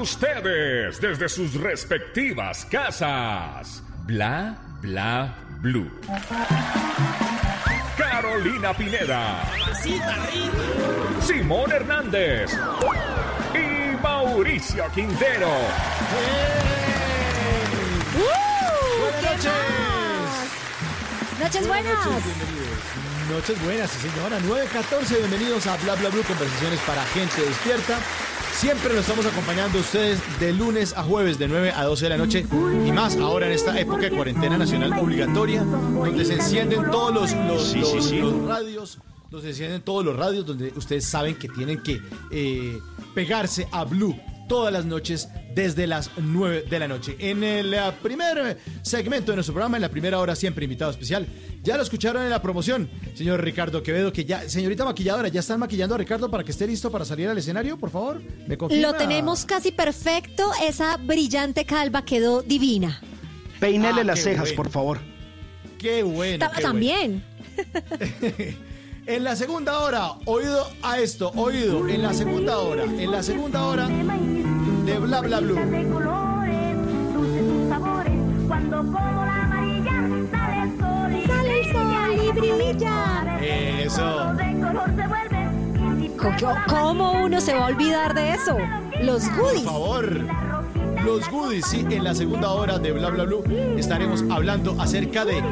Ustedes, desde sus respectivas casas. Bla Bla Blue. Carolina Pineda. Simón Hernández. Y Mauricio Quintero. Buenas noches. Noches buenas. Noches, bienvenidos. Noches buenas, sí señora. 9.14, bienvenidos a Bla Bla Blue, conversaciones para gente despierta. Siempre nos estamos acompañando a ustedes de lunes a jueves, de 9 a 12 de la noche. Y más ahora en esta época de cuarentena nacional obligatoria, donde se encienden todos los, los, los- los radios, donde se encienden todos los radios, donde ustedes saben que tienen que eh, pegarse a Blue todas las noches desde las 9 de la noche. En el eh, primer segmento de nuestro programa, en la primera hora, siempre invitado especial. Ya lo escucharon en la promoción, señor Ricardo Quevedo, que ya, señorita maquilladora, ¿ya están maquillando a Ricardo para que esté listo para salir al escenario, por favor? ¿Me confirma? Lo tenemos casi perfecto. Esa brillante calva quedó divina. Peínele Ah, las cejas, bueno. por favor. Qué bueno. Ta- qué bueno. En la segunda hora, oído a esto, oído, en la segunda hora, en la segunda hora de Bla Bla Blue. de colores, dulces sus sabores. Cuando como la amarilla, sale el sol y Sale el sol y brilla. Eso. ¿Cómo uno se va a olvidar de eso? Los Por goodies. favor. Los goodies, sí, en la segunda hora de Bla Bla Blue estaremos hablando acerca de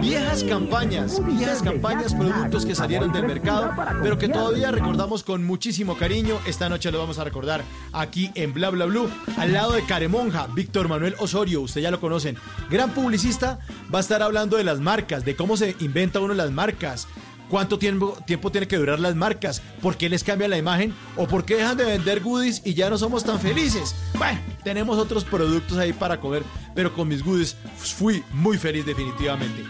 viejas campañas, viejas campañas, productos que salieron del mercado, pero que todavía recordamos con muchísimo cariño. Esta noche lo vamos a recordar aquí en Bla Bla Blue, al lado de Caremonja, Víctor Manuel Osorio, usted ya lo conocen, gran publicista, va a estar hablando de las marcas, de cómo se inventa uno las marcas, ¿Cuánto tiempo, tiempo tiene que durar las marcas? ¿Por qué les cambia la imagen? ¿O por qué dejan de vender goodies y ya no somos tan felices? Bueno, tenemos otros productos ahí para comer, pero con mis goodies fui muy feliz definitivamente.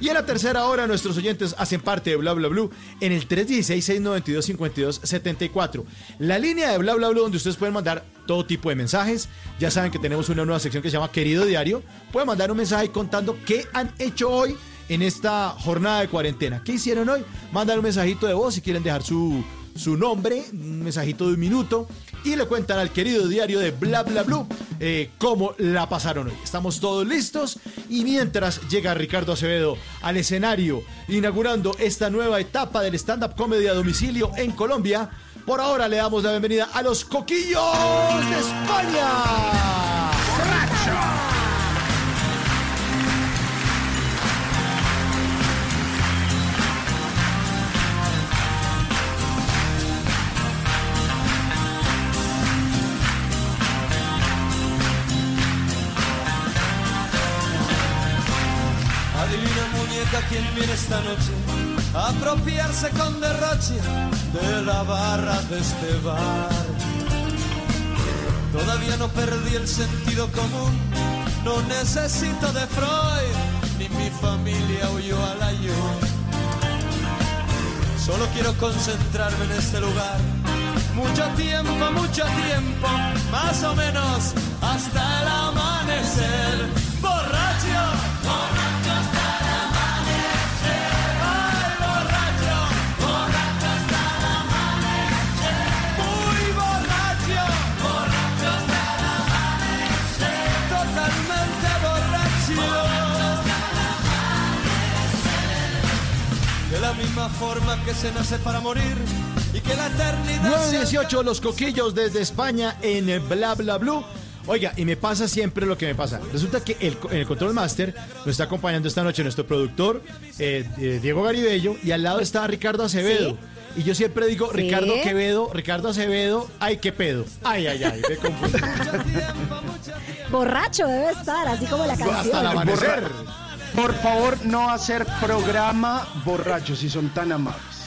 Y en la tercera hora nuestros oyentes hacen parte de Bla Bla Blue en el 316-692-5274. La línea de Bla Bla Blue donde ustedes pueden mandar todo tipo de mensajes. Ya saben que tenemos una nueva sección que se llama Querido Diario. Pueden mandar un mensaje contando qué han hecho hoy en esta jornada de cuarentena. ¿Qué hicieron hoy? Mandan un mensajito de voz si quieren dejar su, su nombre, un mensajito de un minuto, y le cuentan al querido diario de Bla Bla Blue eh, cómo la pasaron hoy. Estamos todos listos y mientras llega Ricardo Acevedo al escenario inaugurando esta nueva etapa del stand-up comedy a domicilio en Colombia, por ahora le damos la bienvenida a los Coquillos de España. Esta noche a apropiarse con derroche de la barra de este bar. Todavía no perdí el sentido común, no necesito de Freud, ni mi familia huyó al ayuno. Solo quiero concentrarme en este lugar. Mucho tiempo, mucho tiempo, más o menos hasta el amanecer. Misma forma que se nace para morir y que la eternidad se 918 Los Coquillos desde España en eh, Bla Bla Blue. Oiga, y me pasa siempre lo que me pasa. Resulta que el, en el Control Master nos está acompañando esta noche nuestro productor, eh, eh, Diego Garibello, y al lado está Ricardo Acevedo. Y yo siempre digo, Sí. Ricardo Quevedo, Ricardo Acevedo, ay, qué pedo. Ay, ay, ay, me confundo. Borracho debe estar, así como la Hasta el canción. amanecer. Por favor, no hacer programa borrachos si son tan amables.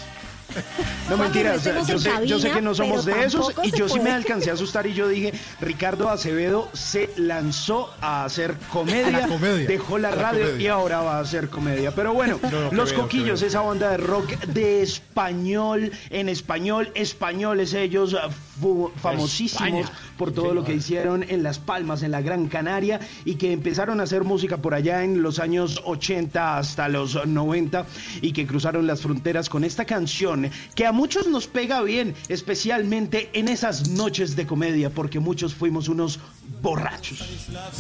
No mentiras, no estemos yo sé, yo sé cabina, que no somos de esos y yo sí me alcancé a asustar y yo dije, Ricardo Acevedo se lanzó a hacer comedia, A la comedia. dejó la radio comedia. y ahora va a hacer comedia. Pero bueno, No, no, qué Los veo, Coquillos, esa banda de rock de español, en español, españoles ellos, fu- famosísimos España. por todo lo que hicieron en Las Palmas, en la Gran Canaria, y que empezaron a hacer música por allá en los años 80 hasta los 90, y que cruzaron las fronteras con esta canción, que a muchos nos pega bien, especialmente en esas noches de comedia, porque muchos fuimos unos borrachos.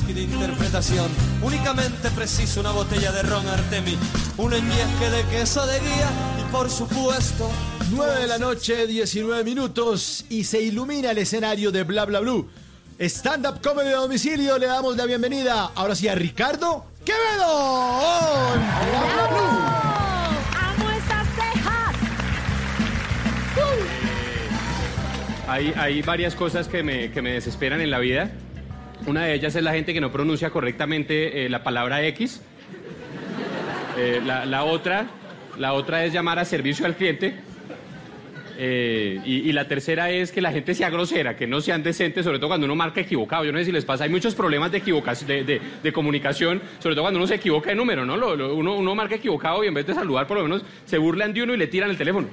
De interpretación. Únicamente preciso una botella de ron Artemi, un de queso de guía y por supuesto 9 de la noche, 19 minutos y se ilumina el escenario de Bla Bla Blue. Stand Up Comedy a domicilio, le damos la bienvenida ahora sí a Ricardo Quevedo. en Bla Bla Blue. Hay, hay varias cosas que me, que me desesperan en la vida. Una de ellas es la gente que no pronuncia correctamente eh, la palabra X. Eh, la, la otra, la otra es llamar a servicio al cliente. Eh, y, y la tercera es que la gente sea grosera, que no sean decentes, sobre todo cuando uno marca equivocado. Yo no sé si les pasa, hay muchos problemas de equivocación, comunicación, sobre todo cuando uno se equivoca de número, ¿no? Lo- uno, uno marca equivocado y en vez de saludar, por lo menos se burlan de uno y le tiran el teléfono.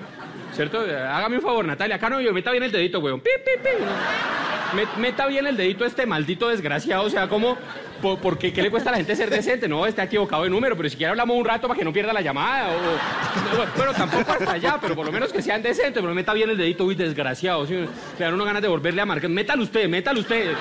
¿Cierto? Hágame un favor, Natalia, acá no, yo meta bien el dedito, weón. Pip, pip, pip. Met- meta bien el dedito este maldito desgraciado, o sea, como, por, qué, le cuesta a la gente ser decente? No, está equivocado de número, pero si quiere hablamos un rato para que no pierda la llamada, bueno, tampoco hasta allá, pero por lo menos que sean decentes, pero meta bien el dedito, uy, desgraciado, ¿sí? le dan uno ganas de volverle a marcar, métalo usted, métalo usted.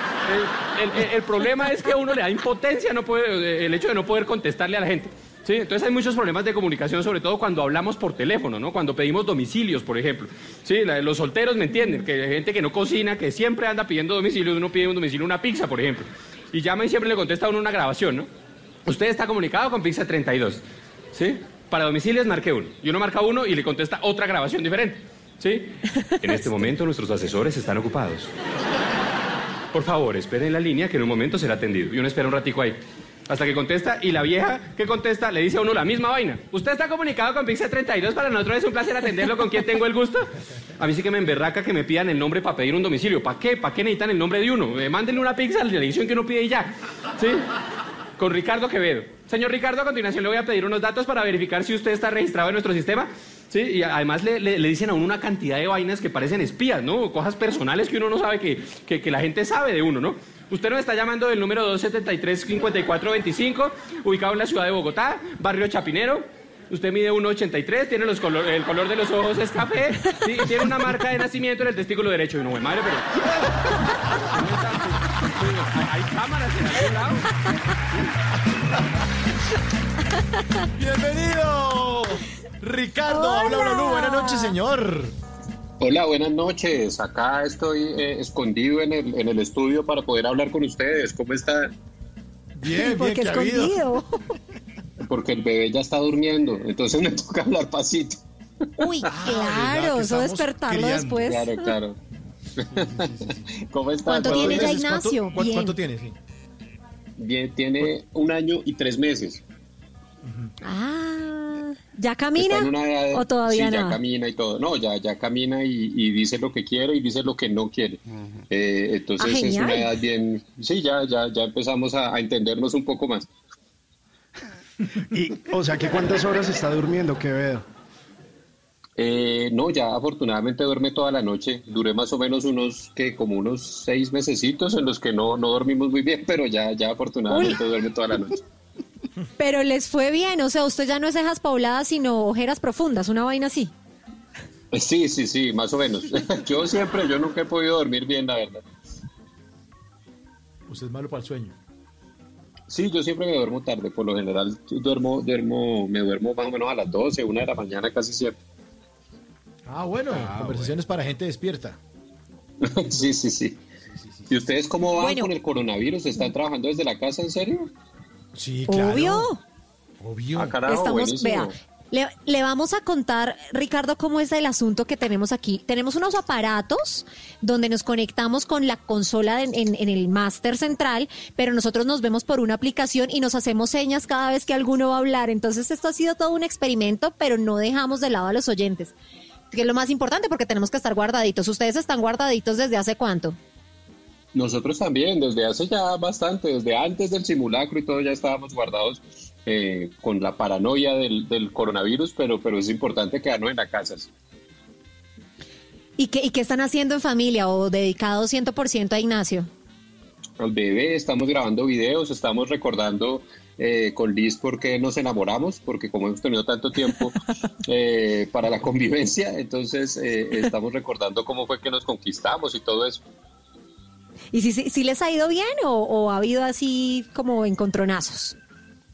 El problema es que a uno le da impotencia no puede, el hecho de no poder contestarle a la gente. Sí, entonces hay muchos problemas de comunicación, sobre todo cuando hablamos por teléfono, ¿no? Cuando pedimos domicilios, por ejemplo. Sí, la- los solteros me entienden, que hay gente que no cocina, que siempre anda pidiendo domicilios, uno pide un domicilio, una pizza, por ejemplo. Y llama y siempre le contesta a uno una grabación, ¿no? Usted está comunicado con Pizza 32, ¿sí? Para domicilios marque uno. Y uno marca uno y le contesta otra grabación diferente, ¿sí? En este momento nuestros asesores están ocupados. Por favor, espere en la línea que en un momento será atendido. Y uno espera un ratico ahí. Hasta que contesta y la vieja que contesta le dice a uno la misma vaina. Usted está comunicado con Pizza 32, para nosotros es un placer atenderlo con quien tengo el gusto. A mí sí que me emberraca que me pidan el nombre para pedir un domicilio. ¿Para qué? ¿Para qué necesitan el nombre de uno? Eh, mándenle una pizza a la dirección que uno pide y ya. ¿Sí? Con Ricardo Quevedo. Señor Ricardo, a continuación le voy a pedir unos datos para verificar si usted está registrado en nuestro sistema. Sí, y además le, dicen a uno una cantidad de vainas que parecen espías, ¿no? Cosas personales que uno no sabe que, que la gente sabe de uno, ¿no? Usted nos está llamando del número 273-5425, ubicado en la ciudad de Bogotá, barrio Chapinero. Usted mide 1,83, tiene el color de los ojos es café, tiene una marca de nacimiento en el testículo derecho. Y no, madre, pero... Hay cámaras en algún lado. Bienvenido, Ricardo a Bla Bla Blue. Buenas noches, señor. Hola, buenas noches. Acá estoy eh, escondido en el, en el estudio para poder hablar con ustedes. ¿Cómo están? Bien, bien, que escondido. Porque el bebé ya está durmiendo, entonces me toca hablar pasito. Uy, ¿verdad claro, eso despertarlo criando? después. Claro, claro. ¿Cómo están? ¿Cuánto ¿Todo tiene ya Ignacio? cuánto- Bien. ¿Cuánto tiene? Sí. Bien, tiene un año y tres meses. Ah, ¿ya camina Está en una edad- o todavía sí, ya no? camina y todo. No, ya, ya camina y, y dice lo que quiere y dice lo que no quiere. Eh, entonces Ah, es una edad bien... Sí, ya, ya, ya empezamos a, a entendernos un poco más. Y, o sea, que cuántas horas está durmiendo Quevedo. Eh, no, ya afortunadamente duerme toda la noche. Duré más o menos unos, que como unos seis mesecitos en los que no, no dormimos muy bien, pero ya, ya afortunadamente duerme toda la noche. Pero les fue bien, o sea, usted ya no es cejas pobladas, sino ojeras profundas, una vaina así. Eh, Sí, sí, sí, más o menos. Yo siempre, yo nunca he podido dormir bien, la verdad. Usted es malo para el sueño. Sí, yo siempre me duermo tarde, por lo general duermo, duermo, me duermo más o menos a las 12, una de la mañana casi siempre. Ah, bueno, conversaciones para gente despierta. Sí, sí, sí. ¿Y ustedes cómo van Bueno. con el coronavirus? ¿Están trabajando desde la casa, en serio? Sí, claro. Obvio. Obvio. Ah, carajo, Estamos, buenísimo. vea, le, le vamos a contar, Ricardo, cómo es el asunto que tenemos aquí. Tenemos unos aparatos donde nos conectamos con la consola de- en, en el máster central, pero nosotros nos vemos por una aplicación y nos hacemos señas cada vez que alguno va a hablar. Entonces, esto ha sido todo un experimento, pero no dejamos de lado a los oyentes. que es lo más importante porque tenemos que estar guardaditos. ¿Ustedes están guardaditos desde hace cuánto? Nosotros también, desde hace ya bastante, desde antes del simulacro y todo, ya estábamos guardados eh, con la paranoia del, del coronavirus, pero, pero es importante quedarnos en la casa. ¿Y qué, ¿Y qué están haciendo en familia o dedicados 100% a Ignacio? Al bebé, estamos grabando videos, estamos recordando eh, con Liz por qué nos enamoramos, porque como hemos tenido tanto tiempo eh, para la convivencia, entonces eh, estamos recordando cómo fue que nos conquistamos y todo eso. ¿Y si, si, si les ha ido bien o, o ha habido así como encontronazos?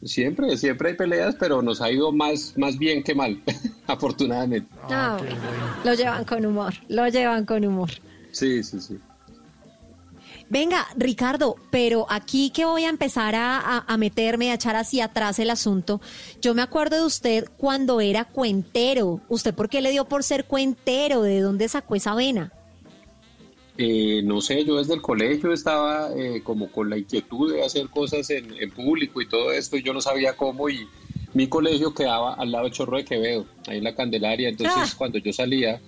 Siempre, siempre hay peleas, pero nos ha ido más, más bien que mal, afortunadamente. Ah, bueno. Lo llevan con humor, lo llevan con humor. Sí, sí, sí. Venga, Ricardo, pero aquí que voy a empezar a, a- a meterme, a echar hacia atrás el asunto, yo me acuerdo de usted cuando era cuentero. ¿Usted por qué le dio por ser cuentero? ¿De dónde sacó esa vena? Eh, no sé, yo desde el colegio estaba eh, como con la inquietud de hacer cosas en, en público y todo esto, y yo no sabía cómo, y mi colegio quedaba al lado de Chorro de Quevedo, ahí en la Candelaria, entonces Ah. cuando yo salía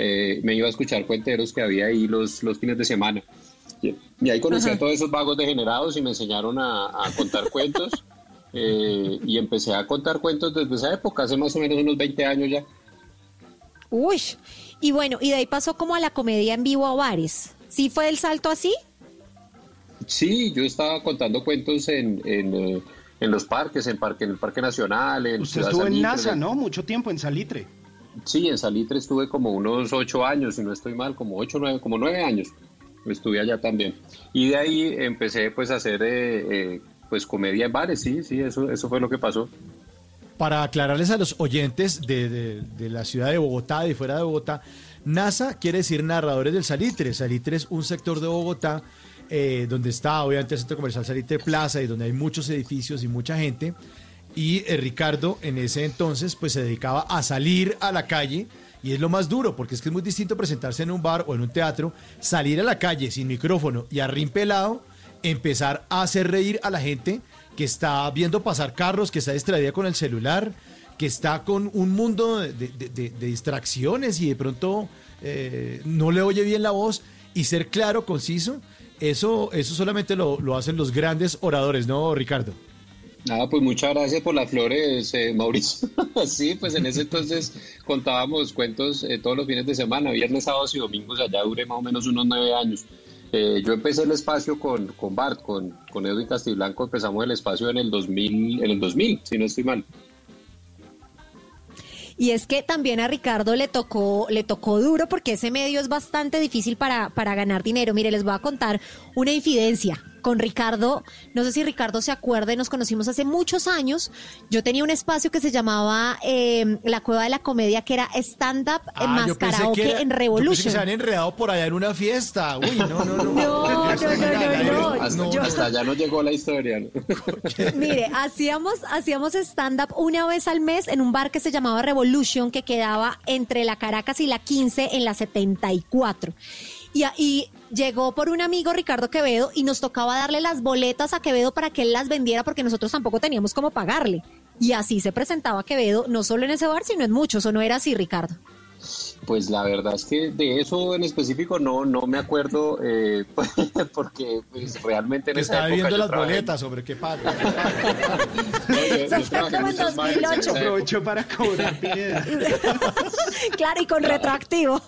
eh, me iba a escuchar cuenteros que había ahí los, los fines de semana. Y, y ahí conocí a todos esos vagos degenerados y me enseñaron a, a contar cuentos, eh, y empecé a contar cuentos desde esa época, hace más o menos unos 20 años ya. Uy, y bueno, y de ahí pasó como a la comedia en vivo a bares. ¿Sí fue el salto así? Sí, yo estaba contando cuentos en, en, eh, en los parques, en, parque, en el Parque Nacional. En Usted Ciudad estuvo en NASA, ¿no? Mucho tiempo en Salitre. Sí, en Salitre estuve como unos ocho años, si no estoy mal, como ocho, nueve, como nueve años. Estuve allá también. Y de ahí empecé pues a hacer eh, eh, pues comedia en bares, sí, sí, eso, eso fue lo que pasó. Para aclararles a los oyentes de, la ciudad de Bogotá, de fuera de Bogotá, NASA quiere decir narradores del Salitre. Salitre es un sector de Bogotá eh, donde está obviamente el centro comercial Salitre Plaza y donde hay muchos edificios y mucha gente. Y eh, Ricardo en ese entonces pues se dedicaba a salir a la calle y es lo más duro porque es que es muy distinto presentarse en un bar o en un teatro, salir a la calle sin micrófono y a rin pelado, empezar a hacer reír a la gente que está viendo pasar carros, que está distraída con el celular, que está con un mundo de, de- de- de distracciones y de pronto eh, no le oye bien la voz y ser claro, conciso, eso, eso solamente lo, lo hacen los grandes oradores, ¿no, Ricardo? Nada, pues muchas gracias por las flores, eh, Mauricio. sí, pues en ese entonces contábamos cuentos eh, todos los fines de semana, viernes, sábados y domingos, allá duré más o menos unos nueve años. Eh, yo empecé el espacio con, con Bart, con, con Edwin Castiblanco, empezamos el espacio en el 2000, en el 2000, si no estoy mal. Y es que también a Ricardo le tocó, le tocó duro porque ese medio es bastante difícil para, para ganar dinero. Mire, les voy a contar una infidencia. Con Ricardo, no sé si Ricardo se acuerda, nos conocimos hace muchos años. Yo tenía un espacio que se llamaba eh, La Cueva de la Comedia, que era stand-up Ah, más yo karaoke que era- en yo pensé que Revolution. se habían enredado por allá en una fiesta. Uy, no, no, no. No, no, no, no, no. hasta, yo- hasta allá no llegó la historia. Mire, hacíamos, hacíamos stand-up una vez al mes en un bar que se llamaba Revolution, que quedaba entre la Caracas y la 15 en la 74. Y, y llegó por un amigo Ricardo Quevedo y nos tocaba darle las boletas a Quevedo para que él las vendiera porque nosotros tampoco teníamos cómo pagarle. Y así se presentaba Quevedo, no solo en ese bar, sino en muchos, ¿o no era así, Ricardo? Pues la verdad es que de eso en específico no, no me acuerdo, eh, porque pues, realmente en esa estaba época viendo yo las trabajé- boletas, sobre qué paga. Fue como en muchos bares en 2008. esa época. Aprovechó para cobrar claro, y con retroactivo.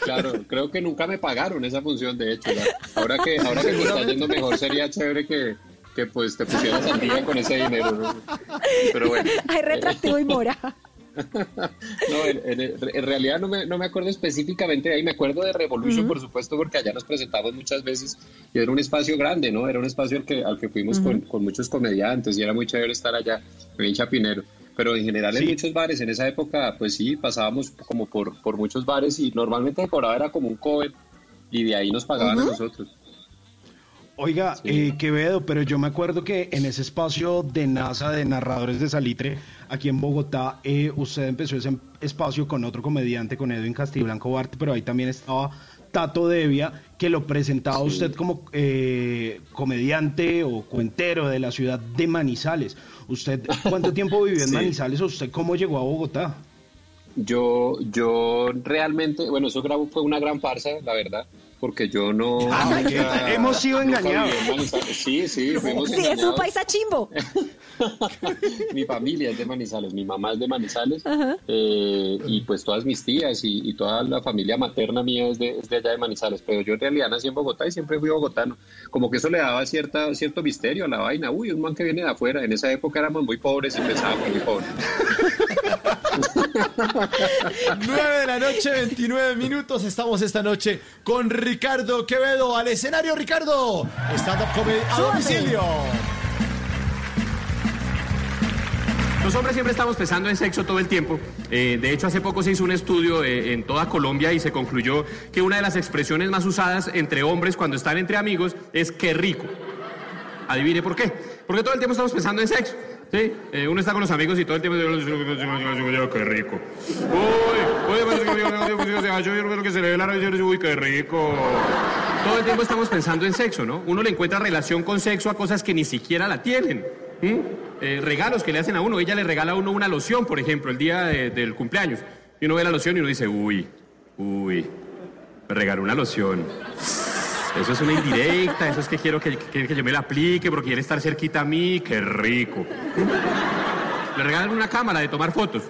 Claro, creo que nunca me pagaron esa función, de hecho. ahora que ahora que me está yendo mejor, sería chévere que, que pues te pusieras al día con ese dinero. ¿no? Pero bueno. Hay retroactivo y mora. No, en, en- en realidad no me, no me acuerdo específicamente de ahí, me acuerdo de Revolution, por supuesto, porque allá nos presentamos muchas veces y era un espacio grande, ¿no? Era un espacio al que, al que fuimos con, con muchos comediantes y era muy chévere estar allá, en Chapinero. Pero en general en Sí. muchos bares, en esa época, pues sí, pasábamos como por, por muchos bares y normalmente el cobrado era como un cover y de ahí nos pagaban a nosotros. Oiga, eh, Quevedo, pero yo me acuerdo que en ese espacio de NASA de narradores de Salitre, aquí en Bogotá, eh, usted empezó ese espacio con otro comediante, con Edwin Castiblanco Bart, pero ahí también estaba Tato Devia, que lo presentaba usted como eh, comediante o cuentero de la ciudad de Manizales. ¿Usted cuánto tiempo vivió en Sí. Manizales o usted cómo llegó a Bogotá? yo, yo realmente, bueno, eso fue una gran farsa, la verdad, porque yo no. Ah, nunca- hemos sido nunca engañados. Sí, sí, fuimos Sí, es un engañados. paisa chimbo. mi familia es de Manizales, mi mamá es de Manizales, eh, y pues todas mis tías y, y toda la familia materna mía es de, es de allá de Manizales, pero yo en realidad nací en Bogotá y siempre fui bogotano. Como que eso le daba cierta, cierto misterio a la vaina. Uy, un man que viene de afuera. En esa época éramos muy pobres y pensábamos muy pobres. 9 de la noche, 29 minutos. Estamos esta noche con Ricardo Quevedo. Al escenario, Ricardo. Stand-up comedy a domicilio. Los hombres siempre estamos pensando en sexo todo el tiempo. Eh, de hecho, hace poco se hizo un estudio eh, en toda Colombia y se concluyó que una de las expresiones más usadas entre hombres cuando están entre amigos es qué rico. Adivine por qué. Porque todo el tiempo estamos pensando en sexo. ¿Sí? Eh, uno está con los amigos y todo el tiempo qué rico. Uy, lo que se le ve la nariz, uy, qué rico. Todo el tiempo estamos pensando en sexo, ¿no? Uno le encuentra relación con sexo a cosas que ni siquiera la tienen. Eh, regalos que le hacen a uno. Ella le regala a uno una loción, por ejemplo, el día de- del cumpleaños. Y uno ve la loción y uno dice, uy, uy, me regaló una loción. Eso es una indirecta, eso es que quiero que, que- que yo me la aplique porque quiere estar cerquita a mí, qué rico. Le regalan una cámara de tomar fotos.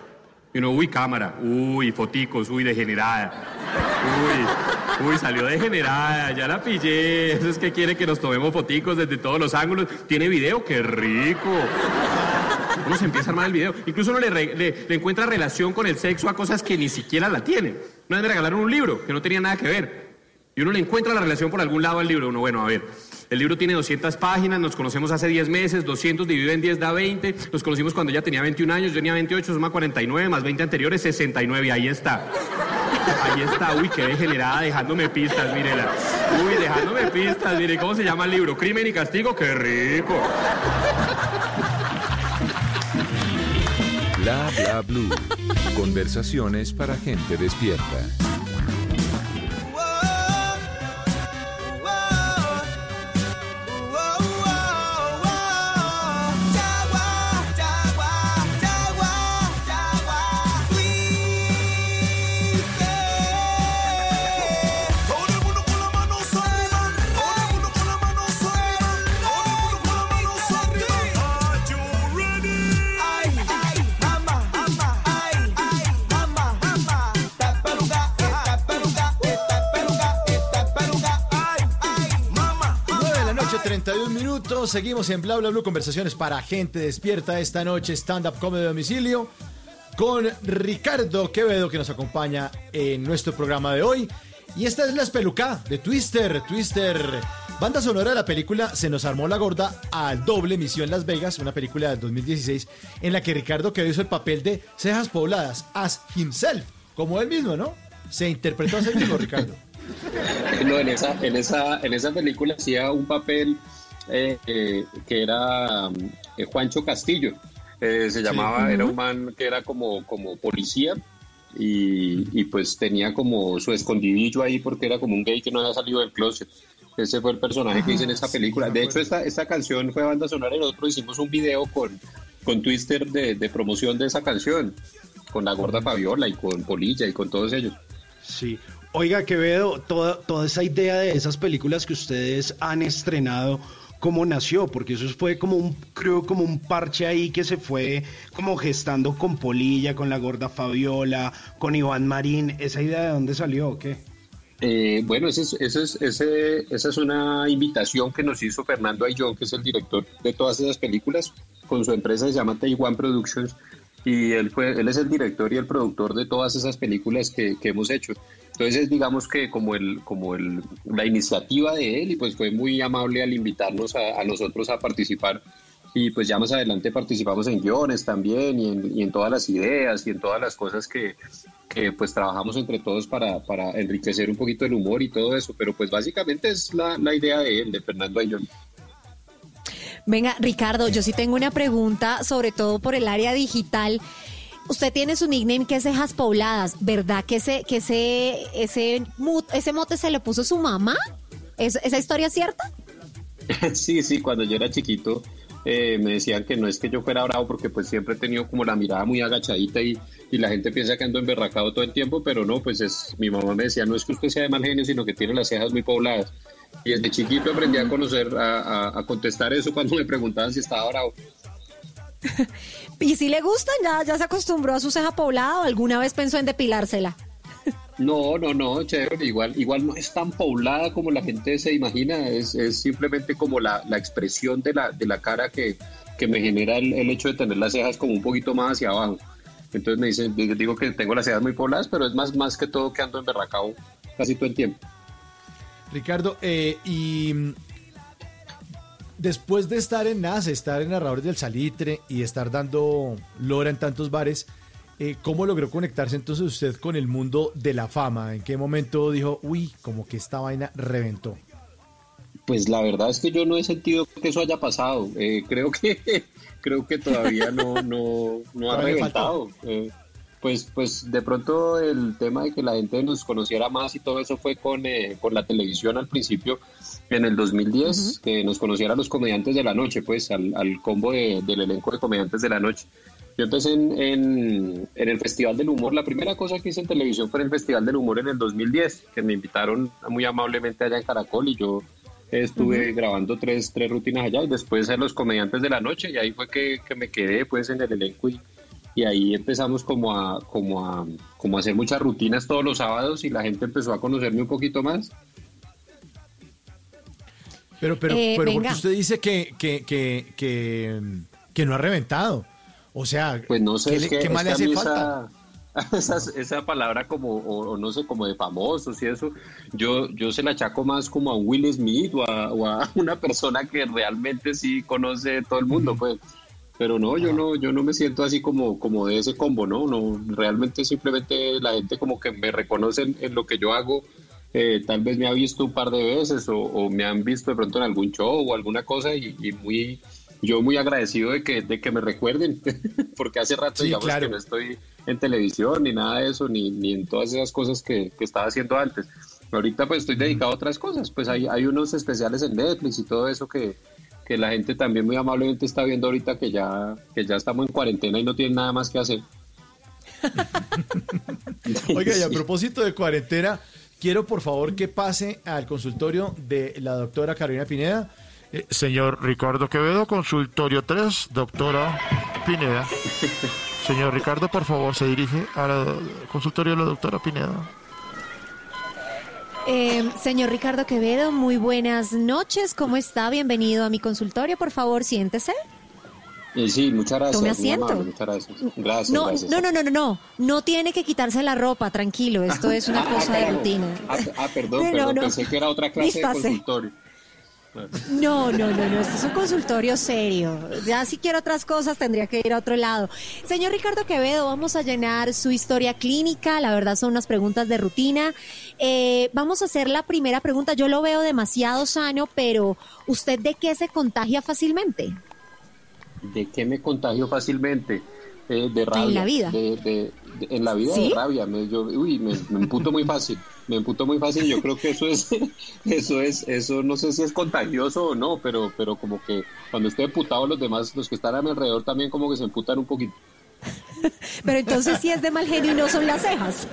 Y uno, uy, cámara, uy, foticos, uy, degenerada. Uy, uy, salió degenerada, ya la pillé. Eso es que quiere que nos tomemos foticos desde todos los ángulos. Tiene video, qué rico. Uno se empieza a armar el video. Incluso uno le, re- le- encuentra relación con el sexo a cosas que ni siquiera la tienen. Una vez me regalaron un libro que no tenía nada que ver. Y uno le encuentra la relación por algún lado al libro. Uno, bueno, a ver, el libro tiene 200 páginas, nos conocemos hace 10 meses, 200 dividido en 10 da 20, nos conocimos cuando ella tenía 21 años, yo tenía 28, suma 49, más 20 anteriores, 69, ahí está. Ahí está, uy, qué degenerada, dejándome pistas, mírela. Uy, dejándome pistas, mire, ¿cómo se llama el libro? Crimen y castigo, qué rico. Bla bla blue. Conversaciones para gente despierta. 31 minutos. Seguimos en Bla Bla Blue. Conversaciones para gente despierta esta noche. Stand-up comedy a domicilio. Con Ricardo Quevedo que nos acompaña en nuestro programa de hoy. Y esta es la espelucada de Twister. Twister. Banda sonora de la película Se nos armó la gorda al doble Misión Las Vegas, una película del 2016 en la que Ricardo Quevedo hizo el papel de Cejas Pobladas as himself, como él mismo, ¿no? Se interpretó a sí Ricardo. No, en esa, en esa, en esa película hacía un papel eh, eh, que era eh, Juancho Castillo. Eh, se llamaba, era un man que era como, como policía y, y pues tenía como su escondidillo ahí porque era como un gay que no había salido del closet. Ese fue el personaje que hice en esa película. De hecho, esta, esta canción fue banda sonora y nosotros hicimos un video con, con Twister de, de promoción de esa canción, con la gorda Fabiola y con Polilla y con todos ellos. Sí. Oiga, Quevedo, toda, toda esa idea de esas películas que ustedes han estrenado, ¿cómo nació? Porque eso fue como un, creo, como un parche ahí que se fue como gestando con Polilla, con la gorda Fabiola, con Iván Marín. ¿Esa idea de dónde salió o qué? Eh, bueno, ese es- ese es- ese- esa es una invitación que nos hizo Fernando Ayllón, que es el director de todas esas películas, con su empresa que se llama Taiwan Productions, y él, fue, él es el director y el productor de todas esas películas que, que hemos hecho. Entonces, digamos que como, el, como el, la iniciativa de él, y pues fue muy amable al invitarnos a, a nosotros a participar. Y pues ya más adelante participamos en guiones también y en, y en todas las ideas y en todas las cosas que, que pues trabajamos entre todos para, para enriquecer un poquito el humor y todo eso, pero pues básicamente es la, la idea de él, de Fernando Ayllón. Venga, Ricardo, yo sí tengo una pregunta, sobre todo por el área digital. Usted tiene su nickname que es Cejas Pobladas, ¿verdad que ese, que ese, ese, ese mote se le puso su mamá? ¿Es, ¿Esa historia es cierta? Sí, sí, cuando yo era chiquito, eh, me decían que no es que yo fuera bravo porque pues siempre he tenido como la mirada muy agachadita y, y la gente piensa que ando emberracado todo el tiempo, pero no, pues es, mi mamá me decía, no es que usted sea de mal genio, sino que tiene las cejas muy pobladas. Y desde chiquito aprendí a conocer, a, a- a contestar eso cuando me preguntaban si estaba bravo. ¿Y si le gustan? ¿Ya, ya se acostumbró a su ceja poblada o alguna vez pensó en depilársela? No, no, no, chévere, igual, igual no es tan poblada como la gente se imagina, es, es simplemente como la, la expresión de la, de la cara que, que me genera el, el hecho de tener las cejas como un poquito más hacia abajo. Entonces me dicen, digo- que tengo las cejas muy pobladas, pero es más, más que todo que ando emberracado casi todo el tiempo. Ricardo, eh, y mm, después de estar en NAS, estar en Narradores del Salitre y estar dando lora en tantos bares, eh, ¿cómo logró conectarse entonces usted con el mundo de la fama? ¿En qué momento dijo, uy, como que esta vaina reventó? Pues la verdad es que yo no he sentido que eso haya pasado. Eh, creo que creo que todavía no, no, no ha reventado. Eh, pues, pues de pronto el tema de que la gente nos conociera más y todo eso fue con, eh, con la televisión al principio, en el 2010, que nos conociera los comediantes de la noche, pues al, al combo de- del elenco de comediantes de la noche. Yo empecé en, en, en el Festival del Humor. La primera cosa que hice en televisión fue en el Festival del Humor en el 2010, que me invitaron muy amablemente allá en Caracol y yo estuve grabando tres, tres rutinas allá y después en los comediantes de la noche y ahí fue que, que me quedé pues en el elenco y, y ahí empezamos como a, como, a, como a hacer muchas rutinas todos los sábados y la gente empezó a conocerme un poquito más. Pero, pero, Eh, pero porque usted dice que, que, que, que, que no ha reventado. O sea, Pues no sé, ¿qué, es le- que, qué más es le hace falta? Esa, esa, esa palabra como, o, o no sé, como de famosos y eso, yo, yo se la achaco más como a Will Smith o a, o a una persona que realmente sí conoce todo el mundo, pues. Pero no, yo no, yo no me siento así como, como de ese combo, ¿no? No, realmente simplemente la gente como que me reconoce en, en lo que yo hago. eh, tal vez me ha visto un par de veces o, o me han visto de pronto en algún show o alguna cosa y, y muy, yo muy agradecido de que, de que me recuerden, porque hace rato Sí, digamos claro. que no estoy en televisión ni nada de eso, ni, ni en todas esas cosas que, que estaba haciendo antes. Ahorita pues estoy dedicado a otras cosas, pues hay, hay unos especiales en Netflix y todo eso que, que la gente también muy amablemente está viendo ahorita que ya, que ya estamos en cuarentena y no tienen nada más que hacer. Oiga, y a propósito de cuarentena, quiero por favor que pase al consultorio de la doctora Carolina Pineda. Eh, Señor Ricardo Quevedo, consultorio 3, doctora Pineda. Señor Ricardo, por favor, se dirige al consultorio de la doctora Pineda. Eh, señor Ricardo Quevedo, muy buenas noches. ¿Cómo está? Bienvenido a mi consultorio. Por favor, siéntese. Eh, sí, muchas gracias. Tome asiento. amable, muchas gracias. Gracias, No, gracias. no, no, no, no, no. No tiene que quitarse la ropa, tranquilo. Esto es una Ah, cosa de rutina. Ah, ah, perdón, No, perdón, no. pensé que era otra clase Vístase. de consultorio. No, no, no, no, esto es un consultorio serio. Ya si quiero otras cosas tendría que ir a otro lado. Señor Ricardo Quevedo, vamos a llenar su historia clínica, la verdad son unas preguntas de rutina. Eh, vamos a hacer la primera pregunta, yo lo veo demasiado sano, pero ¿usted de qué se contagia fácilmente? ¿De qué me contagio fácilmente? Eh, de rabia. la vida. De- en la vida ¿Sí? de rabia. Me, yo, uy, me, me emputo muy fácil. Me emputo muy fácil. Yo creo que eso es, eso es, eso no sé si es contagioso o no, pero, pero como que cuando estoy emputado los demás, los que están a mi alrededor también como que se emputan un poquito. Pero entonces sí es de mal genio y no son las cejas.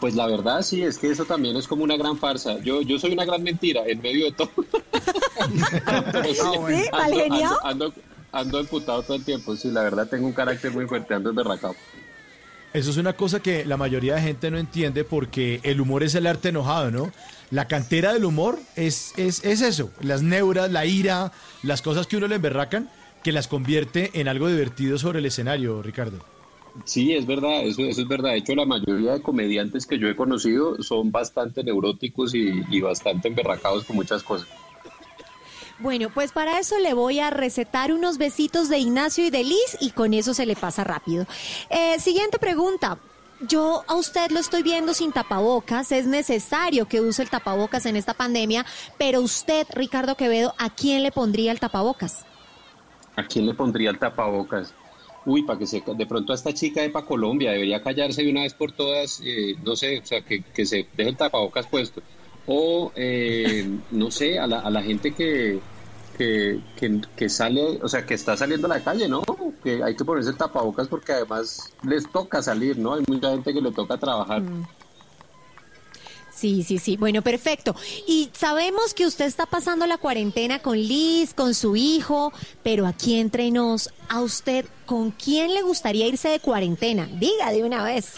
Pues la verdad sí, es que eso también es como una gran farsa. Yo, yo soy una gran mentira en medio de todo. Pero sí, ¿Sí? ¿Mal genio? ando, ando, ando emputado todo el tiempo. Sí, la verdad tengo un carácter muy fuerte, ando emberracado. Eso es una cosa que la mayoría de gente no entiende porque el humor es el arte enojado, ¿no? La cantera del humor es, es, es eso, las neuras, la ira, las cosas que uno le emberracan, que las convierte en algo divertido sobre el escenario, Ricardo. Sí, es verdad, eso, eso es verdad. De hecho, la mayoría de comediantes que yo he conocido son bastante neuróticos y, y bastante emberracados con muchas cosas. Bueno, pues para eso le voy a recetar unos besitos de Ignacio y de Liz y con eso se le pasa rápido. Eh, siguiente pregunta. Yo a usted lo estoy viendo sin tapabocas, es necesario que use el tapabocas en esta pandemia, pero usted, Ricardo Quevedo, ¿a quién le pondría el tapabocas? ¿A quién le pondría el tapabocas? Uy, para que se, de pronto a esta chica de pa Colombia debería callarse de una vez por todas, eh, no sé, o sea, que, que se deje el tapabocas puesto. O, eh, no sé, a la, a la gente que, que, que, que sale, o sea, que está saliendo a la calle, ¿no? Que hay que ponerse tapabocas porque además les toca salir, ¿no? Hay mucha gente que le toca trabajar. Sí, sí, sí. Bueno, perfecto. Y sabemos que usted está pasando la cuarentena con Liz, con su hijo, pero aquí entre nos, a usted, ¿con quién le gustaría irse de cuarentena? Diga de una vez.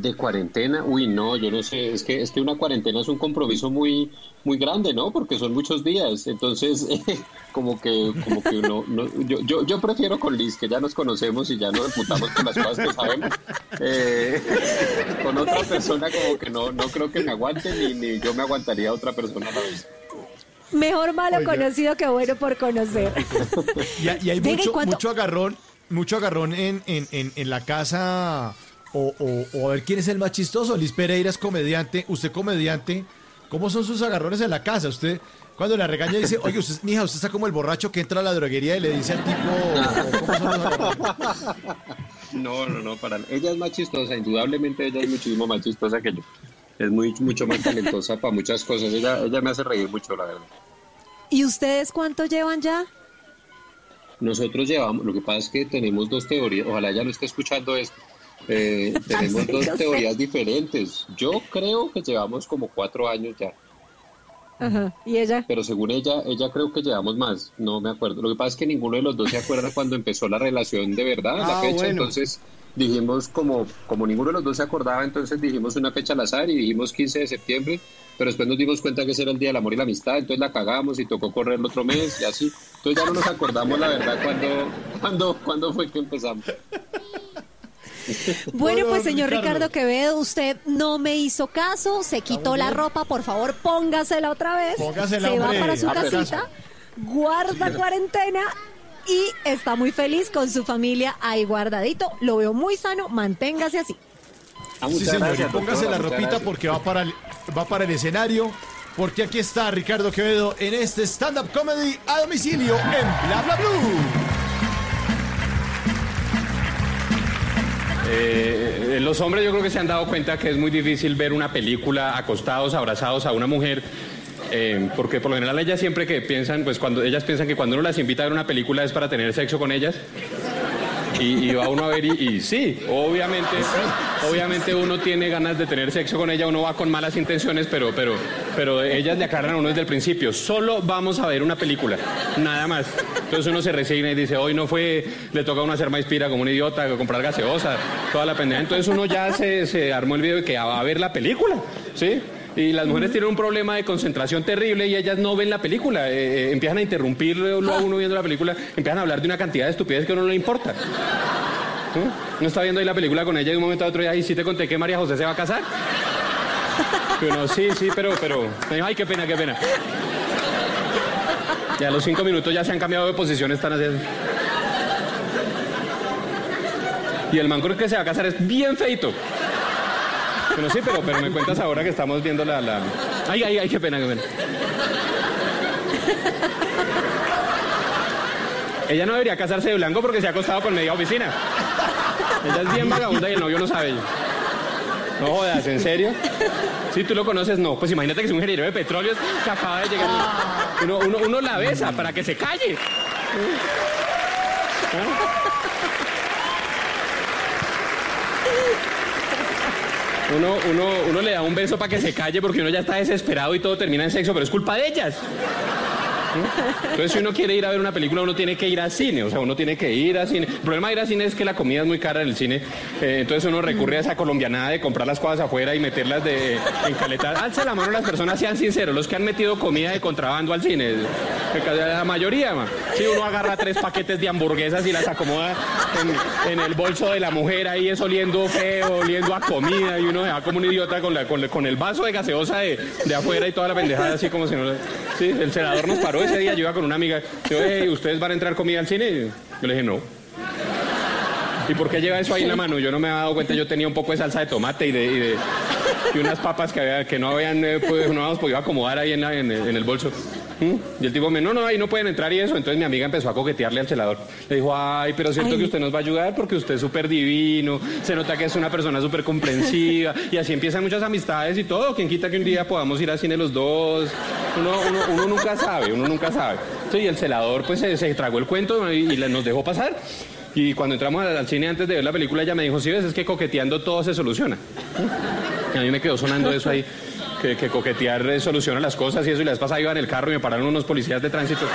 De cuarentena, uy, no, yo no sé, es que es que una cuarentena es un compromiso muy muy grande, ¿no? Porque son muchos días, entonces como que como que uno, no, yo, yo yo prefiero con Liz que ya nos conocemos y ya nos reputamos con las cosas que sabemos. Eh, con otra persona como que no no creo que me aguante ni, ni yo me aguantaría a otra persona a la vez. Mejor malo Oiga. conocido que bueno por conocer. Y, y hay Venga, ¿y mucho, mucho agarrón, mucho agarrón en, en, en, en la casa. O, o, o a ver quién es el más chistoso. Liz Pereira es comediante, usted comediante. ¿Cómo son sus agarrones en la casa? Usted, cuando la regaña, dice, oye, usted, mija, usted está como el borracho que entra a la droguería y le dice al tipo. ¿cómo son los agarrones? No, no, no, para ella es más chistosa, indudablemente ella es muchísimo más chistosa que yo. Es muy mucho más talentosa para muchas cosas. Ella ella me hace reír mucho, la verdad. ¿Y ustedes cuánto llevan ya? Nosotros llevamos, lo que pasa es que tenemos dos teorías, ojalá ella no esté escuchando esto. Eh, tenemos dos teorías diferentes. Yo creo que llevamos como cuatro años ya, Ajá. ¿Y ella? pero según ella, ella creo que llevamos más, no me acuerdo. Lo que pasa es que ninguno de los dos se acuerda cuando empezó la relación de verdad, la Ah, fecha, bueno. entonces dijimos como, como ninguno de los dos se acordaba, entonces dijimos una fecha al azar y dijimos 15 de septiembre, pero después nos dimos cuenta que ese era el Día del Amor y la Amistad, entonces la cagamos y tocó correr el otro mes y así. Entonces ya no nos acordamos la verdad cuando, cuando, cuando fue que empezamos. Bueno, pues señor Ricardo. Ricardo Quevedo, usted no me hizo caso, se quitó la ropa, por favor, póngasela otra vez. Póngasela, se va hombre. para su casita, guarda cuarentena y está muy feliz con su familia ahí guardadito. Lo veo muy sano, manténgase así. Ah, Sí, señor, gracias, póngase doctora, la ropita gracias. porque va para, el, va para el escenario. Porque aquí está Ricardo Quevedo en este stand-up comedy a domicilio en Bla Bla Blue. Eh, los hombres yo creo que se han dado cuenta que es muy difícil ver una película acostados, abrazados a una mujer. eh, porque por lo general ellas siempre que piensan, pues cuando ellas piensan que cuando uno las invita a ver una película es para tener sexo con ellas. Y, y va uno a ver y, y sí, obviamente, obviamente uno tiene ganas de tener sexo con ella, uno va con malas intenciones, pero, pero, pero ellas le aclaran a uno desde el principio, solo vamos a ver una película, nada más. Entonces uno se resigna y dice, hoy no fue, le toca a uno hacer maíz pira como un idiota, comprar gaseosa, toda la pendeja. Entonces uno ya se, se armó el video de que va a ver la película, ¿sí? Y las mujeres tienen un problema de concentración terrible y ellas no ven la película. eh, eh, empiezan a interrumpirlo a uno viendo la película, empiezan a hablar de una cantidad de estupidez que a uno no le importa. ¿No? Uno está viendo ahí la película con ella y de un momento a otro ya, y sí te conté que María José se va a casar. Y uno, sí, sí, pero, pero, me dijo, ay, qué pena, qué pena. Y a los cinco minutos ya se han cambiado de posición, están haciendo. Y el man con el que se va a casar es bien feito. Bueno, sí, pero, pero me cuentas ahora que estamos viendo la, la... Ay, ay, ay, qué pena, qué pena. Ella no debería casarse de blanco porque se ha acostado con media oficina. Ella es bien vagabunda y el novio lo sabe. No jodas, ¿en serio? Si tú lo conoces, no. Pues imagínate que es un ingeniero de petróleos que acaba de llegar. Uno, uno, uno la besa para que se calle. Uno, uno, uno le da un beso para que se calle porque uno ya está desesperado y todo termina en sexo, pero es culpa de ellas. Entonces, si uno quiere ir a ver una película, uno tiene que ir al cine. O sea, uno tiene que ir al cine. El problema de ir al cine es que la comida es muy cara en el cine. Eh, entonces, uno recurre a esa colombianada de comprar las cosas afuera y meterlas de, en caletas. Alce la mano las personas, sean sinceros. Los que han metido comida de contrabando al cine. La mayoría. Si uno agarra tres paquetes de hamburguesas y las acomoda en, el bolso de la mujer, ahí es oliendo feo, oliendo a comida. Y uno se va como un idiota con, la- con el vaso de gaseosa de, de afuera y toda la pendejada, así como si no. Sí, el senador nos paró ese día. Yo iba con una amiga. Yo, "Hey, ¿ustedes van a entrar comida al cine? Yo le dije, no. ¿Y por qué lleva eso ahí en la mano? Yo no me había dado cuenta, yo tenía un poco de salsa de tomate y de, y de- y unas papas que, había- que no habían eh, pues, no habíamos podido acomodar ahí en, la- en en el bolso. Y el tipo me, no, no, ahí no pueden entrar y eso. Entonces mi amiga empezó a coquetearle al celador. Le dijo, ay, pero siento Ay. que usted nos va a ayudar porque usted es súper divino, se nota que es una persona súper comprensiva. Y así empiezan muchas amistades y todo. Quien quita que un día podamos ir al cine los dos. Uno, uno- uno nunca sabe, uno nunca sabe. Sí, el celador pues se, se tragó el cuento y, y nos dejó pasar. Y cuando entramos al, al cine antes de ver la película, ella me dijo, sí, ves, es que coqueteando todo se soluciona. Y a mí me quedó sonando eso ahí, que, que coquetear eh, soluciona las cosas y eso. Y la vez pasada iba en el carro y me pararon unos policías de tránsito.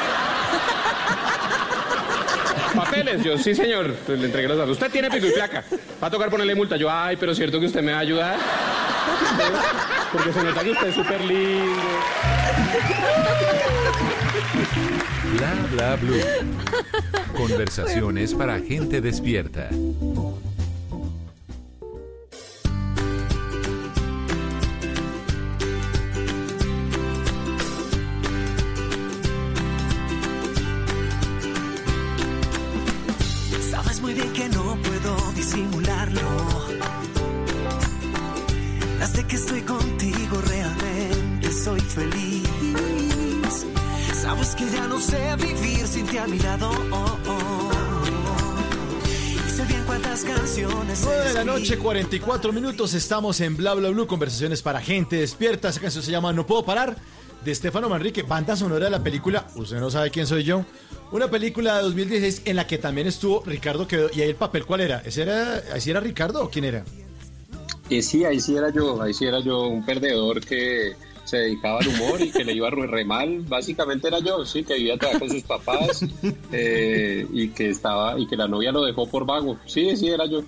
Papeles, yo, sí señor, le entregué los datos. Usted tiene pico y placa. Va a tocar ponerle multa. Yo, ay, pero cierto que usted me va a ayudar. Porque se nota que usted es súper lindo. Bla bla blue. Conversaciones para gente despierta. Disimularlo. Desde que estoy contigo realmente soy feliz. Sabes que ya no sé vivir sin ti a mi lado. Oh, oh. Canciones. 9 de la noche, 44 minutos. Estamos en Bla Bla Blue, conversaciones para gente despierta. Esa canción se llama No Puedo Parar, de Estefano Manrique, banda sonora de la película Usted no sabe quién soy yo. Una película de 2016 en la que también estuvo Ricardo Quevedo. ¿Y ahí el papel cuál era? ¿Ese era, ¿Así era Ricardo o quién era? Y sí, ahí sí era yo, ahí sí era yo un perdedor que se dedicaba al humor y que le iba re, re mal. Básicamente era yo, sí, que vivía todavía con sus papás eh, y que estaba y que la novia lo dejó por vago. Sí, sí, era yo.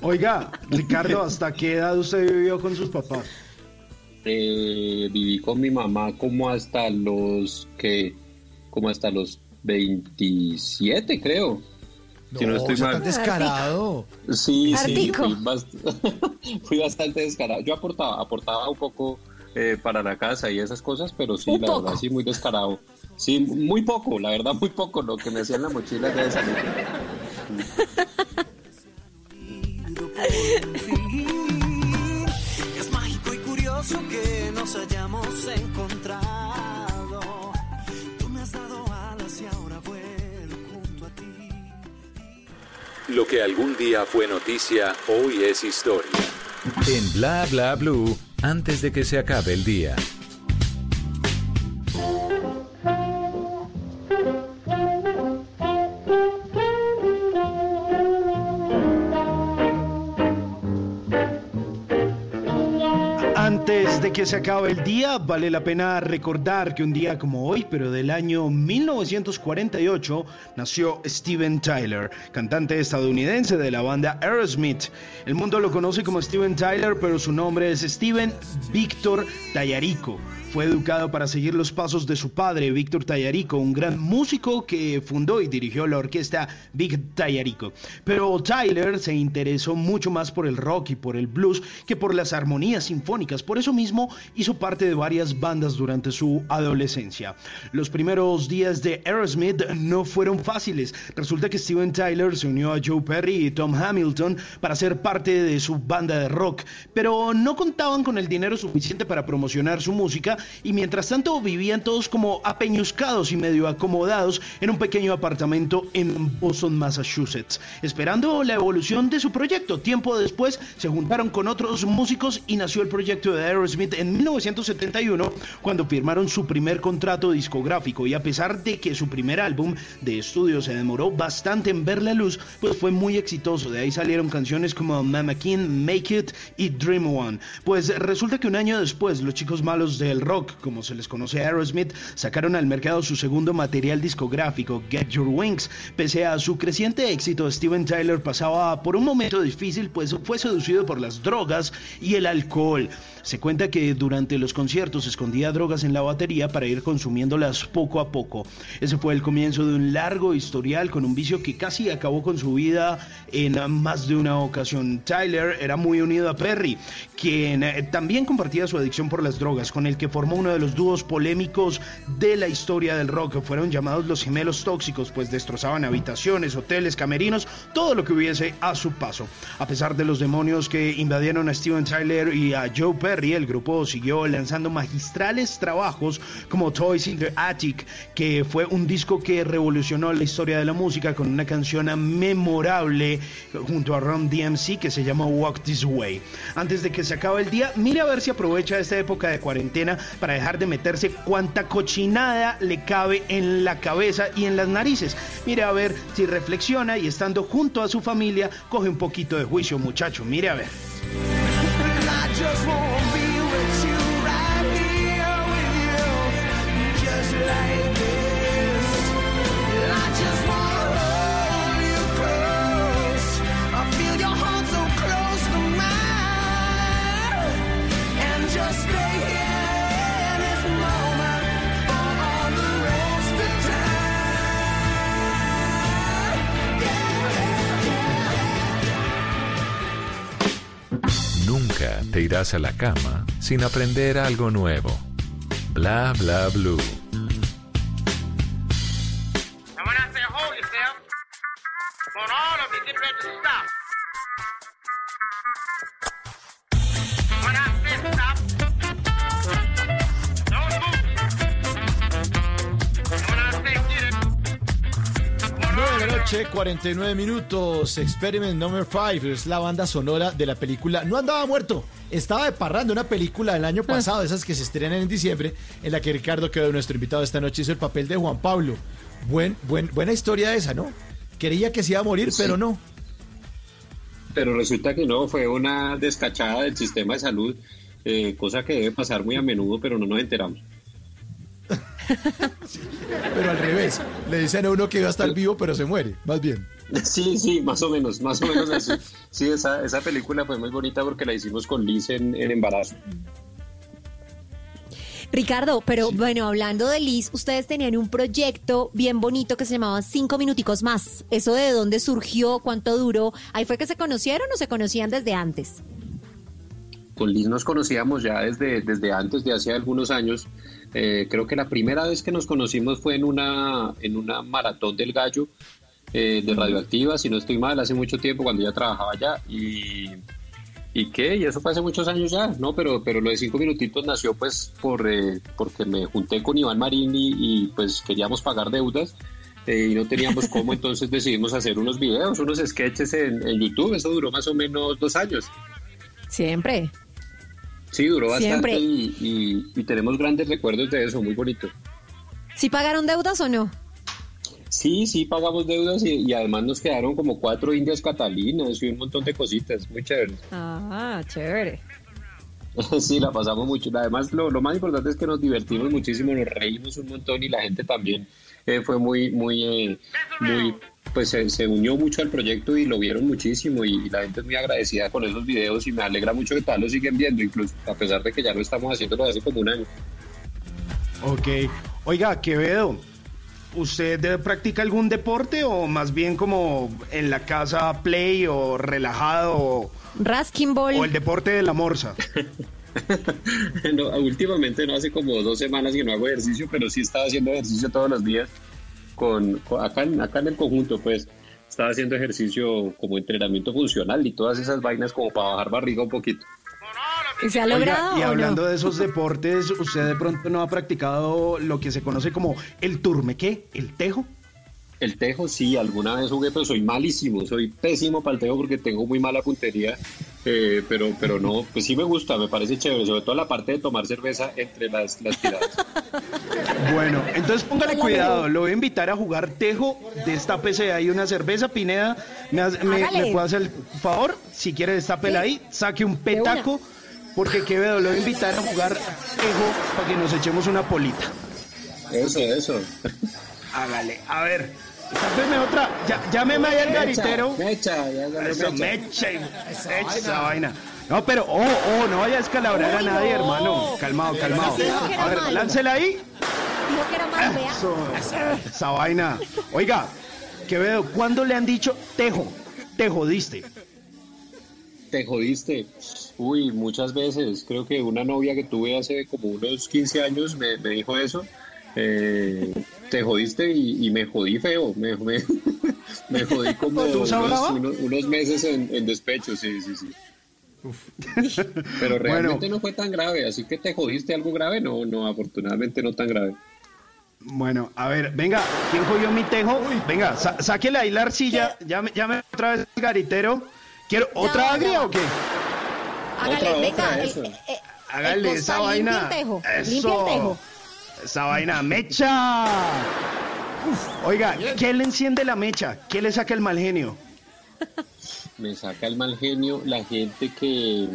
Oiga, Ricardo, ¿hasta qué edad usted vivió con sus papás? Eh, viví con mi mamá como hasta los que, como hasta los 27, creo. Si no estoy mal. tan descarado. Sí, sí, fui, bast- fui bastante descarado. Yo aportaba, aportaba un poco eh, para la casa y esas cosas, pero sí, Un la poco. verdad, sí, muy descarado. Sí, muy poco, la verdad, muy poco. Lo que me hacía en la mochila de salir. curioso que nos hayamos encontrado. Tú me has dado alas y ahora vuelo junto a ti. Lo que algún día fue noticia, hoy es historia. En Bla Bla Blue, antes de que se acabe el día. Antes de que se acabe el día, vale la pena recordar que un día como hoy, pero del año 1948, nació Steven Tyler, cantante estadounidense de la banda Aerosmith. El mundo lo conoce como Steven Tyler, pero su nombre es Steven Víctor Tallarico. Fue educado para seguir los pasos de su padre, Víctor Tallarico, un gran músico que fundó y dirigió la orquesta Big Tallarico. Pero Tyler se interesó mucho más por el rock y por el blues que por las armonías sinfónicas. Por eso mismo hizo parte de varias bandas durante su adolescencia. Los primeros días de Aerosmith no fueron fáciles. Resulta que Steven Tyler se unió a Joe Perry y Tom Hamilton para ser parte de su banda de rock, pero no contaban con el dinero suficiente para promocionar su música y mientras tanto vivían todos como apeñuscados y medio acomodados en un pequeño apartamento en Boston, Massachusetts, esperando la evolución de su proyecto. Tiempo después se juntaron con otros músicos y nació el proyecto de Aerosmith en 1971 cuando firmaron su primer contrato discográfico y a pesar de que su primer álbum de estudio se demoró bastante en ver la luz, pues fue muy exitoso. De ahí salieron canciones como Mama King, Make It y Dream One. Pues resulta que un año después los chicos malos del como se les conoce a Aerosmith, sacaron al mercado su segundo material discográfico, Get Your Wings. Pese a su creciente éxito, Steven Tyler pasaba por un momento difícil, pues fue seducido por las drogas y el alcohol. Se cuenta que durante los conciertos escondía drogas en la batería para ir consumiéndolas poco a poco. Ese fue el comienzo de un largo historial con un vicio que casi acabó con su vida en más de una ocasión. Tyler era muy unido a Perry, quien eh, también compartía su adicción por las drogas, con el que formó uno de los dúos polémicos de la historia del rock. Fueron llamados los gemelos tóxicos, pues destrozaban habitaciones, hoteles, camerinos, todo lo que hubiese a su paso. A pesar de los demonios que invadieron a Steven Tyler y a Joe Perry, el grupo siguió lanzando magistrales trabajos como Toys in the Attic, que fue un disco que revolucionó la historia de la música con una canción memorable junto a Ron DMC que se llama Walk This Way. Antes de que se acabe el día, mire a ver si aprovecha esta época de cuarentena para dejar de meterse cuanta cochinada le cabe en la cabeza y en las narices. Mire a ver si reflexiona y estando junto a su familia coge un poquito de juicio, muchacho. Mire a ver. Te irás a la cama sin aprender algo nuevo. Bla bla blue. And when I say hold yourself, I want all of you get ready to stop. Noche, 49 minutos. Experiment Number 5 es la banda sonora de la película No andaba muerto. Estaba de parranda, una película del año pasado, esas que se estrenan en diciembre, en la que Ricardo, que es nuestro invitado esta noche, hizo el papel de Juan Pablo. Buen, buen, buena historia esa, ¿no? Creía que se iba a morir, Sí. pero no. Pero resulta que no, fue una descachada del sistema de salud, eh, cosa que debe pasar muy a menudo, pero no nos enteramos. Pero al revés. Le dicen a uno que iba a estar vivo, pero se muere, más bien. Sí, sí, más o menos, más o menos así. Sí, esa, esa película fue muy bonita porque la hicimos con Liz en, en embarazo. Ricardo, pero bueno, hablando de Liz, ustedes tenían un proyecto bien bonito que se llamaba Cinco Minuticos Más. ¿Eso de dónde surgió? ¿Cuánto duró? ¿Ahí fue que se conocieron o se conocían desde antes? Con Liz nos conocíamos ya desde, desde antes, de hace algunos años. Eh, creo que la primera vez que nos conocimos fue en una, en una maratón del gallo eh, de Radioactiva, si no estoy mal, hace mucho tiempo cuando ya trabajaba allá. Y, ¿Y qué? Y eso fue hace muchos años ya, ¿no? Pero, pero lo de cinco minutitos nació pues por, eh, porque me junté con Iván Marín y, y, pues queríamos pagar deudas eh, y no teníamos cómo, entonces decidimos hacer unos videos, unos sketches en, en YouTube. Eso duró más o menos dos años. Siempre. Sí, duró bastante y, y- y tenemos grandes recuerdos de eso, muy bonito. ¿Sí pagaron deudas o no? Sí, sí, pagamos deudas y, y además nos quedaron como cuatro indias catalinas y un montón de cositas, muy chévere. Ah, chévere. Sí, la pasamos mucho. Además, lo, lo más importante es que nos divertimos muchísimo, nos reímos un montón y la gente también eh, fue muy, muy, eh, muy, pues se, se unió mucho al proyecto y lo vieron muchísimo y, la gente es muy agradecida con esos videos y me alegra mucho que tal lo siguen viendo, incluso a pesar de que ya lo estamos haciendo desde hace como un año. Ok. Oiga, Quevedo, ¿usted practica algún deporte o más bien como en la casa play o relajado o, Raskin Ball. o el deporte de la morsa? No, últimamente no hace como dos semanas que no hago ejercicio, pero sí estaba haciendo ejercicio todos los días con, con- acá, en, acá en el conjunto, pues estaba haciendo ejercicio como entrenamiento funcional y todas esas vainas como para bajar barriga un poquito. ¿Y se ha Oiga, logrado y hablando no? de esos deportes, ¿usted de pronto no ha practicado lo que se conoce como el turmequé, el tejo? El tejo sí, alguna vez jugué, pero soy malísimo, soy pésimo para el tejo porque tengo muy mala puntería, eh, pero, pero no, pues sí me gusta, me parece chévere, sobre todo la parte de tomar cerveza entre las, las tiradas. Bueno, entonces póngale cuidado, lo voy a invitar a jugar tejo, destápese ahí una cerveza, Pineda, ¿me, hace- me, puede hacer el favor? Si quiere destápela ahí, saque un petaco, porque Quevedo lo voy a invitar a jugar tejo para que nos echemos una polita. Eso, eso. Hágale, a ver, destápeme otra, ya, llámeme ahí al garitero. Mecha, ya Eso, mecha. mecha esa vaina. No, pero, oh, oh, no vaya a escalabrar a nadie, no. hermano. Calmado, calmado. A ver, láncela ahí. Dijo que era más vea. Eso, esa vaina. Oiga, Quevedo, ¿cuándo le han dicho tejo? Te jodiste. Te jodiste. Uy, muchas veces. Creo que una novia que tuve hace como unos 15 años me, me dijo eso. Eh, te jodiste y, y me jodí feo. Me, me, me jodí como ¿Tú unos, sabrás? unos- unos meses en, en despecho, sí, sí, sí. Pero realmente no fue tan grave, así que te jodiste algo grave, no, no, afortunadamente no tan grave. Bueno, a ver, venga, ¿quién cogió mi tejo? Venga, sa- sáquele ahí la arcilla. Llame, llame otra vez al garitero. ¿Quiero otra ya agria o qué? Hágale, Otra, venga. otra, el- eso. eh, Hágale El esa limpia vaina. el tejo, Eso. limpia el tejo. Esa vaina, mecha. Oiga, ¿qué le enciende la mecha? ¿Qué le saca el mal genio? Me saca el mal genio la gente que...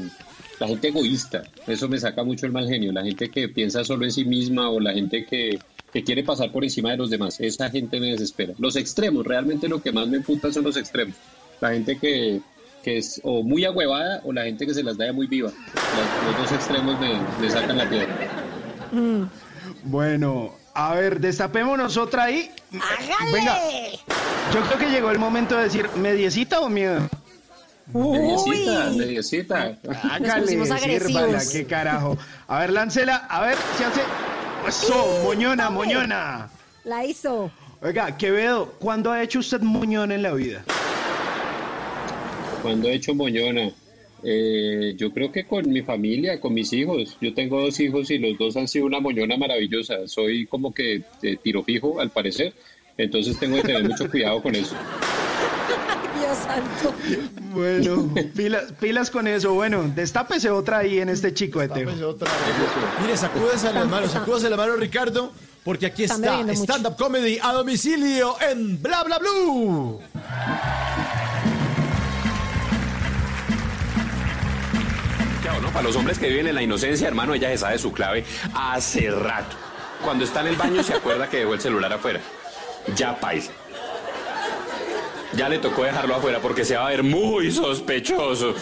La gente egoísta, eso me saca mucho el mal genio. La gente que piensa solo en sí misma o la gente que, que quiere pasar por encima de los demás. Esa gente me desespera. Los extremos, realmente lo que más me emputa son los extremos. La gente que, que es o muy agüevada o la gente que se las da de muy viva. Los dos extremos me, me sacan la piedra. Bueno, a ver, destapémonos otra ahí. ¡Hágale! Venga, yo creo que llegó el momento de decir, ¿mediecita o miedo? Mediecita, mediecita. Hágale, sírvala, qué carajo. A ver, láncela, a ver, se hace... Eso, moñona, moñona. La hizo. Oiga, Quevedo, ¿cuándo ha hecho usted moñón en la vida? Cuando he hecho moñona, eh, yo creo que con mi familia, con mis hijos. Yo tengo dos hijos y los dos han sido una moñona maravillosa. Soy como que de tiro fijo, al parecer. Entonces tengo que tener mucho cuidado con eso. Dios santo. Bueno, pilas, pilas con eso. Bueno, destápese otra ahí en este chico de. Pues otra. Mire, sacúdese las manos, sacúdese las manos, Ricardo, porque aquí está. Stand Up Comedy a domicilio en Bla Bla Blue. ¿No? Para los hombres que viven en la inocencia, hermano, ella se sabe su clave hace rato. Cuando está en el baño se acuerda que dejó el celular afuera. Ya paisa. Ya le tocó dejarlo afuera porque se va a ver muy sospechoso.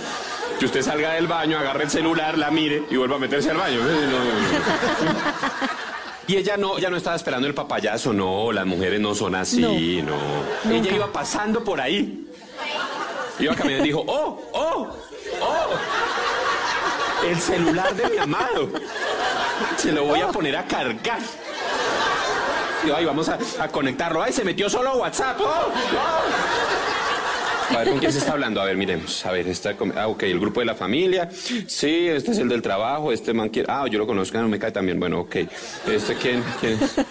Que usted salga del baño, agarre el celular, la mire y vuelva a meterse al baño. Eh, no, no, no. Y ella no, ya no estaba esperando el papayazo, no, las mujeres no son así, no. Ella iba pasando por ahí. Iba caminando y dijo, oh, oh, oh, el celular de mi amado. Se lo voy a poner a cargar. Y ay, vamos a, a conectarlo. Ay, se metió solo WhatsApp. Oh, oh. A ver, ¿con quién se está hablando? A ver, miremos. A ver, está Ah, ok, el grupo de la familia. Sí, este es el del trabajo. Este man quiere... Ah, yo lo conozco, no me cae también. Bueno, ok. ¿Este quién? quién es?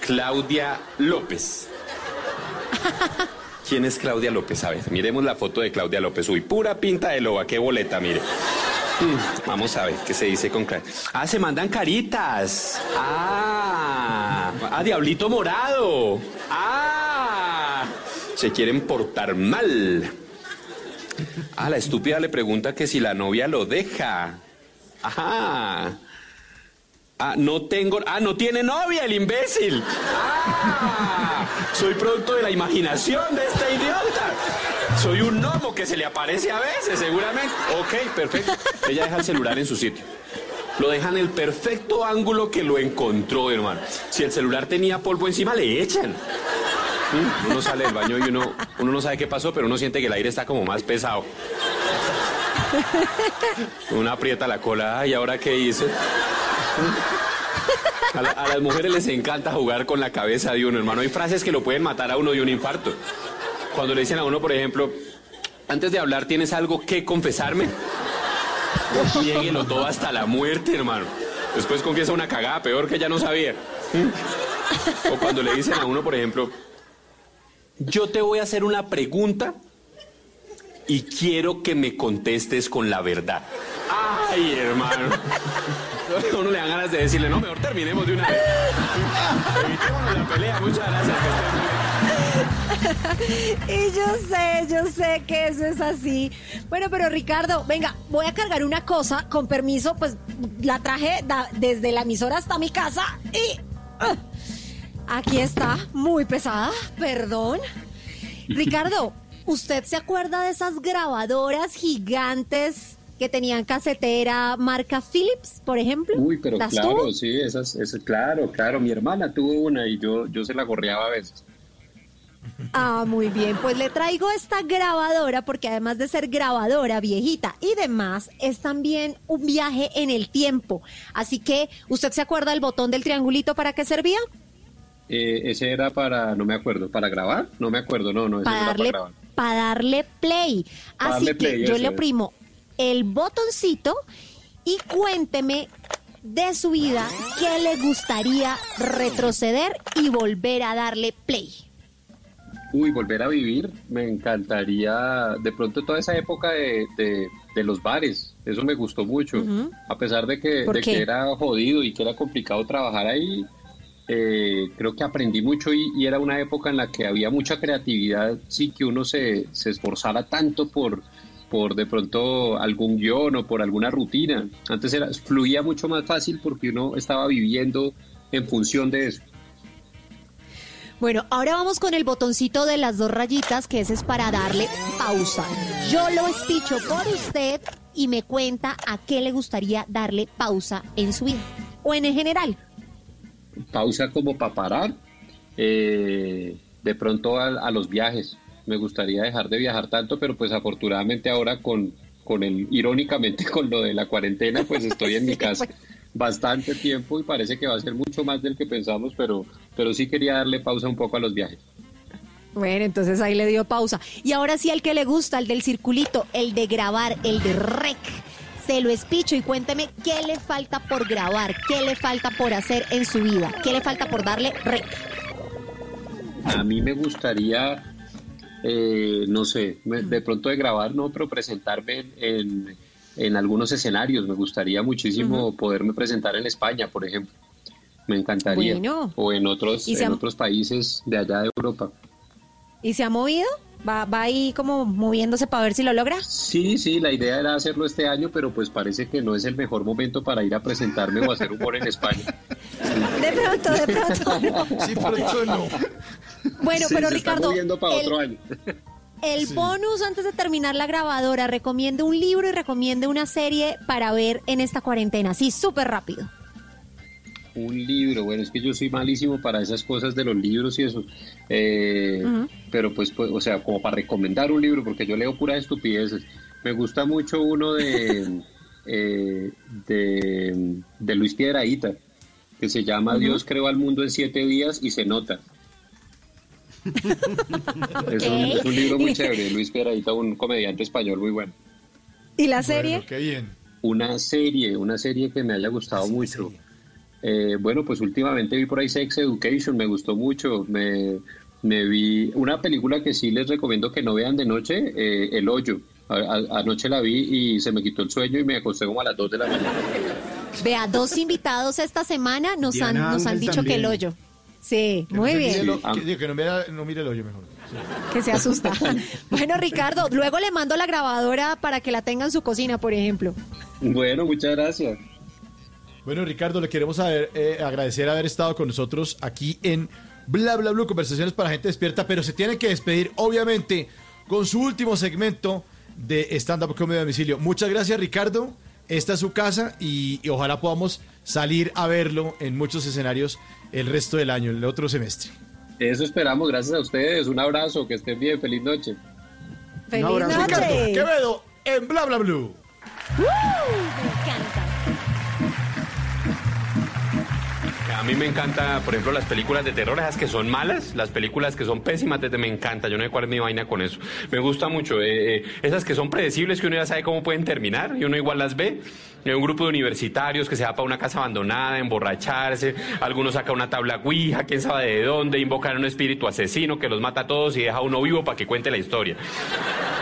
Claudia López. ¿Quién es Claudia López? A ver, miremos la foto de Claudia López. Uy, pura pinta de loba, qué boleta, mire. Mm, Vamos a ver qué se dice con Claudia. Ah, se mandan caritas. Ah, ah, diablito morado. Ah, se quieren portar mal. Ah, la estúpida le pregunta que si la novia lo deja. Ajá. Ah, no tengo. Ah, no tiene novia el imbécil. Ah, soy producto de la imaginación de este idiota. Soy un gnomo que se le aparece a veces, seguramente. Ok, perfecto. Ella deja el celular en su sitio. Lo deja en el perfecto ángulo que lo encontró, hermano. Si el celular tenía polvo encima, le echan. Uno sale del baño y uno, uno no sabe qué pasó, pero uno siente que el aire está como más pesado. Uno aprieta la cola, ay, ¿ahora qué hice? A, la- a las mujeres les encanta jugar con la cabeza de uno, hermano. Hay frases que lo pueden matar a uno de un infarto. Cuando le dicen a uno, por ejemplo, antes de hablar, ¿tienes algo que confesarme? Niéguelo todo hasta la muerte, hermano. Después confiesa una cagada peor que ya no sabía. O cuando le dicen a uno, por ejemplo, yo te voy a hacer una pregunta y quiero que me contestes con la verdad. Ay, hermano. A uno le dan ganas de decirle, no, mejor terminemos de una vez. Evitémonos la pelea, muchas gracias. Y yo sé, yo sé que eso es así. Bueno, pero Ricardo, venga, voy a cargar una cosa, con permiso, pues la traje da- desde la emisora hasta mi casa y ah, aquí está, muy pesada, perdón. Ricardo, ¿usted se acuerda de esas grabadoras gigantes que tenían casetera marca Philips, por ejemplo? Uy, pero ¿Las claro, tuvo? sí, esas, esas, claro, claro. Mi hermana tuvo una y yo, yo se la gorreaba a veces. Ah, muy bien. Pues le traigo esta grabadora porque además de ser grabadora viejita y demás, es también un viaje en el tiempo. Así que, ¿usted se acuerda del botón del triangulito para qué servía? Eh, ese era para, no me acuerdo, ¿para grabar? No me acuerdo, no, no, ese Para era darle, para grabar. para darle play. Así darle que play, yo le es. El botoncito y cuénteme de su vida qué le gustaría retroceder y volver a darle play. Uy, volver a vivir, me encantaría, de pronto toda esa época de, de, de los bares, Eso me gustó mucho. A pesar de que era jodido y que era complicado trabajar ahí, eh, creo que aprendí mucho y, y era una época en la que había mucha creatividad, sí que uno se, se esforzara tanto por, por de pronto algún guion o por alguna rutina. Antes era, fluía mucho más fácil porque uno estaba viviendo en función de eso. Bueno, ahora vamos con el botoncito de las dos rayitas, que ese es para darle pausa. Yo lo espicho por usted y me cuenta a qué le gustaría darle pausa en su vida o en el general. pausa como para parar. eh, de pronto a, a los viajes. Me gustaría dejar de viajar tanto, pero pues afortunadamente ahora con, con el, irónicamente con lo de la cuarentena, pues estoy en mi casa bastante tiempo y parece que va a ser mucho más del que pensamos, pero, pero sí quería darle pausa un poco a los viajes. Bueno, entonces ahí le dio pausa. Y ahora sí, al que le gusta, el del circulito, el de grabar, el de rec. Se lo espicho y cuénteme qué le falta por grabar, qué le falta por hacer en su vida, qué le falta por darle rec. A mí me gustaría, eh, no sé, de pronto de grabar, no, pero presentarme en, en- en algunos escenarios. Me gustaría muchísimo poderme presentar en España, por ejemplo. Me encantaría. Bueno. O en otros, ¿Y se en otros países de allá de Europa. ¿Y se ha movido? ¿Va, va ahí como moviéndose para ver si lo logra? Sí, sí, la idea era hacerlo este año, pero pues parece que no es el mejor momento para ir a presentarme o hacer humor en España. De pronto, de pronto. Sí, pronto no. Bueno, Sí, pero se Ricardo, está moviendo para el- otro año. El bonus antes de terminar la grabadora, recomiende un libro y recomiende una serie para ver en esta cuarentena. Sí, súper rápido. Un libro, bueno, es que yo soy malísimo para esas cosas de los libros y eso. Eh. Pero pues, pues, o sea, como para recomendar un libro, porque yo leo puras estupideces. Me gusta mucho uno de, eh, de, de Luis Piedrahíta, que se llama. Dios creó al mundo en siete días y se nota. es, un, es un libro muy chévere, Luis Piedrahíta, un comediante español muy bueno. ¿Y la serie? qué bien. Una serie, una serie que me haya gustado mucho. Eh, bueno, pues últimamente vi por ahí Sex Education, me gustó mucho. Me, me vi una película que sí les recomiendo que no vean de noche, eh, El Hoyo. A- a- anoche la vi y se me quitó el sueño y me acosté como a las 2 de la mañana. Vea, dos invitados esta semana nos han, nos han dicho que el hoyo. Sí, muy bien. lo- que, que no, mira- no mire el hoyo mejor. Que se asusta. Bueno, Ricardo, luego le mando la grabadora para que la tenga en su cocina, por ejemplo. Bueno, muchas gracias. Bueno, Ricardo, le queremos haber, eh, agradecer haber estado con nosotros aquí en Bla Bla Blue, conversaciones para gente despierta, pero se tiene que despedir, obviamente, con su último segmento de Stand Up Comedy Domicilio. Muchas gracias, Ricardo. Esta es su casa y, y ojalá podamos salir a verlo en muchos escenarios el resto del año, el otro semestre. Eso esperamos, gracias a ustedes. Un abrazo, que estén bien, feliz noche. ¡Feliz Ricardo noche! Quevedo en Bla Bla Blue. ¡Uh! Me encanta. Mí me encanta, por ejemplo, las películas de terror, esas que son malas, las películas que son pésimas, desde me encanta. Yo no sé cuál es mi vaina con eso. Me gusta mucho. eh, eh, esas que son predecibles, que uno ya sabe cómo pueden terminar y uno igual las ve. Hay un grupo de universitarios que se va para una casa abandonada, emborracharse, algunos sacan una tabla guija, quién sabe de dónde, invocan a un espíritu asesino que los mata a todos y deja a uno vivo para que cuente la historia.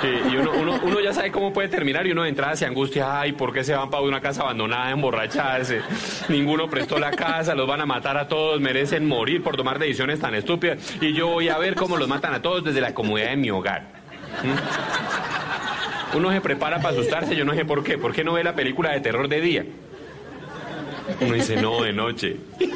Eh, y uno, uno, ya sabe cómo puede terminar y uno de entrada se angustia, ay, ¿por qué se van para una casa abandonada emborracharse? Ninguno prestó la casa, los van a matar a todos, merecen morir por tomar decisiones tan estúpidas y yo voy a ver cómo los matan a todos desde la comodidad de mi hogar. ¿Mm? Uno se prepara para asustarse, yo no sé por qué. ¿Por qué no ve la película de terror de día? Uno dice, no, de noche.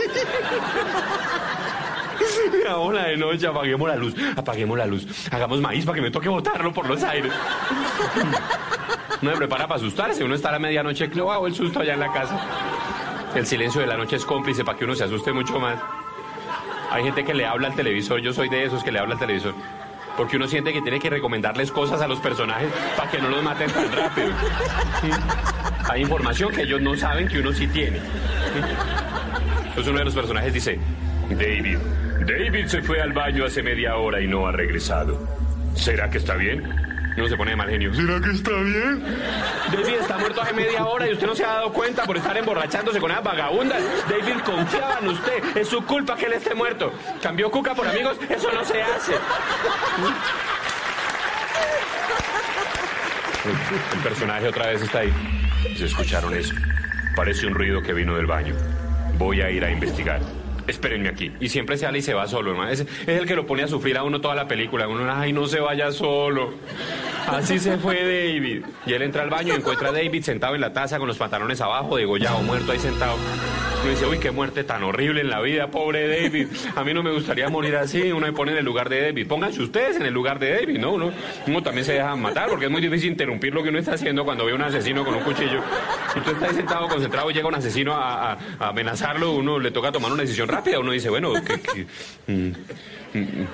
Ahora de noche, apaguemos la luz, apaguemos la luz, hagamos maíz para que me toque botarlo por los aires. Uno se prepara para asustarse, uno está a la medianoche clavado el susto allá en la casa. El silencio de la noche es cómplice para que uno se asuste mucho más. Hay gente que le habla al televisor, yo soy de esos que le habla al televisor. Porque uno siente que tiene que recomendarles cosas a los personajes para que no los maten tan rápido. ¿Mm? Hay información que ellos no saben que uno sí tiene. ¿Mm? Entonces uno de los personajes dice, David, David se fue al baño hace media hora y no ha regresado. ¿Será que está bien? Y uno se pone de mal genio. ¿Será que está bien? David está muerto hace media hora y usted no se ha dado cuenta por estar emborrachándose con esas vagabundas. David confiaba en usted. Es su culpa que él esté muerto. Cambió Cuca por amigos. Eso no se hace. El personaje otra vez está ahí. ¿Se escucharon eso? Parece un ruido que vino del baño. Voy a ir a investigar. Espérenme aquí. Y siempre sale y se va solo, hermano. Es, el que lo pone a sufrir a uno toda la película. Uno, ay, no se vaya solo. Así se fue David. Y él entra al baño y encuentra a David sentado en la taza con los pantalones abajo, degollado, muerto ahí sentado. Y dice, uy, qué muerte tan horrible en la vida, pobre David. A mí no me gustaría morir así. Uno me pone en el lugar de David. Pónganse ustedes en el lugar de David, ¿no? Uno, uno también se deja matar porque es muy difícil interrumpir lo que uno está haciendo cuando ve un asesino con un cuchillo. Y tú estás ahí sentado concentrado y llega un asesino a, amenazarlo. Uno le toca tomar una decisión rápida. Uno dice, bueno, que- mm, mm, mm,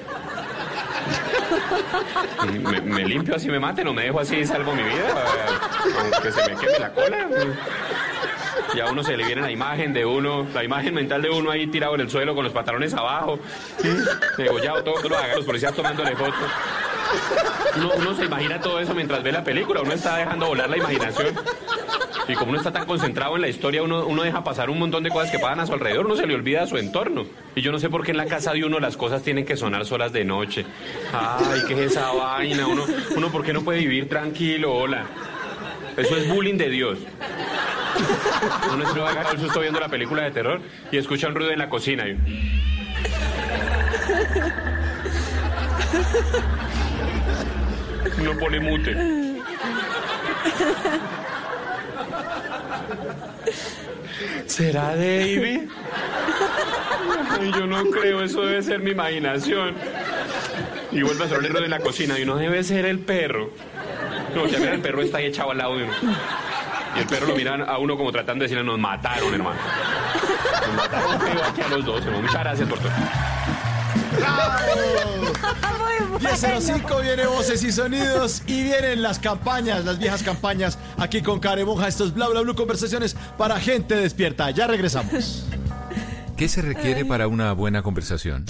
me, limpio así me mate, no me dejo así y salvo mi vida, aunque se me queme la cola. Y a uno se le viene la imagen de uno, la imagen mental de uno ahí tirado en el suelo con los pantalones abajo, degollado, todo, todo lo haga, los policías tomándole fotos. Uno, se imagina todo eso mientras ve la película, uno está dejando volar la imaginación. Y como uno está tan concentrado en la historia, uno, uno deja pasar un montón de cosas que pasan a su alrededor, uno se le olvida su entorno. Y yo no sé por qué en la casa de uno las cosas tienen que sonar solas de noche. Ay, ¿qué es esa vaina? Uno, ¿por qué no puede vivir tranquilo? Hola. Eso es bullying de Dios. Uno se va a viendo la película de terror y escucha un ruido en la cocina. Uno pone mute. ¿Será David? Ay, yo no creo, eso debe ser mi imaginación. Y vuelve a sonar el ruido en la cocina y uno debe ser el perro. No, ya mira, el perro está ahí echado al lado de uno. Y el perro lo mira a uno como tratando de decirle, nos mataron, hermano. Nos mataron aquí a los dos, hermano. Muchas gracias por todo. 10.05 viene Voces y Sonidos y vienen las campañas, las viejas campañas aquí con Caremonja. Esto es Bla Bla Blue Conversaciones para gente despierta. Ya regresamos. ¿Qué se requiere para una buena conversación?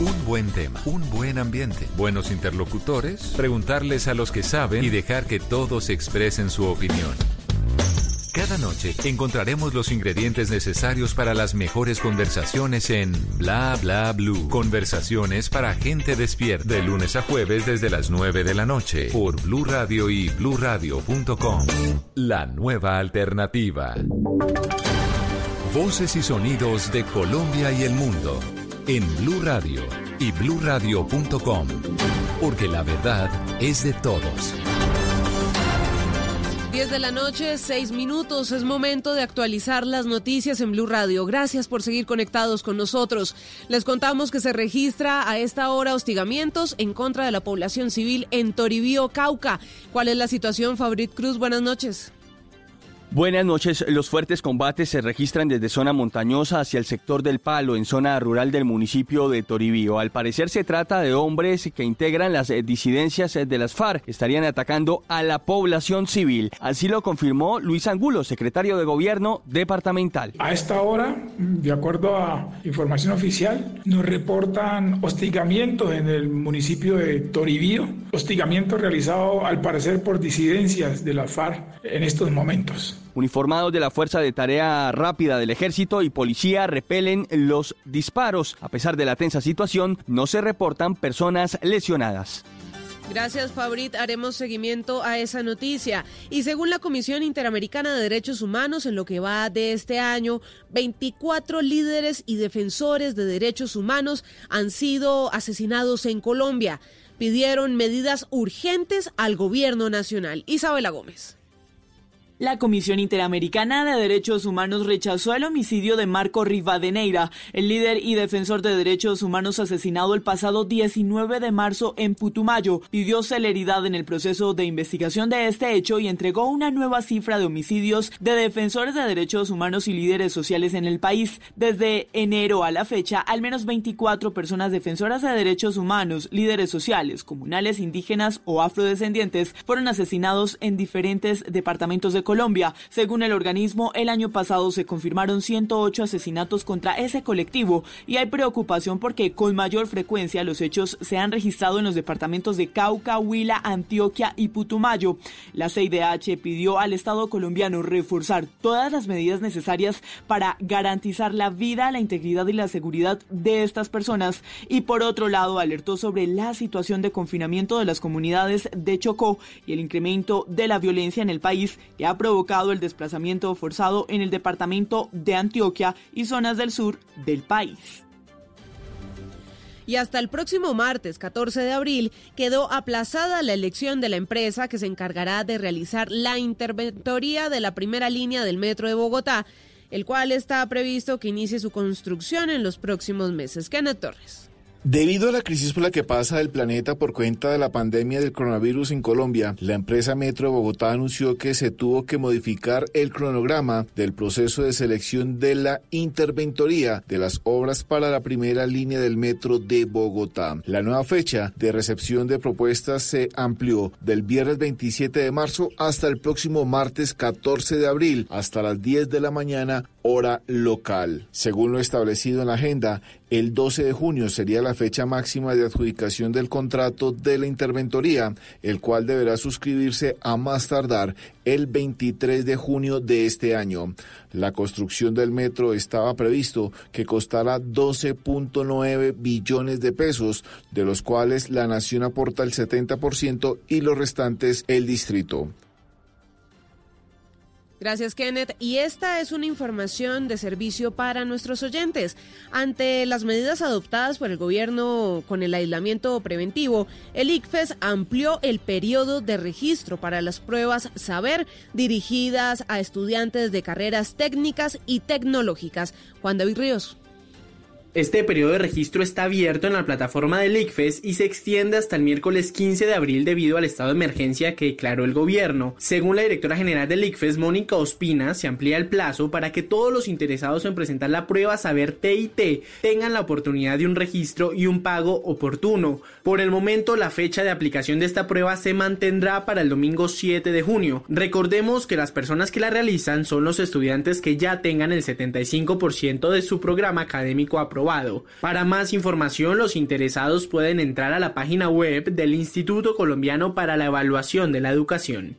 Un buen tema, un buen ambiente, buenos interlocutores, preguntarles a los que saben y dejar que todos expresen su opinión. Cada noche encontraremos los ingredientes necesarios para las mejores conversaciones en Bla Bla Blue. Conversaciones para gente despierta. De lunes a jueves desde las 9 de la noche por Blue Radio y bluradio.com. La nueva alternativa. Voces y sonidos de Colombia y el mundo en Blue Radio y bluradio.com. Porque la verdad es de todos. 10 de la noche, 6 minutos. Es momento de actualizar las noticias en Blue Radio. Gracias por seguir conectados con nosotros. Les contamos que se registra a esta hora hostigamientos en contra de la población civil en Toribío, Cauca. ¿Cuál es la situación, Fabrit Cruz? Buenas noches. Buenas noches. Los fuertes combates se registran desde zona montañosa hacia el sector del Palo, en zona rural del municipio de Toribío. Al parecer se trata de hombres que integran las eh, disidencias eh, de las FARC. Estarían atacando a la población civil. Así lo confirmó Luis Angulo, secretario de Gobierno departamental. A esta hora, de acuerdo a información oficial, nos reportan hostigamientos en el municipio de Toribío, hostigamiento realizado al parecer por disidencias de la FARC en estos momentos. Uniformados de la Fuerza de Tarea Rápida del Ejército y Policía repelen los disparos. A pesar de la tensa situación, no se reportan personas lesionadas. Gracias, Fabrit. Haremos seguimiento a esa noticia. Y según la Comisión Interamericana de Derechos Humanos, en lo que va de este año, 24 líderes y defensores de derechos humanos han sido asesinados en Colombia. Pidieron medidas urgentes al gobierno nacional. Isabela Gómez. La Comisión Interamericana de Derechos Humanos rechazó el homicidio de Marco Rivadeneira, el líder y defensor de derechos humanos asesinado el pasado 19 de marzo en Putumayo. Pidió celeridad en el proceso de investigación de este hecho y entregó una nueva cifra de homicidios de defensores de derechos humanos y líderes sociales en el país. Desde enero a la fecha, al menos 24 personas defensoras de derechos humanos, líderes sociales, comunales, indígenas o afrodescendientes fueron asesinados en diferentes departamentos de Colombia. Según el organismo, el año pasado se confirmaron 108 asesinatos contra ese colectivo y hay preocupación porque con mayor frecuencia los hechos se han registrado en los departamentos de Cauca, Huila, Antioquia y Putumayo. La CIDH pidió al Estado colombiano reforzar todas las medidas necesarias para garantizar la vida, la integridad y la seguridad de estas personas y por otro lado alertó sobre la situación de confinamiento de las comunidades de Chocó y el incremento de la violencia en el país que provocado el desplazamiento forzado en el departamento de Antioquia y zonas del sur del país. Y hasta el próximo martes 14 de abril quedó aplazada la elección de la empresa que se encargará de realizar la interventoría de la primera línea del metro de Bogotá, el cual está previsto que inicie su construcción en los próximos meses. Kenneth Torres. Debido a la crisis por la que pasa el planeta por cuenta de la pandemia del coronavirus en Colombia, la empresa Metro de Bogotá anunció que se tuvo que modificar el cronograma del proceso de selección de la interventoría de las obras para la primera línea del metro de Bogotá. La nueva fecha de recepción de propuestas se amplió del viernes 27 de marzo hasta el próximo martes 14 de abril, hasta las 10 de la mañana hora local. Según lo establecido en la agenda, el 12 de junio sería la fecha máxima de adjudicación del contrato de la interventoría, el cual deberá suscribirse a más tardar el 23 de junio de este año. La construcción del metro estaba previsto que costara 12.9 billones de pesos, de los cuales la nación aporta el 70% y los restantes el distrito. Gracias, Kenneth. Y esta es una información de servicio para nuestros oyentes. Ante las medidas adoptadas por el gobierno con el aislamiento preventivo, el ICFES amplió el periodo de registro para las pruebas Saber dirigidas a estudiantes de carreras técnicas y tecnológicas. Juan David Ríos. Este periodo de registro está abierto en la plataforma del ICFES y se extiende hasta el miércoles 15 de abril debido al estado de emergencia que declaró el gobierno. Según la directora general del ICFES, Mónica Ospina, se amplía el plazo para que todos los interesados en presentar la prueba Saber TIT tengan la oportunidad de un registro y un pago oportuno. Por el momento, la fecha de aplicación de esta prueba se mantendrá para el domingo 7 de junio. Recordemos que las personas que la realizan son los estudiantes que ya tengan el 75% de su programa académico aprobado. Para más información, los interesados pueden entrar a la página web del Instituto Colombiano para la Evaluación de la Educación.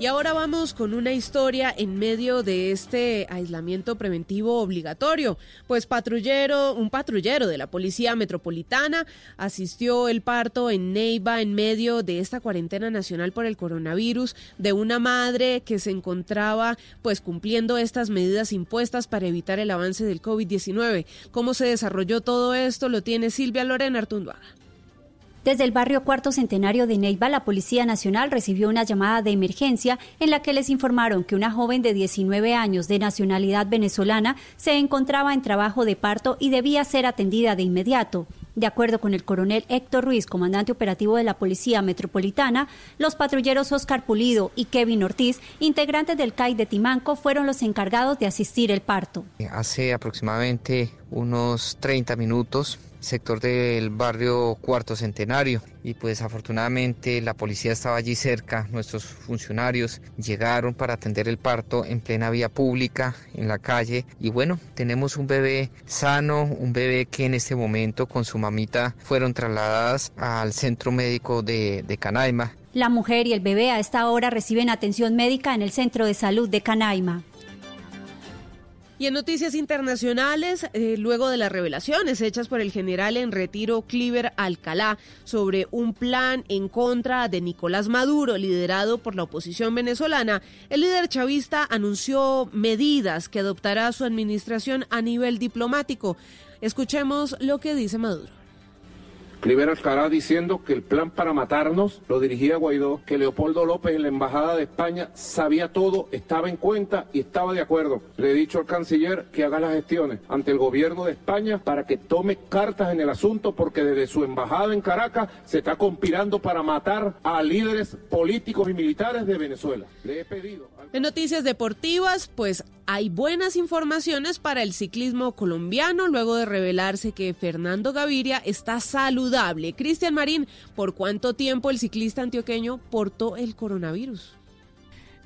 Y ahora vamos con una historia en medio de este aislamiento preventivo obligatorio. Pues patrullero, un patrullero de la Policía Metropolitana asistió el parto en Neiva en medio de esta cuarentena nacional por el coronavirus de una madre que se encontraba pues cumpliendo estas medidas impuestas para evitar el avance del COVID-19. ¿Cómo se desarrolló todo esto? Lo tiene Silvia Lorena Artunduaga. Desde el barrio Cuarto Centenario de Neiva, la Policía Nacional recibió una llamada de emergencia en la que les informaron que una joven de 19 años de nacionalidad venezolana se encontraba en trabajo de parto y debía ser atendida de inmediato. De acuerdo con el coronel Héctor Ruiz, comandante operativo de la Policía Metropolitana, los patrulleros Oscar Pulido y Kevin Ortiz, integrantes del CAI de Timanco, fueron los encargados de asistir el parto. Hace aproximadamente unos 30 minutos sector del barrio Cuarto Centenario y pues afortunadamente la policía estaba allí cerca, nuestros funcionarios llegaron para atender el parto en plena vía pública, en la calle y bueno, tenemos un bebé sano, un bebé que en este momento con su mamita fueron trasladadas al centro médico de, de Canaima. La mujer y el bebé a esta hora reciben atención médica en el centro de salud de Canaima. Y en noticias internacionales, eh, luego de las revelaciones hechas por el general en retiro Cliver Alcalá sobre un plan en contra de Nicolás Maduro, liderado por la oposición venezolana, el líder chavista anunció medidas que adoptará su administración a nivel diplomático. Escuchemos lo que dice Maduro. Cliver Alcaraz diciendo que el plan para matarnos lo dirigía Guaidó, que Leopoldo López en la Embajada de España sabía todo, estaba en cuenta y estaba de acuerdo. Le he dicho al canciller que haga las gestiones ante el gobierno de España para que tome cartas en el asunto porque desde su embajada en Caracas se está conspirando para matar a líderes políticos y militares de Venezuela. Le he pedido... En noticias deportivas, pues hay buenas informaciones para el ciclismo colombiano luego de revelarse que Fernando Gaviria está saludable. Cristian Marín, ¿por cuánto tiempo el ciclista antioqueño portó el coronavirus?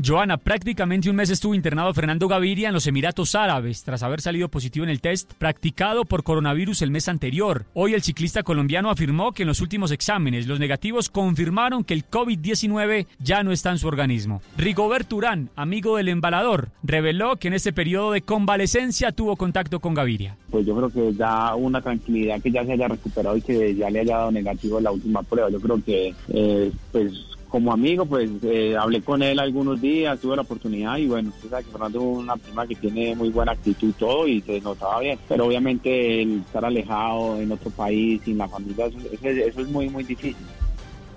Joana, prácticamente un mes estuvo internado Fernando Gaviria en los Emiratos Árabes tras haber salido positivo en el test practicado por coronavirus el mes anterior. Hoy el ciclista colombiano afirmó que en los últimos exámenes los negativos confirmaron que el COVID-19 ya no está en su organismo. Rigobert Urán, amigo del embalador, reveló que en este periodo de convalecencia tuvo contacto con Gaviria. Pues yo creo que da una tranquilidad que ya se haya recuperado y que ya le haya dado negativo la última prueba. Yo creo que eh, pues como amigo, pues eh, hablé con él algunos días, tuve la oportunidad y bueno, usted sabe que Fernando es una persona que tiene muy buena actitud todo y se notaba bien. Pero obviamente el estar alejado en otro país, sin la familia, eso, eso es- eso es muy, muy difícil.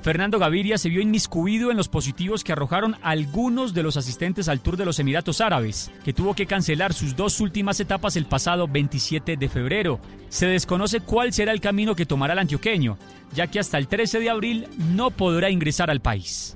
Fernando Gaviria se vio inmiscuido en los positivos que arrojaron algunos de los asistentes al Tour de los Emiratos Árabes, que tuvo que cancelar sus dos últimas etapas el pasado 27 de febrero. Se desconoce cuál será el camino que tomará el antioqueño, ya que hasta el 13 de abril no podrá ingresar al país.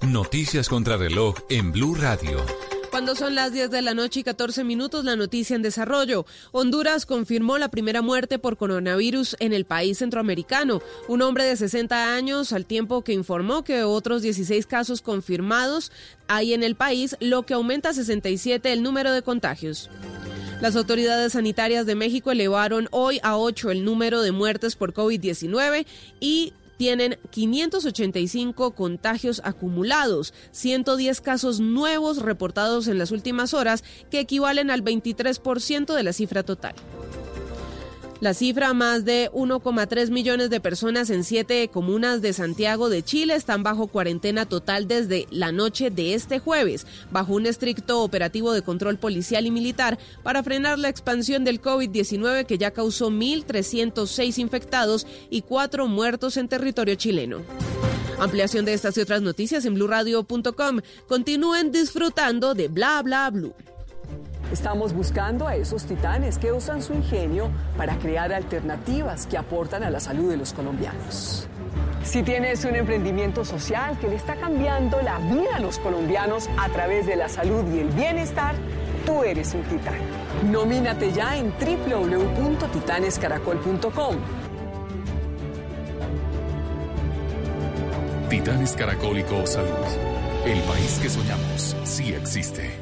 Noticias contra reloj en Blue Radio. Cuando son las 10 de la noche y 14 minutos, la noticia en desarrollo. Honduras confirmó la primera muerte por coronavirus en el país centroamericano. Un hombre de 60 años, al tiempo que informó que otros 16 casos confirmados hay en el país, lo que aumenta a 67 el número de contagios. Las autoridades sanitarias de México elevaron hoy a 8 el número de muertes por COVID-19 y tienen 585 contagios acumulados, 110 casos nuevos reportados en las últimas horas, que equivalen al 23% de la cifra total. La cifra, más de 1,3 millones de personas en siete comunas de Santiago de Chile están bajo cuarentena total desde la noche de este jueves, bajo un estricto operativo de control policial y militar para frenar la expansión del COVID-19 que ya causó 1.306 infectados y cuatro muertos en territorio chileno. Ampliación de estas y otras noticias en blurradio.com. Continúen disfrutando de Bla Bla Blue. Estamos buscando a esos titanes que usan su ingenio para crear alternativas que aportan a la salud de los colombianos. Si tienes un emprendimiento social que le está cambiando la vida a los colombianos a través de la salud y el bienestar, tú eres un titán. Nomínate ya en www.titanescaracol.com. Titanes Caracólico Salud. El país que soñamos sí existe.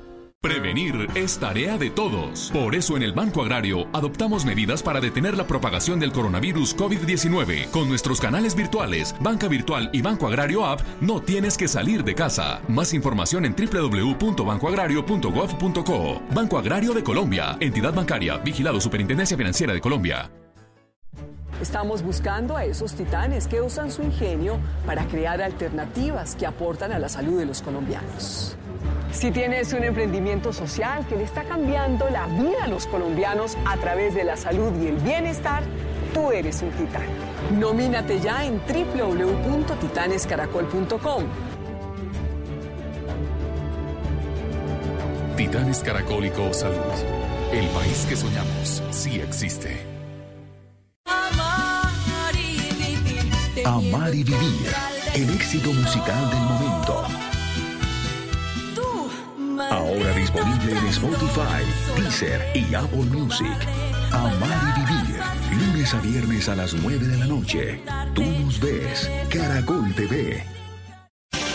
Prevenir es tarea de todos. Por eso en el Banco Agrario adoptamos medidas para detener la propagación del coronavirus COVID-19. Con nuestros canales virtuales, Banca Virtual y Banco Agrario App, no tienes que salir de casa. Más información en www.bancoagrario.gov.co. Banco Agrario de Colombia, entidad bancaria, vigilado Superintendencia Financiera de Colombia. Estamos buscando a esos titanes que usan su ingenio para crear alternativas que aportan a la salud de los colombianos. Si tienes un emprendimiento social que le está cambiando la vida a los colombianos a través de la salud y el bienestar, tú eres un titán. Nomínate ya en www.titanescaracol.com. Titanes Caracólico Salud. El país que soñamos sí existe. Amar y vivir. El éxito musical del momento. Ahora disponible en Spotify, Deezer y Apple Music. Amar y vivir. Lunes a viernes a las 9 de la noche. Tú nos ves. Caracol TV.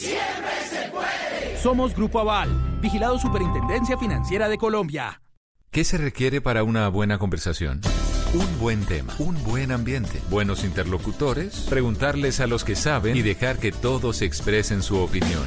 Siempre se puede. Somos Grupo Aval, vigilado Superintendencia Financiera de Colombia. ¿Qué se requiere para una buena conversación? Un buen tema, un buen ambiente, buenos interlocutores, preguntarles a los que saben y dejar que todos expresen su opinión.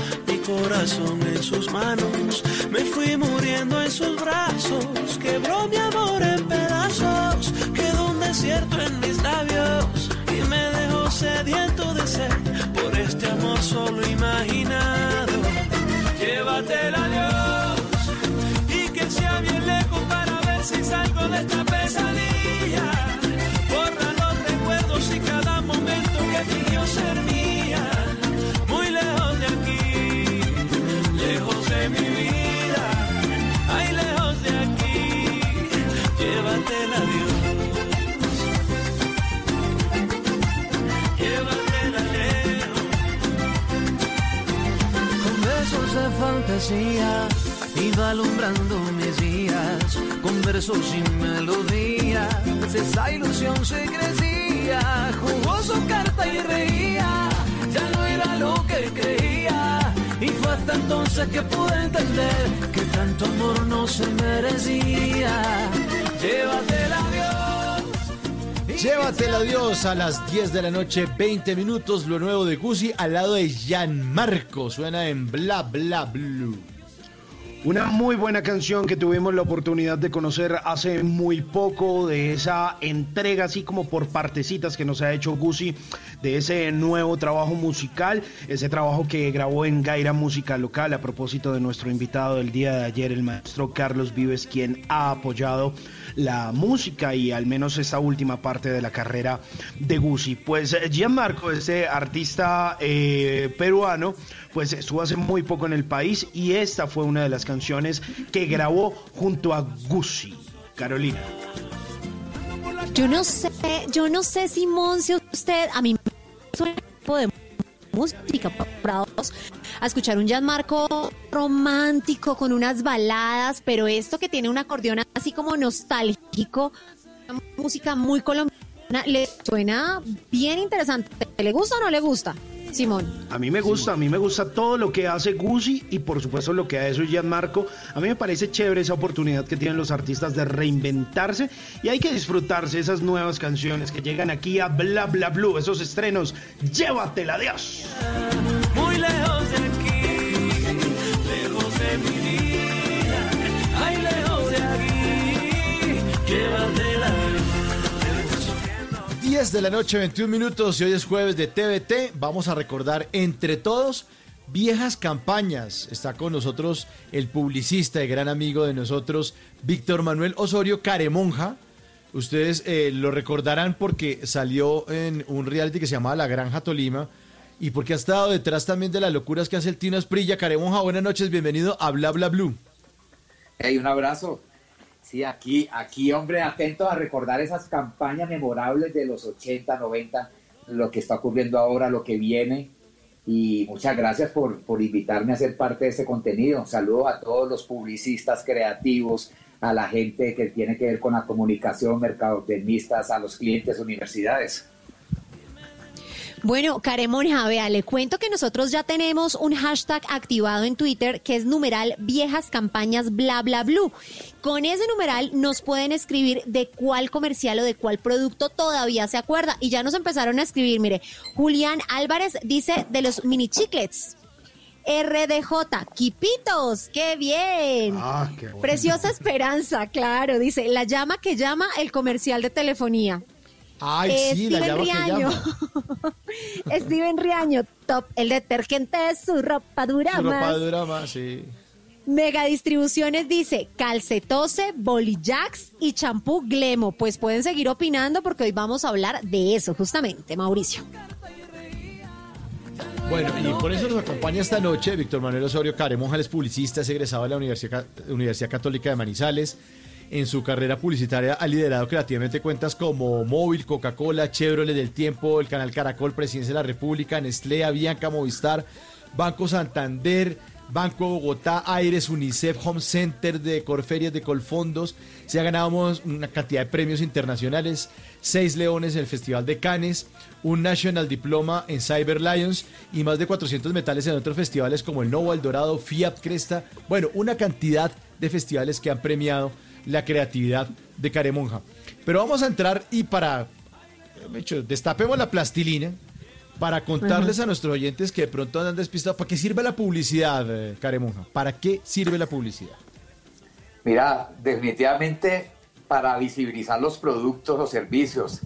corazón en sus manos. Me fui muriendo en sus brazos, quebró mi amor en pedazos, quedó un desierto en mis labios y me dejó sediento de sed por este amor solo imaginado. Llévatela Dios y que sea bien lejos para ver si salgo de esta pesadilla. Fantasía iba alumbrando mis días, con versos y melodías, esa ilusión se crecía, jugó su carta y reía, ya no era lo que creía, y fue hasta entonces que pude entender que tanto amor no se merecía. Llévatela Dios. Llévatela Dios a las 10 de la noche, 20 minutos, lo nuevo de Gucci al lado de Gianmarco. Suena en Bla Bla Blue. Una muy buena canción que tuvimos la oportunidad de conocer hace muy poco de esa entrega así como por partecitas que nos ha hecho Gucci de ese nuevo trabajo musical, ese trabajo que grabó en Gaira Música Local a propósito de nuestro invitado del día de ayer, el maestro Carlos Vives, quien ha apoyado la música y al menos esta última parte de la carrera de Gucci. Pues eh, Gianmarco, este artista eh, peruano, pues estuvo hace muy poco en el país y esta fue una de las canciones que grabó junto a Gucci. Carolina. Yo no sé, yo no sé, Simón, si usted, a mí me suena música parados a escuchar un Gianmarco romántico con unas baladas, pero esto que tiene un acordeón así como nostálgico, música muy colombiana, le suena bien interesante. ¿Le gusta o no le gusta, Simón? A mí me gusta, a mí me gusta todo lo que hace Gucci y por supuesto lo que ha hecho Gianmarco. A mí me parece chévere esa oportunidad que tienen los artistas de reinventarse y hay que disfrutarse esas nuevas canciones que llegan aquí a Bla Bla Blue, esos estrenos. Llévatela, Dios. muy lejos de aquí, lejos de mi vida, ay, lejos de aquí, llévatela. 10 de la noche, 21 minutos y hoy es jueves de TVT. Vamos a recordar entre todos viejas campañas. Está con nosotros el publicista y gran amigo de nosotros, Víctor Manuel Osorio Caremonja. Ustedes eh, lo recordarán porque salió en un reality que se llamaba La Granja Tolima y porque ha estado detrás también de las locuras que hace el Tino Esprilla. Caremonja, buenas noches, bienvenido a Bla Bla Blue. Hey, un abrazo. Sí, aquí, aquí, hombre, atento a recordar esas campañas memorables de los 80, 90, lo que está ocurriendo ahora, lo que viene. Y muchas gracias por, por invitarme a ser parte de este contenido. Saludos a todos los publicistas creativos, a la gente que tiene que ver con la comunicación, mercadotecnistas, a los clientes, universidades. Bueno, Caremonja, vea, le cuento que nosotros ya tenemos un hashtag activado en Twitter que es numeral viejas campañas bla bla blue. Con ese numeral nos pueden escribir de cuál comercial o de cuál producto todavía se acuerda. Y ya nos empezaron a escribir, mire, Julián Álvarez dice de los mini chiclets. RDJ, Quipitos, qué bien. Ah, qué. Preciosa Esperanza, claro, dice, la llama que llama el comercial de telefonía. Ay, Eh, sí, la Steven que Riaño. Steven Riaño, top, el detergente de su ropa dura Su ropa más. dura más, sí. Mega Distribuciones dice calcetose, bolijax y champú Glemo. Pues pueden seguir opinando porque hoy vamos a hablar de eso justamente, Mauricio. Bueno, y por eso nos acompaña esta noche Víctor Manuel Osorio Caremonja, es publicista, es egresado de la Universidad, Universidad Católica de Manizales. En su carrera publicitaria ha liderado creativamente cuentas como Móvil, Coca-Cola, Chevrolet del Tiempo, el canal Caracol, Presidencia de la República, Nestlé, Avianca, Movistar, Banco Santander, Banco Bogotá, Aires, UNICEF, Home Center de Corferias, de Colfondos. Se ha ganado una cantidad de premios internacionales, seis leones en el Festival de Cannes, un National Diploma en Cyber Lions y más de 400 metales en otros festivales como el Novo, El Dorado, Fiat, Cresta. Bueno, una cantidad de festivales que han premiado la creatividad de Caremonja. Pero vamos a entrar y para, de hecho, destapemos la plastilina para contarles a nuestros oyentes que de pronto andan despistados. ¿Para qué sirve la publicidad, eh, Caremonja? ¿Para qué sirve la publicidad? Mira, definitivamente para visibilizar los productos o servicios.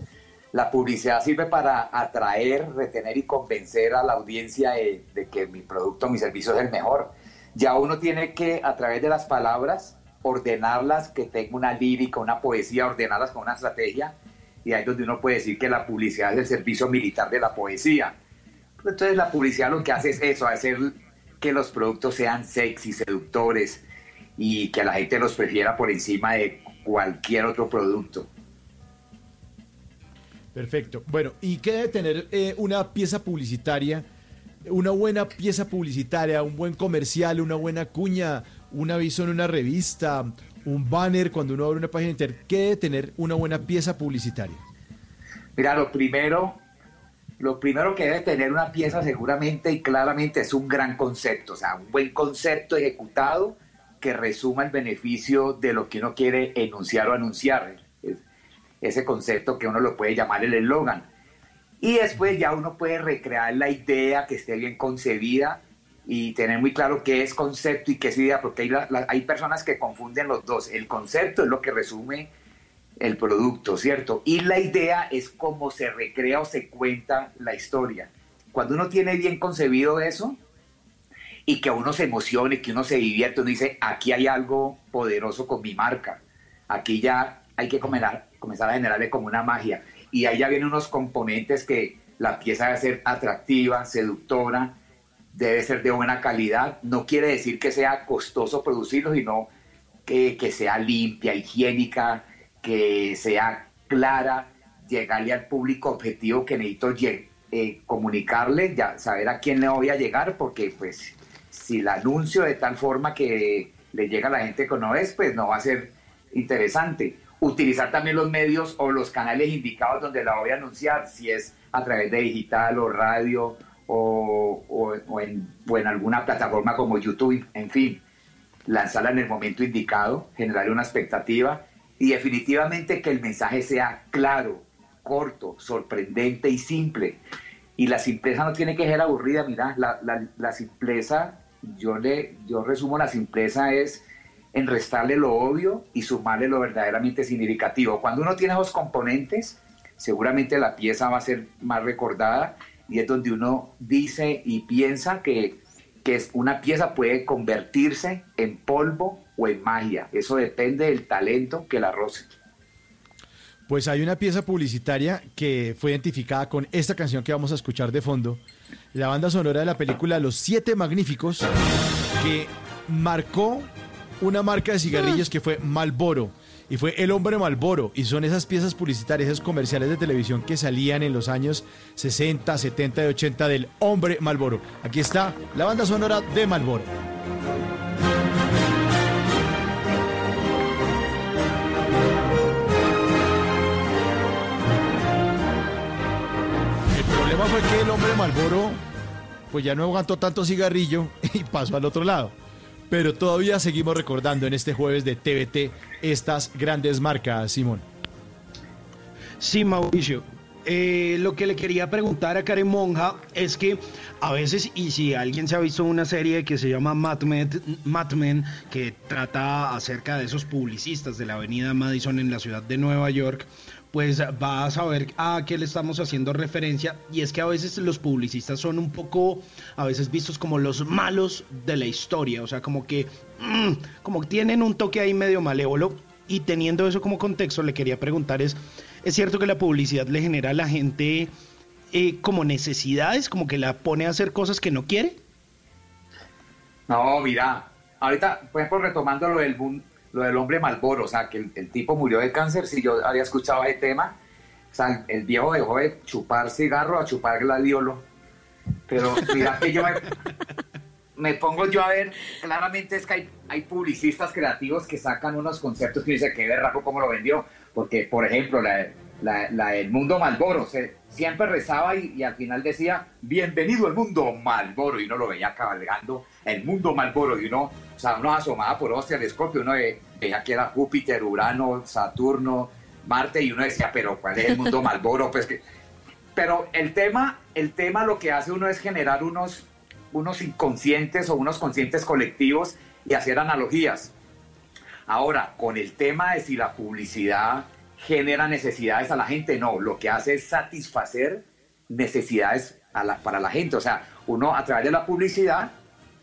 La publicidad sirve para atraer, retener y convencer a la audiencia de, de que mi producto, mi servicio es el mejor. Ya uno tiene que, a través de las palabras, ordenarlas, que tenga una lírica, una poesía, ordenarlas con una estrategia. Y ahí es donde uno puede decir que la publicidad es el servicio militar de la poesía. Entonces la publicidad lo que hace es eso, hacer que los productos sean sexy, seductores y que la gente los prefiera por encima de cualquier otro producto. Perfecto. Bueno, ¿y qué debe tener eh, una pieza publicitaria? Una buena pieza publicitaria, un buen comercial, una buena cuña, un aviso en una revista, un banner cuando uno abre una página de internet. ¿Qué debe tener una buena pieza publicitaria? Mira, lo primero, lo primero que debe tener una pieza seguramente y claramente es un gran concepto, o sea, un buen concepto ejecutado que resuma el beneficio de lo que uno quiere enunciar o anunciar. Es- ese concepto que uno lo puede llamar el eslogan. Y después ya uno puede recrear la idea que esté bien concebida y tener muy claro qué es concepto y qué es idea, porque hay, hay personas que confunden los dos. El concepto es lo que resume el producto, ¿cierto? Y la idea es cómo se recrea o se cuenta la historia. Cuando uno tiene bien concebido eso y que uno se emocione, que uno se divierte, uno dice, aquí hay algo poderoso con mi marca. Aquí ya hay que comenzar, comenzar a generarle como una magia. Y ahí ya vienen unos componentes que la pieza debe ser atractiva, seductora, debe ser de buena calidad. No quiere decir que sea costoso producirlo, sino que, que sea limpia, higiénica, que sea clara, llegarle al público objetivo que necesito eh, comunicarle, ya saber a quién le voy a llegar, porque pues si la anuncio de tal forma que le llega a la gente que no es, pues no va a ser interesante. Utilizar también los medios o los canales indicados donde la voy a anunciar, si es a través de digital o radio o, o- o en, o en alguna plataforma como YouTube, en fin lanzarla en el momento indicado, generar una expectativa y definitivamente que el mensaje sea claro, corto, sorprendente y simple. Y la simpleza no tiene que ser aburrida, mira, la, la- la simpleza, yo, le, yo resumo la simpleza es en restarle lo obvio y sumarle lo verdaderamente significativo. Cuando uno tiene esos componentes, seguramente la pieza va a ser más recordada y es donde uno dice y piensa que, que una pieza puede convertirse en polvo o en magia. Eso depende del talento que la roce. Pues hay una pieza publicitaria que fue identificada con esta canción que vamos a escuchar de fondo, la banda sonora de la película Los Siete Magníficos, que marcó una marca de cigarrillos que fue Malboro. Y fue El Hombre Malboro. Y son esas piezas publicitarias, esos comerciales de televisión que salían en los años 60, 70 y 80 del Hombre Malboro. Aquí está la banda sonora de Malboro. El problema fue que el hombre Malboro pues ya no aguantó tanto cigarrillo y pasó al otro lado. Pero todavía seguimos recordando en este jueves de TVT estas grandes marcas, Simón. Sí, Mauricio. Eh, lo que le quería preguntar a Karen Monja es que a veces, y si alguien se ha visto una serie que se llama Mad Men, Mad Men, que trata acerca de esos publicistas de la avenida Madison en la ciudad de Nueva York, pues va a saber a qué le estamos haciendo referencia. Y es que a veces los publicistas son un poco, a veces vistos como los malos de la historia, o sea, como que, mm, como tienen un toque ahí medio malévolo. Y teniendo eso como contexto, le quería preguntar es, ¿es cierto que la publicidad le genera a la gente eh, como necesidades, como que la pone a hacer cosas que no quiere? No, mira, ahorita, por ejemplo, retomando lo del boom, lo del hombre Malboro, o sea, que el, el tipo murió de cáncer, si yo había escuchado ese tema, o sea, el viejo dejó de chupar cigarro a chupar gladiolo, pero mira que yo me, me pongo yo a ver, claramente es que hay, hay publicistas creativos que sacan unos conceptos que dice que berraco cómo lo vendió, porque por ejemplo la, la, la del mundo Malboro, siempre rezaba y, y al final decía, bienvenido al mundo Malboro, y uno lo veía cabalgando el mundo Malboro, y uno, o sea, uno asomaba por hostia telescopio, uno ve- veía que era Júpiter, Urano, Saturno, Marte, y uno decía, pero ¿cuál es el mundo Malboro? Pues que... Pero el tema, el tema lo que hace uno es generar unos, unos inconscientes o unos conscientes colectivos y hacer analogías. Ahora, con el tema de si la publicidad genera necesidades a la gente, no, lo que hace es satisfacer necesidades a la- para la gente. O sea, uno a través de la publicidad,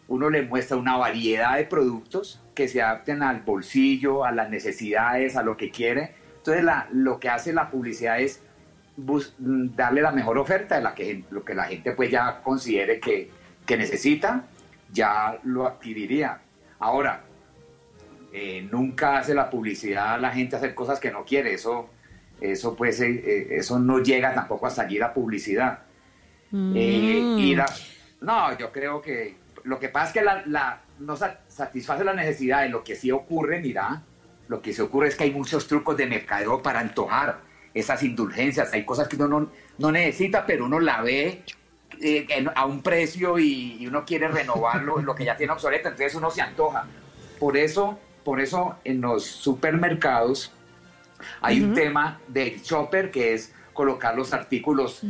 uno le muestra una variedad de productos que se adapten al bolsillo, a las necesidades, a lo que quiere. Entonces, la- lo que hace la publicidad es bus- mm, darle la mejor oferta de la que lo que la gente pues ya considere que, que necesita, ya lo adquiriría. Ahora, eh, nunca hace la publicidad a la gente hacer cosas que no quiere, eso, eso pues, eh, eh, eso no llega tampoco hasta allí la publicidad. Eh, y la- no, yo creo que lo que pasa es que la, la- no satisface la necesidad de lo que sí ocurre, mira, lo que sí ocurre es que hay muchos trucos de mercadeo para antojar esas indulgencias, hay cosas que uno no, no necesita, pero uno la ve eh, en- a un precio y, y uno quiere renovarlo, lo que ya tiene obsoleto, entonces uno se antoja. Por eso, por eso en los supermercados hay un tema del shopper que es colocar los artículos.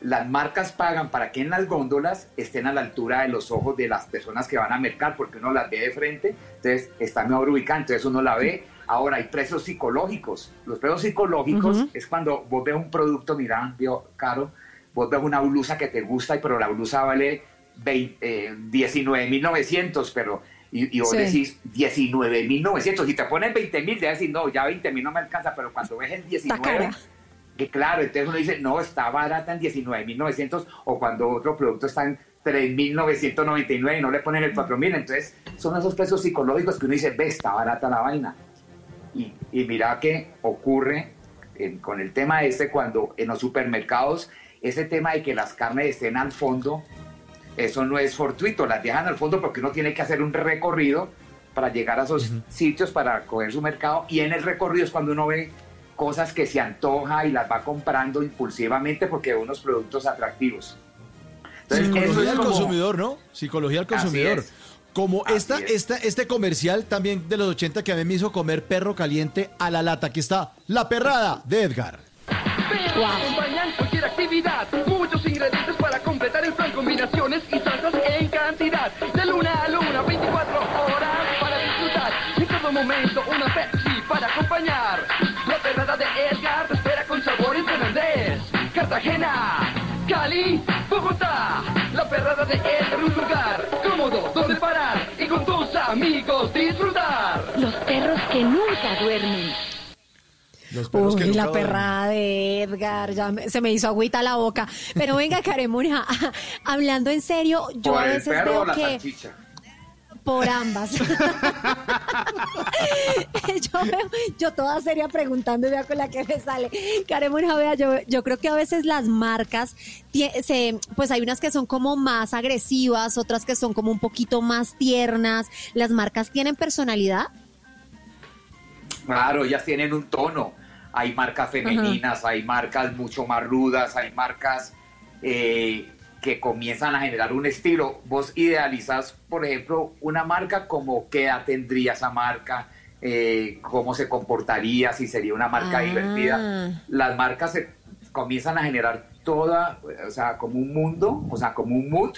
Las marcas pagan para que en las góndolas estén a la altura de los ojos de las personas que van a mercar, porque uno las ve de frente, entonces está mejor ubicada, entonces uno la ve. Ahora hay precios psicológicos. Los precios psicológicos es cuando vos ves un producto, mira, vio, caro, vos ves una blusa que te gusta, y pero la blusa vale 20, eh, 19.900, pero y, y vos Sí. decís 19.900, si te ponen 20.000, te vas a decir, no, ya 20.000 no me alcanza, pero cuando ves el 19, cara. Que claro, entonces uno dice, no, está barata en 19.900, o cuando otro producto está en 3.999 y no le ponen el 4.000, entonces son esos precios psicológicos que uno dice, ve, está barata la vaina. Y, y mira que ocurre con el tema este cuando en los supermercados, ese tema de que las carnes estén al fondo, eso no es fortuito, las dejan al fondo porque uno tiene que hacer un recorrido para llegar a esos sitios para coger su mercado y en el recorrido es cuando uno ve cosas que se antoja y las va comprando impulsivamente porque ve unos productos atractivos. Entonces, Psicología es del como- consumidor, ¿no? Psicología del Así consumidor. es. Como Así esta, es. esta, este comercial también de los 80 que a mí me hizo comer perro caliente a la lata. Aquí está la perrada de Edgar. Acompañan cualquier actividad. Muchos ingredientes para completar el plan. Combinaciones y salsas en cantidad. De luna a luna, 24 horas para disfrutar. Y en todo momento una Pepsi para acompañar. Cartagena, Cali, Bogotá. La perrada de Edgar, un lugar cómodo donde parar y con tus amigos disfrutar. Los perros que nunca duermen. Los Uy, la perrada de Edgar, ya me- se me hizo agüita la boca. Pero venga, Caremunia, hablando en serio, yo ¿Por a veces veo que salchicha? Por ambas. yo, veo- yo toda seria preguntando y vea con la que me sale. Caremunia, vea, yo, yo creo que a veces las marcas, se, pues hay unas que son como más agresivas, otras que son como un poquito más tiernas. ¿Las marcas tienen personalidad? Claro, ellas tienen un tono. Hay marcas femeninas, hay marcas mucho más rudas, hay marcas eh, que comienzan a generar un estilo. Vos idealizas, por ejemplo, una marca como qué edad tendría esa marca, eh, cómo se comportaría, si sería una marca Ah. divertida. Las marcas se comienzan a generar toda, o sea, como un mundo, o sea, como un mood.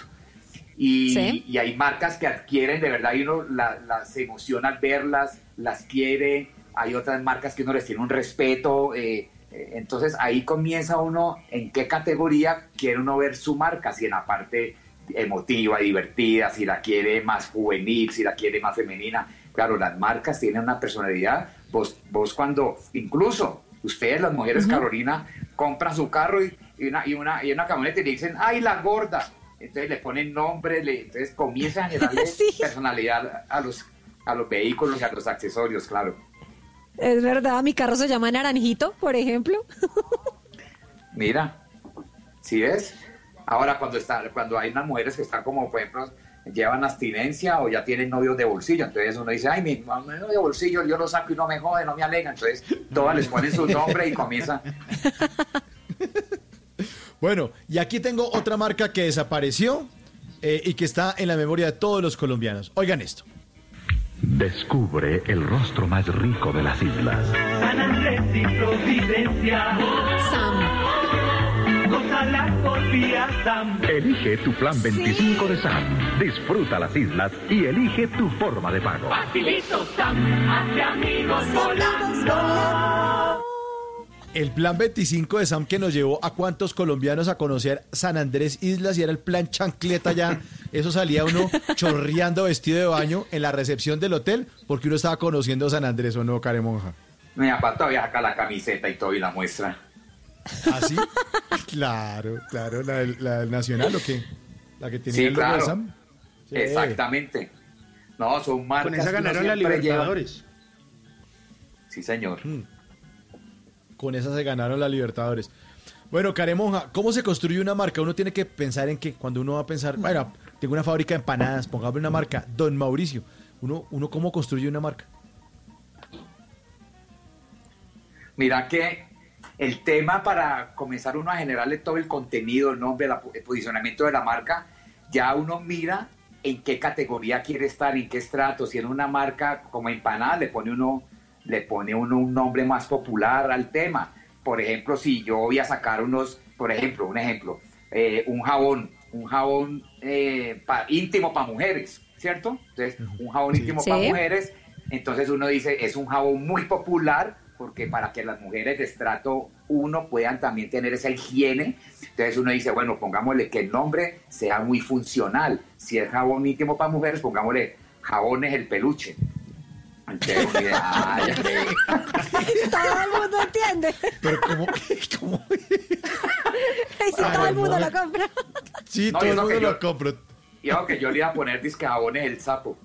Y, Sí. y hay marcas que adquieren de verdad y uno la- las se emociona al verlas, las quiere. Hay otras marcas que uno les tiene un respeto. eh, entonces ahí comienza uno en qué categoría quiere uno ver su marca, si en la parte emotiva, divertida, si la quiere más juvenil, si la quiere más femenina. Claro, las marcas tienen una personalidad. Vos, vos cuando, incluso ustedes las mujeres, Carolina, compran su carro y, y una, y, una, y una camioneta y le dicen, ¡ay, la gorda! Entonces le ponen nombre, le, entonces comienzan a generarle personalidad a los a los vehículos y a los accesorios, claro. Es verdad, mi carro se llama Naranjito, por ejemplo. Mira, ¿sí ves? Ahora cuando está, cuando hay unas mujeres que están como, por ejemplo, llevan abstinencia o ya tienen novios de bolsillo, entonces uno dice, ay, mi novio de bolsillo, yo lo saco y no me jode, no me alega, entonces todas les ponen su nombre y comienzan. Bueno, y aquí tengo otra marca que desapareció eh, y que está en la memoria de todos los colombianos. Oigan esto. Descubre el rostro más rico de las islas. San Andrés y Providencia. Sam. Goza la confianza. Elige tu plan 25 de SAM. Disfruta las islas y elige tu forma de pago. Facilito, Sam. Hace amigos volando. El plan 25 de Sam que nos llevó a cuántos colombianos a conocer San Andrés Islas y era el plan chancleta ya. Eso salía uno chorreando vestido de baño en la recepción del hotel porque uno estaba conociendo San Andrés o no, Caremonja. Mi papá todavía saca la camiseta y todo y la muestra. ¿Ah, sí? claro, claro. ¿La, del- la del Nacional o qué? ¿La que tenía Sí, el logo de claro. Sam? Sí. Exactamente. No, son marcas. Con esa ganaron la. Libertadores. Sí, señor. Con esa se ganaron la Libertadores. Bueno, Caremonja, ¿cómo se construye una marca? Uno tiene que pensar en que cuando uno va a pensar, bueno, tengo una fábrica de empanadas, pongamos una marca, Don Mauricio. Uno, uno ¿cómo construye una marca? Mira que el tema para comenzar uno a generarle todo el contenido, el nombre, el posicionamiento de la marca, ya uno mira en qué categoría quiere estar, en qué estrato. Si en una marca como empanada le pone uno, le pone uno un nombre más popular al tema. Por ejemplo, si yo voy a sacar unos, por ejemplo, un ejemplo, eh, un jabón, un jabón eh, pa- íntimo para mujeres, ¿cierto? Entonces, un jabón íntimo Sí. para mujeres, entonces uno dice, es un jabón muy popular porque para que las mujeres de estrato 1 puedan también tener esa higiene, entonces uno dice, bueno, pongámosle que el nombre sea muy funcional. Si es jabón íntimo para mujeres, pongámosle jabones el peluche. Entonces uno dice, "Ay, Todo el mundo entiende. Pero ¿cómo? ¿Cómo? Y si todo el mundo lo compra. Sí, No, todo el mundo yo- lo compra. y ojo que yo le iba a poner disque jabones el sapo.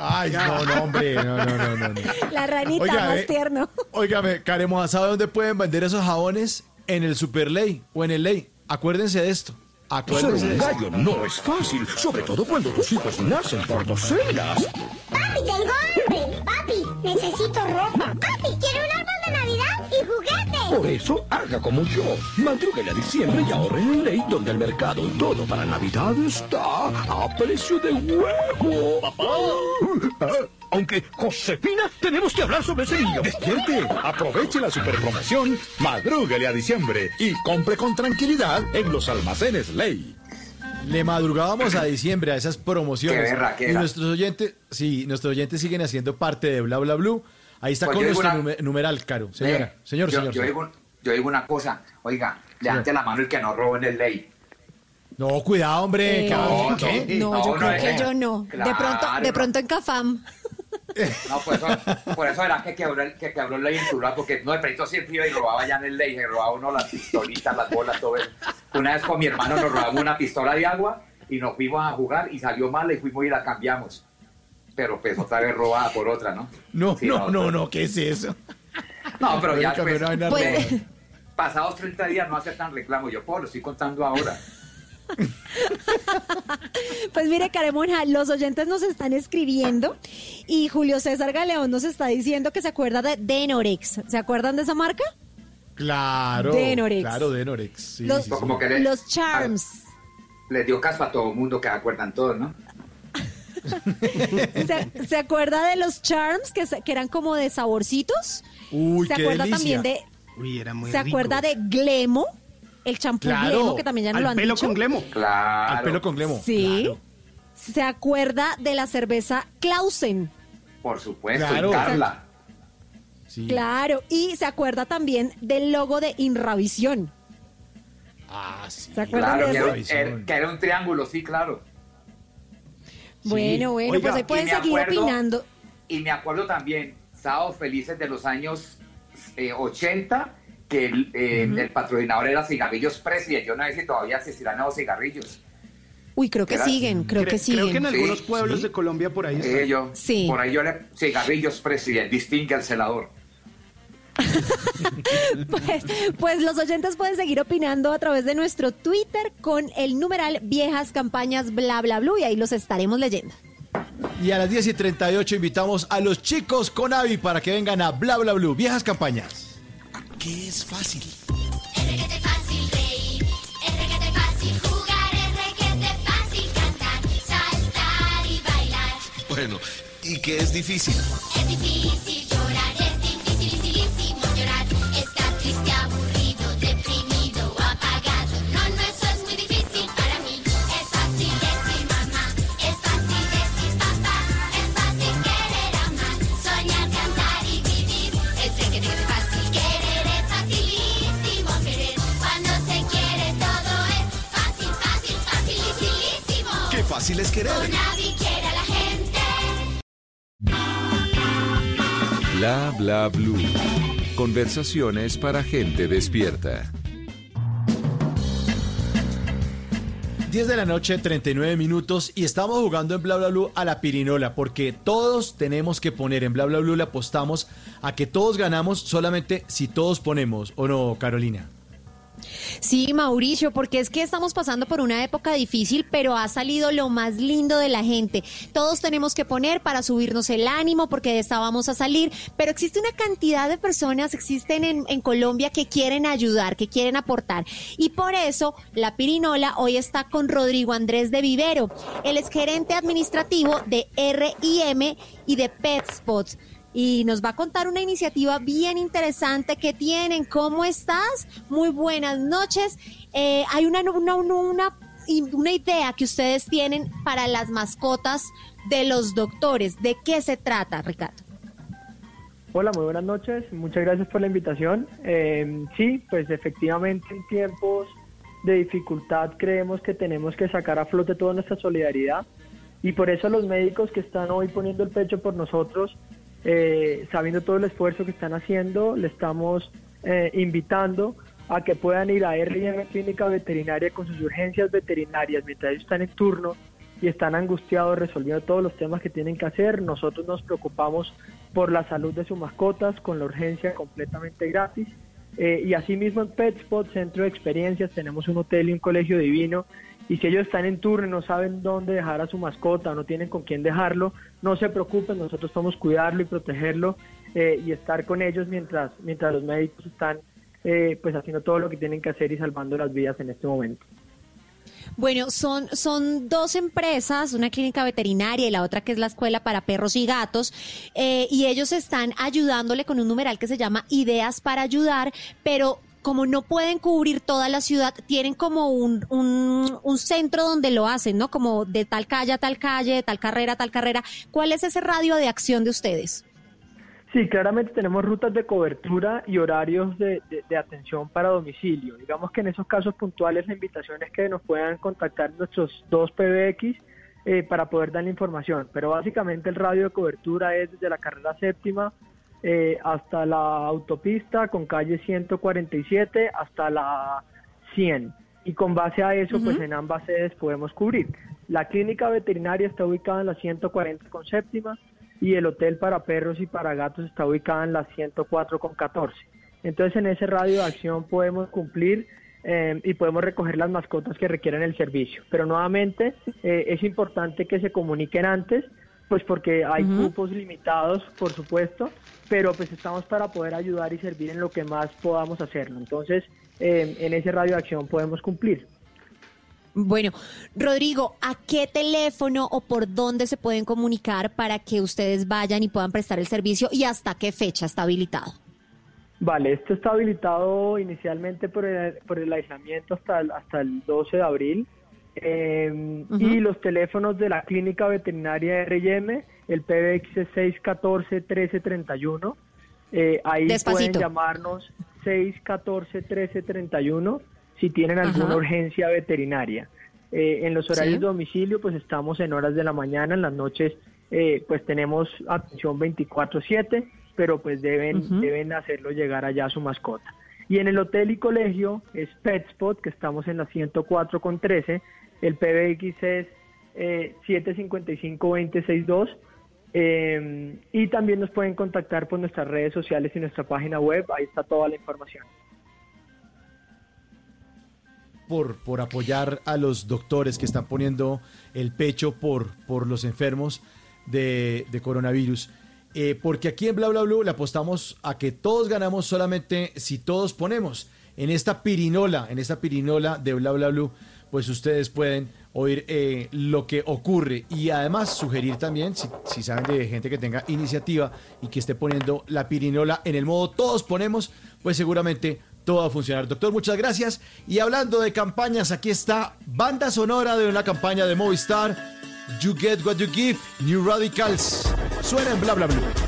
Ay, no, no, hombre, no, no, no, no. La ranita Oiga, más eh, tierno. Óigame, Caremonja, ¿sabe dónde pueden vender esos jabones? En el Superley o en el Ley. Acuérdense de esto. Ser un gallo no es fácil, sobre todo cuando tus hijos nacen por docenas. Papi, tengo hambre. Papi, necesito ropa. Papi, quiero un árbol de Navidad y juguetes. Por eso, haga como yo. Madrúguele a diciembre y ahorre en ley donde el mercado todo para Navidad está a precio de huevo. Papá. Aunque, Josefina, tenemos que hablar sobre ese niño. Despierte, aproveche la superpromoción, madrúguele a diciembre y compre con tranquilidad en los almacenes Ley. Le madrugábamos a diciembre a esas promociones. Qué berraquera. y nuestros oyentes, sí, nuestros oyentes siguen haciendo parte de Bla Bla Blue. Ahí está Pues con nuestro una- numeral, Caro. Señora, señor, yo, señor. Yo digo, yo digo una cosa, oiga, levante la mano el que no robó en el ley. No, cuidado, hombre. Eh, ¿qué? no, ¿Qué? No, No, yo no, creo es que yo no. De pronto, de pronto en Cafam. No, por eso, por eso era que quebró el, que quebró el ley en Tuluá, porque no, de pronto siempre iba y robaba ya en el ley, se robaba uno las pistolitas, las bolas, todo eso. Una vez con mi hermano nos robamos una pistola de agua y nos fuimos a jugar y salió mal y fuimos y la cambiamos. Pero pues otra vez robada por otra, ¿no? No, Sí, no, no, pues- no, ¿qué es eso? No, pero ya me pues, Pues- rara. pasados 30 días no hace tan reclamo. Yo, puedo, lo estoy contando ahora. Pues mire, Caremonja, los oyentes nos están escribiendo y Julio César Galeón nos está diciendo que se acuerda de Denorex. ¿Se acuerdan de esa marca? Claro. Denorex. Claro, Denorex. Sí, Los- sí, sí. Como que le- Los Charms. les dio caspa a todo el mundo que acuerdan todos, ¿no? ¿Se, se acuerda de los Charms que, eran como de saborcitos? Uy, ¿Se qué acuerda delicia. también de Uy, era muy ¿Se rico. acuerda de Glemo? El champú Claro, Glemo, que también ya Al lo han pelo dicho. con glemo. Claro. Al pelo con glemo. Sí. Claro. ¿Se acuerda de la cerveza Clausen? Por supuesto, Claro. y Carla. Sí. Claro. Y se acuerda también del logo de Inravisión. Ah, sí. ¿Se acuerdan Claro, de que eso? era, era- que era un triángulo, sí, claro. Bueno, bueno, Oiga, pues ahí pueden seguir acuerdo- opinando. Y me acuerdo también, Sábados Felices de los años eh, 80, que el, eh, el patrocinador era Cigarrillos President. Yo no sé si todavía existirán nuevos cigarrillos. Uy, creo que Era- siguen, creo que siguen. Creo que en algunos Sí, pueblos sí. de Colombia por ahí. Eh, yo- Sí. Por ahí yo le... Cigarrillos, presidente, distingue al celador. Pues, pues los oyentes pueden seguir opinando a través de nuestro Twitter con el numeral viejas campañas bla bla y ahí los estaremos leyendo. Y a las 10 y 38 invitamos a los chicos con Avi para que vengan a Bla Bla Blue, viejas campañas. ¿Qué es fácil? Es requete fácil reír, es requete fácil jugar, es requete fácil cantar, saltar y bailar. Bueno, ¿y qué es difícil? Es difícil fácil es querer. Nadie quiere a la gente. Bla bla blue. Conversaciones para gente despierta. 10 de la noche, 39 minutos y estamos jugando en Bla Bla Blue a la pirinola porque todos tenemos que poner en Bla Bla Blue le apostamos a que todos ganamos solamente si todos ponemos, ¿o no, Carolina? Sí, Mauricio, porque es que estamos pasando por una época difícil, pero ha salido lo más lindo de la gente. Todos tenemos que poner para subirnos el ánimo, porque de esta vamos a salir, pero existe una cantidad de personas, existen en, Colombia que quieren ayudar, que quieren aportar. Y por eso la Pirinola hoy está con Rodrigo Andrés de Vivero. Él es gerente administrativo de RIM y de PetSpots y nos va a contar una iniciativa bien interesante que tienen. ¿Cómo estás? Muy buenas noches. Eh, hay una, una, una, una idea que ustedes tienen para las mascotas de los doctores. ¿De qué se trata, Ricardo? Hola, muy buenas noches. Muchas gracias por la invitación. Eh, sí, pues efectivamente en tiempos de dificultad creemos que tenemos que sacar a flote toda nuestra solidaridad y por eso los médicos que están hoy poniendo el pecho por nosotros eh, sabiendo todo el esfuerzo que están haciendo, le estamos eh, invitando a que puedan ir a RIM Clínica Veterinaria con sus urgencias veterinarias mientras ellos están en turno y están angustiados resolviendo todos los temas que tienen que hacer. Nosotros nos preocupamos por la salud de sus mascotas con la urgencia completamente gratis. Eh, y asimismo en PetSpot, Centro de Experiencias, tenemos un hotel y un colegio divino y si ellos están en turno y no saben dónde dejar a su mascota o no tienen con quién dejarlo, no se preocupen, nosotros podemos cuidarlo y protegerlo eh, y estar con ellos mientras, mientras los médicos están eh, pues haciendo todo lo que tienen que hacer y salvando las vidas en este momento. Bueno, son, son dos empresas, una clínica veterinaria y la otra que es la escuela para perros y gatos, eh, y ellos están ayudándole con un numeral que se llama Ideas para Ayudar, pero como no pueden cubrir toda la ciudad, tienen como un, un, un, centro donde lo hacen, ¿no? Como de tal calle a tal calle, de tal carrera a tal carrera. ¿Cuál es ese radio de acción de ustedes? Sí, claramente tenemos rutas de cobertura y horarios de, de, atención para domicilio. Digamos que en esos casos puntuales la invitación es que nos puedan contactar nuestros dos PBX eh, para poder dar la información. Pero básicamente el radio de cobertura es desde la carrera séptima eh, hasta la autopista con calle 147 hasta la 100. Y con base a eso, uh -huh. pues en ambas sedes podemos cubrir. La clínica veterinaria está ubicada en la 140 con séptima y el hotel para perros y para gatos está ubicado en la 104 con 14. Entonces en ese radio de acción podemos cumplir eh, y podemos recoger las mascotas que requieren el servicio. Pero nuevamente eh, es importante que se comuniquen antes, pues porque hay uh -huh. cupos limitados, por supuesto, pero pues estamos para poder ayudar y servir en lo que más podamos hacerlo. Entonces eh, en ese radio de acción podemos cumplir. Bueno, Rodrigo, ¿a qué teléfono o por dónde se pueden comunicar para que ustedes vayan y puedan prestar el servicio y hasta qué fecha está habilitado? Vale, esto está habilitado inicialmente por el, por el aislamiento hasta el, hasta el 12 de abril. Eh, uh -huh. Y los teléfonos de la clínica veterinaria RM, el PBX es 614-1331. Eh, ahí Despacito. pueden llamarnos 614-1331 si tienen alguna Ajá. urgencia veterinaria. Eh, en los horarios ¿Sí? de domicilio, pues estamos en horas de la mañana, en las noches, eh, pues tenemos atención 24/7, pero pues deben, uh -huh. deben hacerlo llegar allá a su mascota. Y en el hotel y colegio es PetSpot, que estamos en la 104 con 13, El PBX es eh, 755-2062. eh, y también nos pueden contactar por nuestras redes sociales y nuestra página web. Ahí está toda la información. por, por apoyar a los doctores que están poniendo el pecho por, por los enfermos de, de coronavirus. Eh, porque aquí en Bla Bla Blue le apostamos a que todos ganamos solamente si todos ponemos en esta pirinola, en esta pirinola de Bla Bla Blue, pues ustedes pueden oír eh, lo que ocurre y además sugerir también, si, si saben de gente que tenga iniciativa y que esté poniendo la pirinola en el modo todos ponemos, pues seguramente todo va a funcionar. Doctor, muchas gracias. Y hablando de campañas, aquí está banda sonora de una campaña de Movistar. You Get What You Give, New Radicals. Suena en bla bla bla.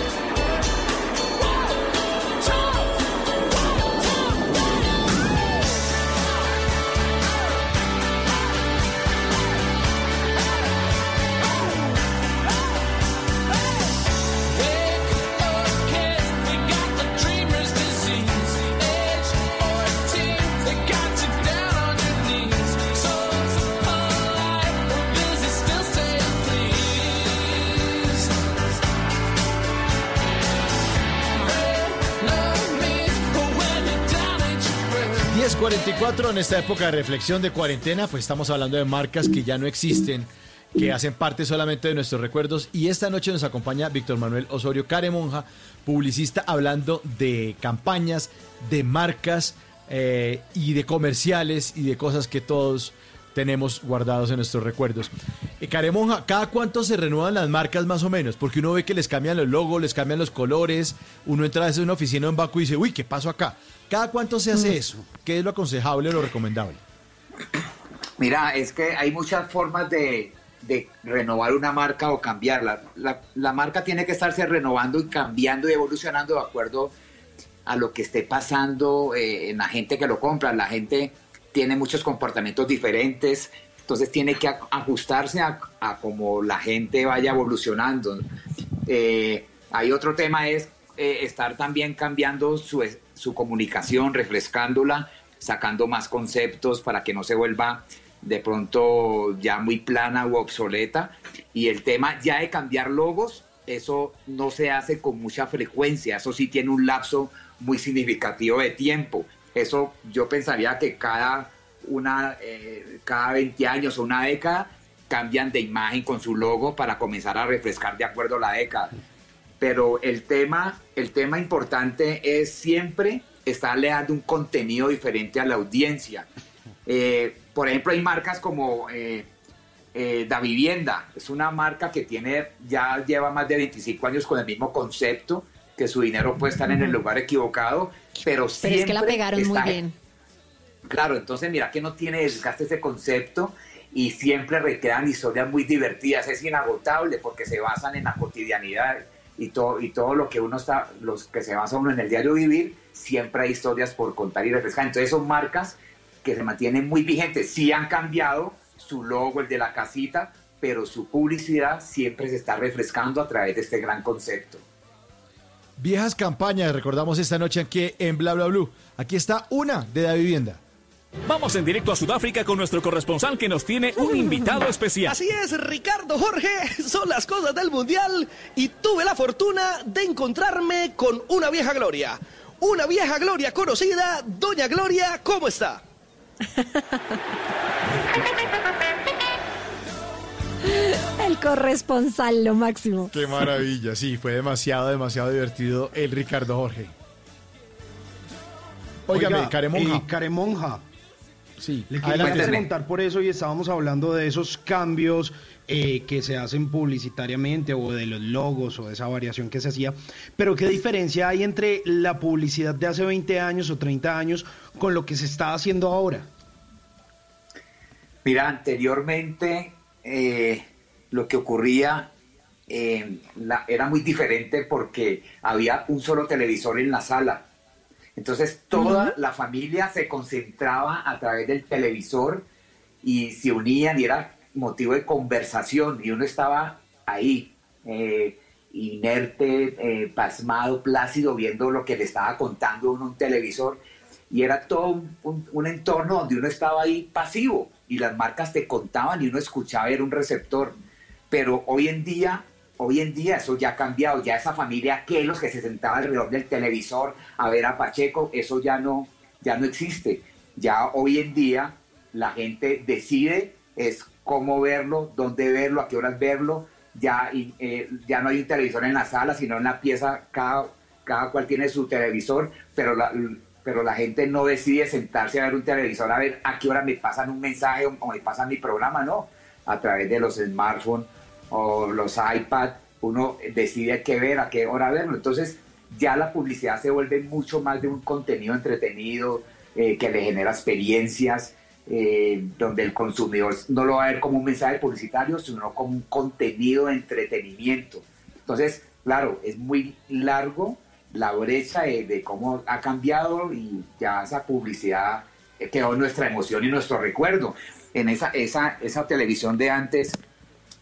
10.44 en esta época de reflexión de cuarentena, pues estamos hablando de marcas que ya no existen, que hacen parte solamente de nuestros recuerdos. Y esta noche nos acompaña Víctor Manuel Osorio Caremonja, publicista, hablando de campañas, de marcas eh, y de comerciales y de cosas que todos tenemos guardados en nuestros recuerdos. Eh, Caremonja, ¿cada cuánto se renuevan las marcas más o menos? Porque uno ve que les cambian los logos, les cambian los colores, uno entra a una oficina en Baco y dice, uy, ¿qué pasó acá? ¿Cada cuánto se hace eso? ¿Qué es lo aconsejable o lo recomendable? Mira, es que hay muchas formas de, de renovar una marca o cambiarla. La, la marca tiene que estarse renovando y cambiando y evolucionando de acuerdo a lo que esté pasando eh, en la gente que lo compra. La gente tiene muchos comportamientos diferentes, entonces tiene que ajustarse a, cómo la gente vaya evolucionando. Eh, hay otro tema es eh, estar también cambiando su, su comunicación, refrescándola, sacando más conceptos para que no se vuelva de pronto ya muy plana u obsoleta. Y el tema ya de cambiar logos, eso no se hace con mucha frecuencia, eso sí tiene un lapso muy significativo de tiempo. Eso yo pensaría que cada, una, eh, cada 20 años o una década cambian de imagen con su logo para comenzar a refrescar de acuerdo a la década. Pero el tema, el tema importante es siempre estarle dando un contenido diferente a la audiencia. Eh, por ejemplo, hay marcas como eh, eh, Da Vivienda, es una marca que tiene, ya lleva más de 25 años con el mismo concepto, que su dinero puede estar en el lugar equivocado, pero Pero siempre es que la pegaron muy está- bien. Claro, entonces mira que no tiene desgaste ese concepto y siempre recrean historias muy divertidas, es inagotable porque se basan en la cotidianidad y todo, y todo lo que uno está, los que se basa uno en el diario vivir, siempre hay historias por contar y refrescar. Entonces son marcas que se mantienen muy vigentes, sí han cambiado su logo, el de la casita, pero su publicidad siempre se está refrescando a través de este gran concepto. Viejas campañas, recordamos esta noche aquí en Bla Bla Blue. Aquí está una de Da Vivienda. Vamos en directo a Sudáfrica con nuestro corresponsal que nos tiene un invitado especial. Así es, Ricardo Jorge, son las cosas del Mundial y tuve la fortuna de encontrarme con una vieja gloria. Una vieja gloria conocida, Doña Gloria, ¿cómo está? El corresponsal, lo máximo. Qué maravilla, sí, fue demasiado, demasiado divertido el Ricardo Jorge. Óigame, Oiga, Caremonja. eh, Caremonja. Sí, Le quería preguntar por eso y estábamos hablando de esos cambios eh, que se hacen publicitariamente o de los logos o de esa variación que se hacía. Pero ¿qué diferencia hay entre la publicidad de hace 20 años o 30 años con lo que se está haciendo ahora? Mira, anteriormente eh, lo que ocurría eh, la- era muy diferente porque había un solo televisor en la sala. Entonces toda la familia se concentraba a través del televisor y se unían y era motivo de conversación y uno estaba ahí, eh, inerte, eh, pasmado, plácido, viendo lo que le estaba contando uno un televisor. Y era todo un, un- un entorno donde uno estaba ahí pasivo y las marcas te contaban y uno escuchaba, era un receptor. Pero hoy en día, hoy en día eso ya ha cambiado. Ya esa familia que los que se sentaba alrededor del televisor a ver a Pacheco, eso ya no, ya no existe. Ya hoy en día la gente decide es cómo verlo, dónde verlo, a qué horas verlo. Ya, y, eh, ya no hay un televisor en la sala, sino en la pieza, cada, cada cual tiene su televisor, pero la, pero la gente no decide sentarse a ver un televisor a ver a qué hora me pasan un mensaje o, me pasan mi programa, no. A través de los smartphones o los iPad, uno decide qué ver, a qué hora verlo. Entonces, ya la publicidad se vuelve mucho más de un contenido entretenido eh, que le genera experiencias, eh, donde el consumidor no lo va a ver como un mensaje publicitario, sino como un contenido de entretenimiento. Entonces, claro, es muy largo la brecha de, de cómo ha cambiado y ya esa publicidad eh, quedó nuestra emoción y nuestro recuerdo. En esa, esa, esa televisión de antes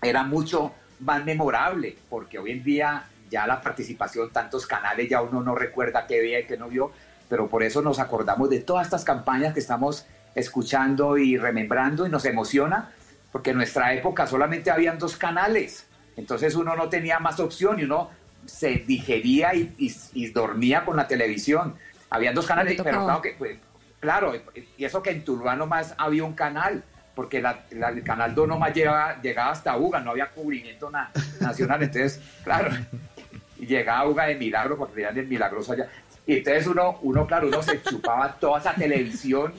era mucho más memorable, porque hoy en día ya la participación, tantos canales, ya uno no recuerda qué veía y qué no vio, pero por eso nos acordamos de todas estas campañas que estamos escuchando y remembrando y nos emociona, porque en nuestra época solamente habían dos canales, entonces uno no tenía más opción y uno se digería y, y- y dormía con la televisión. Habían dos canales, pero claro que, pues, claro, y eso que en Tuluá nomás había un canal, porque la- el canal 2 nomás llegaba, llegaba hasta Uga, no había cubrimiento na- nacional, entonces, claro, llegaba Uga de milagro, porque eran del milagroso allá. Y entonces uno, uno, claro, uno se chupaba toda esa televisión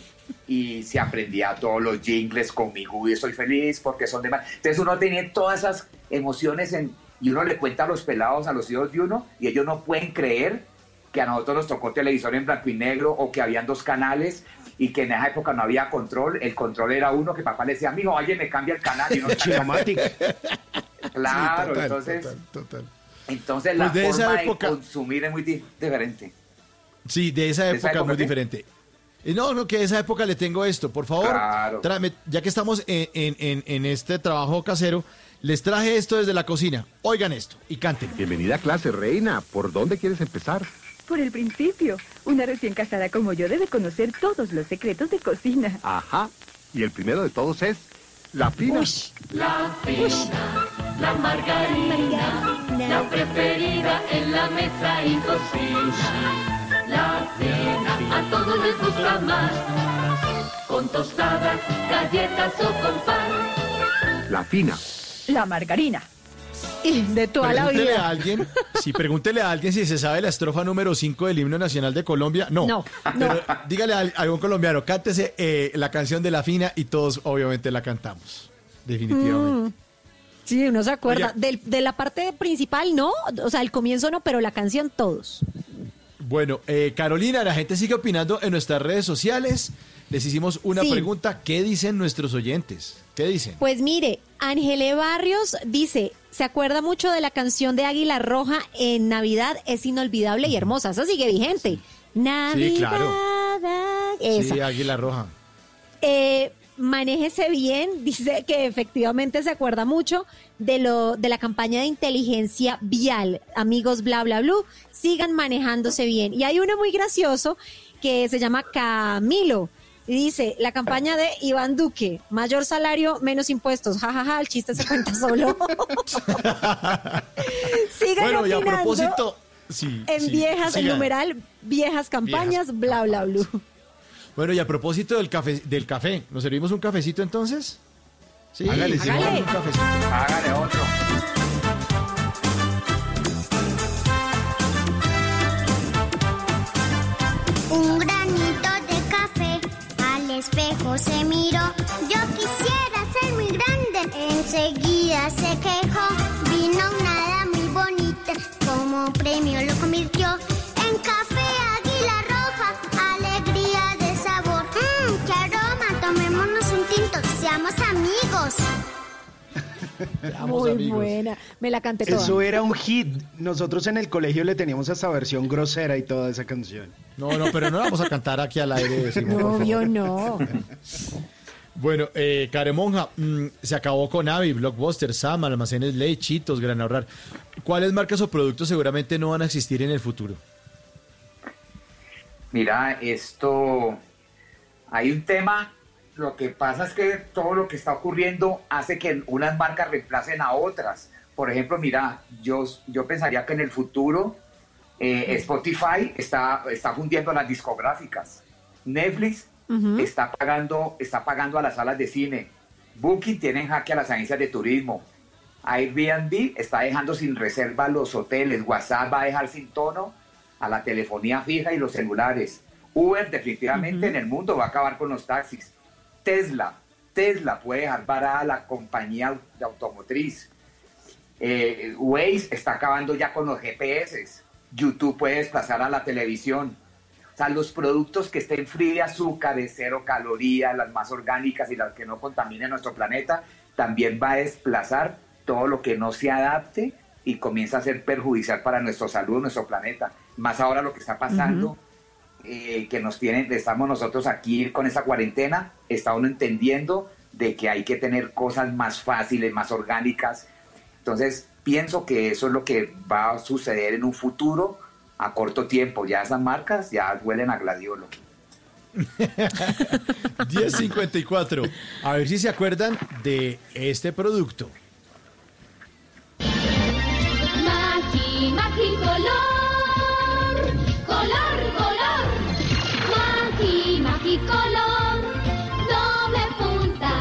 y se aprendía todos los jingles con mi y soy feliz porque son de más. Entonces uno tenía todas esas emociones en, y uno le cuenta a los pelados, a los hijos de uno, y ellos no pueden creer que a nosotros nos tocó televisor en blanco y negro o que habían dos canales y que en esa época no había control. El control era uno que papá le decía, amigo, oye, me cambia el canal. Y Chinomatic. Claro, Sí, total, entonces, total, total. entonces la Pues de esa forma época- de consumir es muy di- diferente. Sí, de esa ¿De esa época, época muy qué? diferente. Eh, No, no, que de esa época le tengo esto. Por favor, Claro. tráeme- ya que estamos en, en- en- en este trabajo casero, les traje esto desde la cocina. Oigan esto y canten. Bienvenida a clase, reina. ¿Por dónde quieres empezar? Por el principio, una recién casada como yo debe conocer todos los secretos de cocina. Ajá. Y el primero de todos es la fina. La fina, la margarina, la preferida en la mesa y cocina. La fina, a todos les gusta más. Con tostadas, galletas o con pan. La fina. La margarina. Y de toda la Pregúntele a vida. alguien, si pregúntele a alguien si se sabe la estrofa número 5 del himno nacional de Colombia. No. No, Pero dígale a algún colombiano, cántese eh, la canción de la fina y todos obviamente la cantamos. Definitivamente. Mm. Sí, uno se acuerda. Oye. Del- de la parte principal, no. O sea, el comienzo no, pero la canción todos. Bueno, eh, Carolina, la gente sigue opinando en nuestras redes sociales. Les hicimos una Sí. pregunta. ¿Qué dicen nuestros oyentes? ¿Qué dicen? Pues mire, Ángele Barrios dice, se acuerda mucho de la canción de Águila Roja en Navidad, es inolvidable y hermosa. Esa sigue vigente. Navidad. claro. Esa. Sí, Águila Roja. Eh, manéjese bien, dice que efectivamente se acuerda mucho de lo de la campaña de inteligencia vial. Amigos, bla, bla, bla, sigan manejándose bien. Y hay uno muy gracioso que se llama Camilo. Y dice, la campaña de Iván Duque, mayor salario, menos impuestos. Ja, ja, ja, el chiste se cuenta solo. Sigan Bueno, y a propósito, sí, en sí, viejas, el sigan. numeral, viejas campañas, bla, bla, bla. Bueno, y a propósito del café, del café, ¿nos servimos un cafecito entonces? Sí, Hágale, sí, hágale. un cafecito. Hágale otro. Espejo se miró. Yo quisiera ser muy grande. Enseguida se quejó. Vino una muy bonita. Como premio lo convirtió en café Muy amigos. buena. Me la canté toda. Eso era un hit. Nosotros en el colegio le teníamos esta versión grosera y toda esa canción. No, no, pero no la vamos a cantar aquí al aire. Por No, obvio no. Bueno, eh, Caremonja, mm, se acabó con Avi, Blockbuster, Sam, Almacenes Ley, Chitos, Gran Ahorrar. ¿Cuáles marcas o productos seguramente no van a existir en el futuro? Mira, esto, hay un tema, lo que pasa es que todo lo que está ocurriendo hace que unas marcas reemplacen a otras. Por ejemplo, mira, yo, yo pensaría que en el futuro eh, Spotify está, está fundiendo las discográficas. Netflix está, pagando, está pagando a las salas de cine. Booking tiene en jaque a las agencias de turismo. Airbnb está dejando sin reserva los hoteles. WhatsApp va a dejar sin tono a la telefonía fija y los celulares. Uber definitivamente en el mundo va a acabar con los taxis. Tesla, Tesla puede dejar varada la compañía de automotriz. Eh, Waze está acabando ya con los GPS. YouTube puede desplazar a la televisión. O sea, los productos que estén free de azúcar, de cero calorías, las más orgánicas y las que no contaminen nuestro planeta, también va a desplazar todo lo que no se adapte y comienza a ser perjudicial para nuestra salud, nuestro planeta. Más ahora lo que está pasando, eh, que nos tienen, estamos nosotros aquí con esa cuarentena, está uno entendiendo de que hay que tener cosas más fáciles, más orgánicas. Entonces, pienso que eso es lo que va a suceder en un futuro a corto tiempo. Ya esas marcas ya huelen a gladiolo. 1054. A ver si se acuerdan de este producto. Magi, magi, color, Magi, magi, color, doble punta,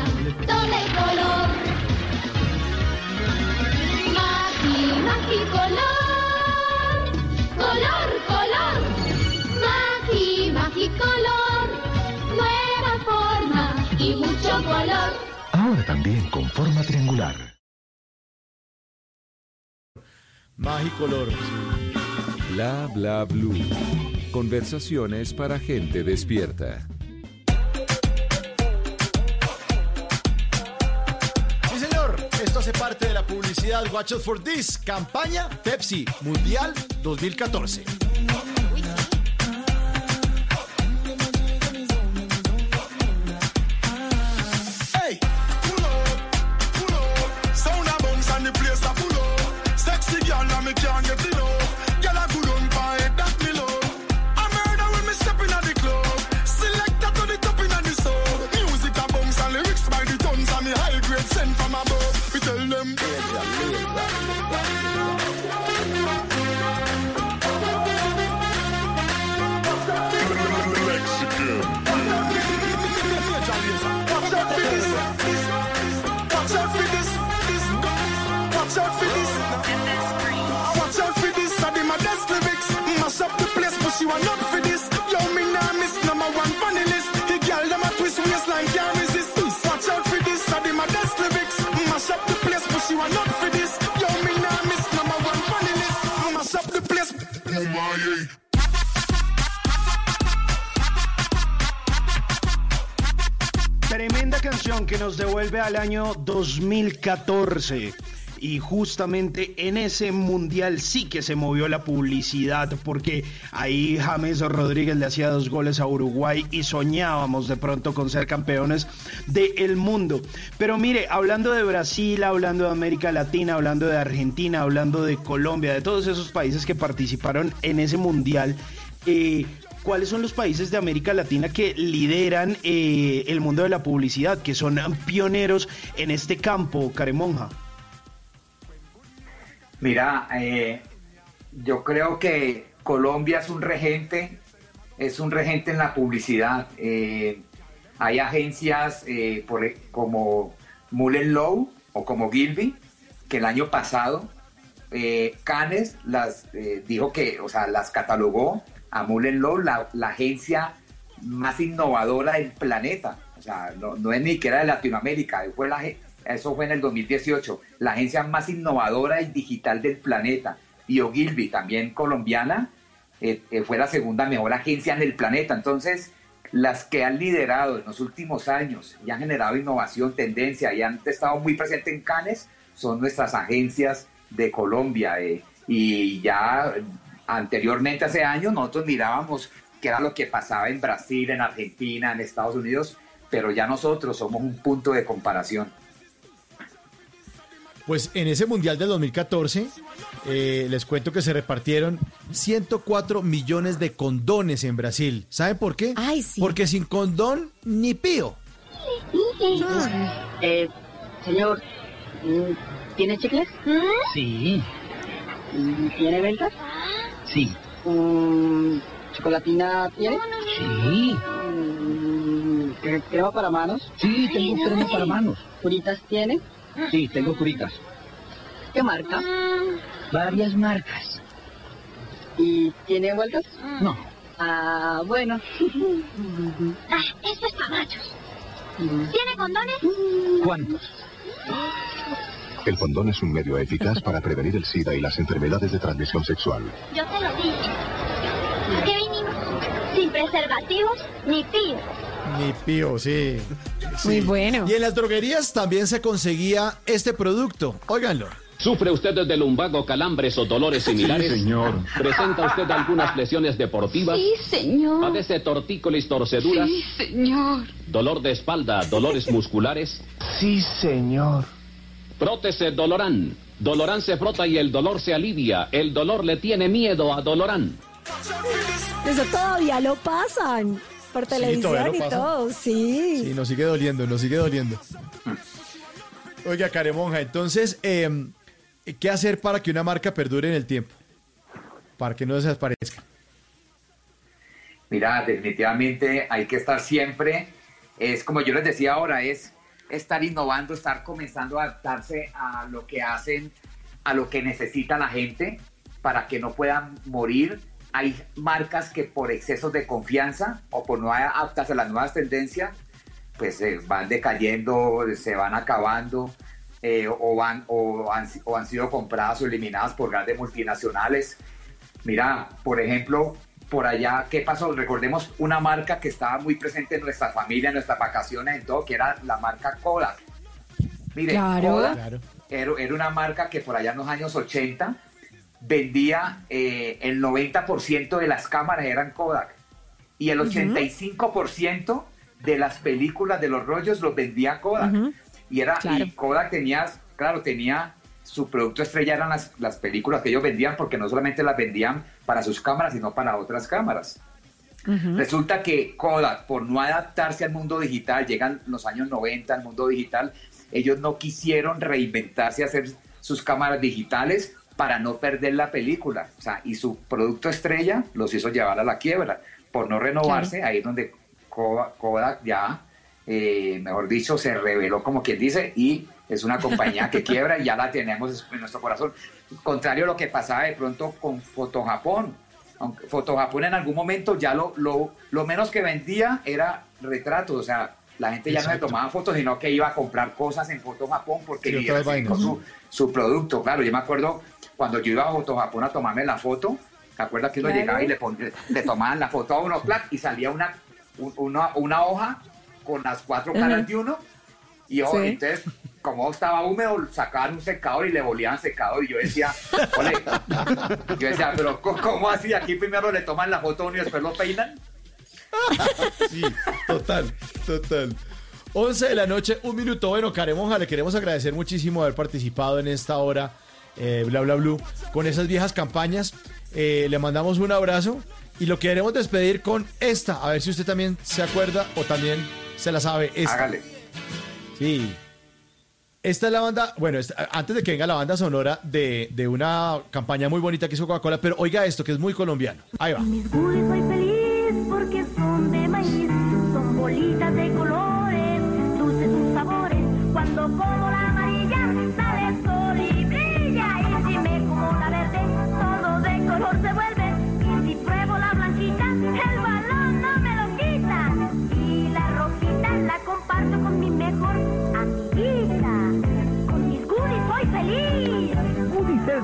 doble color. Magi, magi, color, color, color. Magi, magi, color, nueva forma y mucho color. Ahora también con forma triangular. Magicolor. Bla bla blue. Conversaciones para gente despierta. Esto hace parte de la publicidad Watch Out for This, campaña Pepsi Mundial 2014. Hey, pull up, pull up. Sound Watch out for this. Que nos devuelve al año 2014. Y justamente en ese mundial sí que se movió la publicidad, porque ahí James Rodríguez le hacía dos goles a Uruguay y soñábamos de pronto con ser campeones del mundo. Pero mire, hablando de Brasil, hablando de América Latina, hablando de Argentina, hablando de Colombia, de todos esos países que participaron en ese mundial, eh, ¿cuáles son los países de América Latina que lideran eh, el mundo de la publicidad, que son pioneros en este campo, Caremonja? Mira, eh, yo creo que Colombia es un regente, es un regente en la publicidad. Eh, hay agencias eh, e- como Mullen Lowe o como Gilby, que el año pasado eh, Cannes las dijo que, o sea, las catalogó a Mullen Lowe, la, la agencia más innovadora del planeta. O sea, no, no es ni siquiera de Latinoamérica, fue la, eso fue en el 2018, la agencia más innovadora y digital del planeta. Y Ogilvy, también colombiana, eh, eh, fue la segunda mejor agencia en el planeta. Entonces, las que han liderado en los últimos años y han generado innovación, tendencia y han estado muy presentes en Cannes son nuestras agencias de Colombia. eh, y ya anteriormente, hace años, nosotros mirábamos qué era lo que pasaba en Brasil, en Argentina, en Estados Unidos, pero ya nosotros somos un punto de comparación. Pues en ese Mundial del 2014, eh, les cuento que se repartieron 104 millones de condones en Brasil. ¿Saben por qué? Porque sin condón, ni pío. Eh, señor, ¿tiene chicles? Sí. ¿Tiene ventas? Sí. ¿Chocolatina tiene? Sí. ¿Crema para manos? Sí, tengo crema para manos. ¿Curitas tiene? Sí, tengo curitas. ¿Qué marca? Varias marcas. ¿Y tiene vueltas? No. Ah, bueno. Ah, esto es para machos. ¿Tiene condones? ¿Cuántos? El condón es un medio eficaz para prevenir el SIDA y las enfermedades de transmisión sexual. Yo te lo dije. ¿A qué vinimos? Sin preservativos ni pío. Ni pío, sí. Muy bueno. Y en las droguerías también se conseguía este producto. Óiganlo. ¿Sufre usted de lumbago, calambres o dolores similares? señor. ¿Presenta usted algunas lesiones deportivas? Sí, señor. ¿Padece tortícolis, torceduras? Sí, señor. ¿Dolor de espalda, dolores musculares? Sí, señor. Prótese Dolorán. Dolorán se frota y el dolor se alivia. El dolor le tiene miedo a Dolorán. Eso todavía lo pasan por televisión y pasan. todo, sí. Sí, nos sigue doliendo, nos sigue doliendo. Oiga, Caremonja, entonces, eh, ¿qué hacer para que una marca perdure en el tiempo? Para que no desaparezca. Mira, definitivamente hay que estar siempre, es como yo les decía ahora, es estar innovando, estar comenzando a adaptarse a lo que hacen, a lo que necesita la gente para que no puedan morir. Hay marcas que por excesos de confianza o por no adaptarse a las nuevas tendencias, pues eh, van decayendo, se van acabando eh, o, van, o, han, o han sido compradas o eliminadas por grandes multinacionales. Mira, por ejemplo, por allá, ¿qué pasó? Recordemos una marca que estaba muy presente en nuestra familia, en nuestras vacaciones, en todo, que era la marca Kodak. Mire, Claro. Kodak Claro. Era, era una marca que por allá en los años 80 vendía eh, el 90% de las cámaras eran Kodak y el Ujú. 85% de las películas de los rollos los vendía Kodak. Ujú. Y era Claro. y Kodak tenía, claro, tenía su producto estrella eran las, las películas que ellos vendían porque no solamente las vendían para sus cámaras, sino para otras cámaras. Resulta que Kodak, por no adaptarse al mundo digital, llegan los años 90 al mundo digital, ellos no quisieron reinventarse, hacer sus cámaras digitales para no perder la película. O sea, y su producto estrella los hizo llevar a la quiebra. Por no renovarse, ahí es donde Kodak, Kodak ya, eh, mejor dicho, se reveló como quien dice y es una compañía que quiebra y ya la tenemos en nuestro corazón. Contrario a lo que pasaba de pronto con Foto Japón. Aunque Foto Japón en algún momento ya lo, lo, lo menos que vendía era retratos, o sea, la gente ya no se tomaba fotos, sino que iba a comprar cosas en Foto Japón porque Sí, vainas. su, su producto. Claro, yo me acuerdo cuando yo iba a Foto Japón a tomarme la foto, ¿te acuerdas que uno Claro. llegaba y le, pon- le tomaban la foto a uno plac, y salía una, un- una, una hoja con las cuatro Ajá. caras de uno? Y yo, Sí. entonces, como estaba húmedo, sacaban un secador y le volvían secador. Y yo decía, ole, yo decía, pero ¿cómo, así? Aquí primero le toman la foto y después lo peinan. Sí, total, total. 11 de la noche, un minuto. Bueno, Caremonja, le queremos agradecer muchísimo haber participado en esta hora, eh, bla, bla, blue, con esas viejas campañas. Eh, le mandamos un abrazo y lo queremos despedir con esta. A ver si usted también se acuerda o también se la sabe. Esta. Hágale. Sí. Esta es la banda, bueno, esta- antes de que venga la banda sonora de, de una campaña muy bonita que hizo Coca-Cola, pero oiga esto, que es muy colombiano. Ahí va. Mis goodies soy feliz porque son de maíz, son bolitas de colores, dulces sus sabores. Cuando como la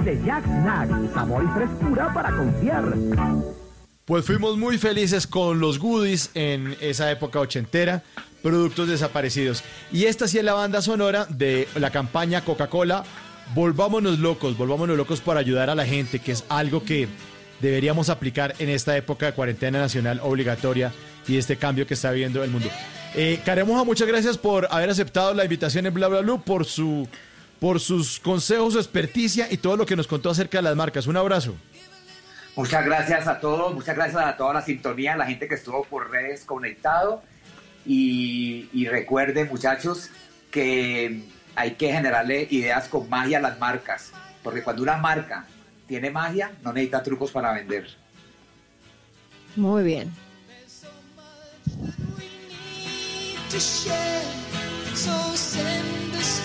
De Jack Snack, sabor y frescura para confiar. Pues fuimos muy felices con los goodies en esa época ochentera, productos desaparecidos. Y esta sí es la banda sonora de la campaña Coca-Cola. Volvámonos locos, volvámonos locos para ayudar a la gente, que es algo que deberíamos aplicar en esta época de cuarentena nacional obligatoria y este cambio que está viviendo el mundo. Eh, Caremoja, muchas gracias por haber aceptado la invitación en Bla Bla Blue, por, su, por sus consejos, su experticia y todo lo que nos contó acerca de las marcas. Un abrazo. Muchas gracias a todos, muchas gracias a toda la sintonía, a la gente que estuvo por redes conectado. Y, y recuerden, muchachos, que hay que generarle ideas con magia a las marcas. Porque cuando una marca tiene magia, no necesita trucos para vender. Muy bien. So send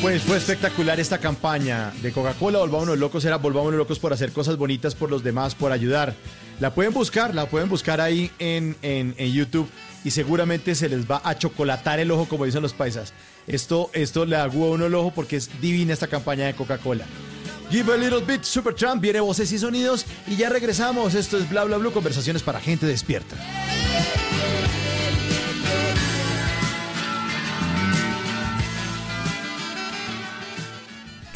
Pues fue espectacular esta campaña de Coca-Cola, Volvámonos Locos, era Volvámonos Locos por hacer cosas bonitas por los demás, por ayudar. La pueden buscar, la pueden buscar ahí en, en, en YouTube y seguramente se les va a chocolatar el ojo, como dicen los paisas. Esto, esto le agua uno el ojo porque es divina esta campaña de Coca-Cola. Give a little bit, Supertramp, viene voces y sonidos y ya regresamos. Esto es Bla Bla Blue, conversaciones para gente despierta.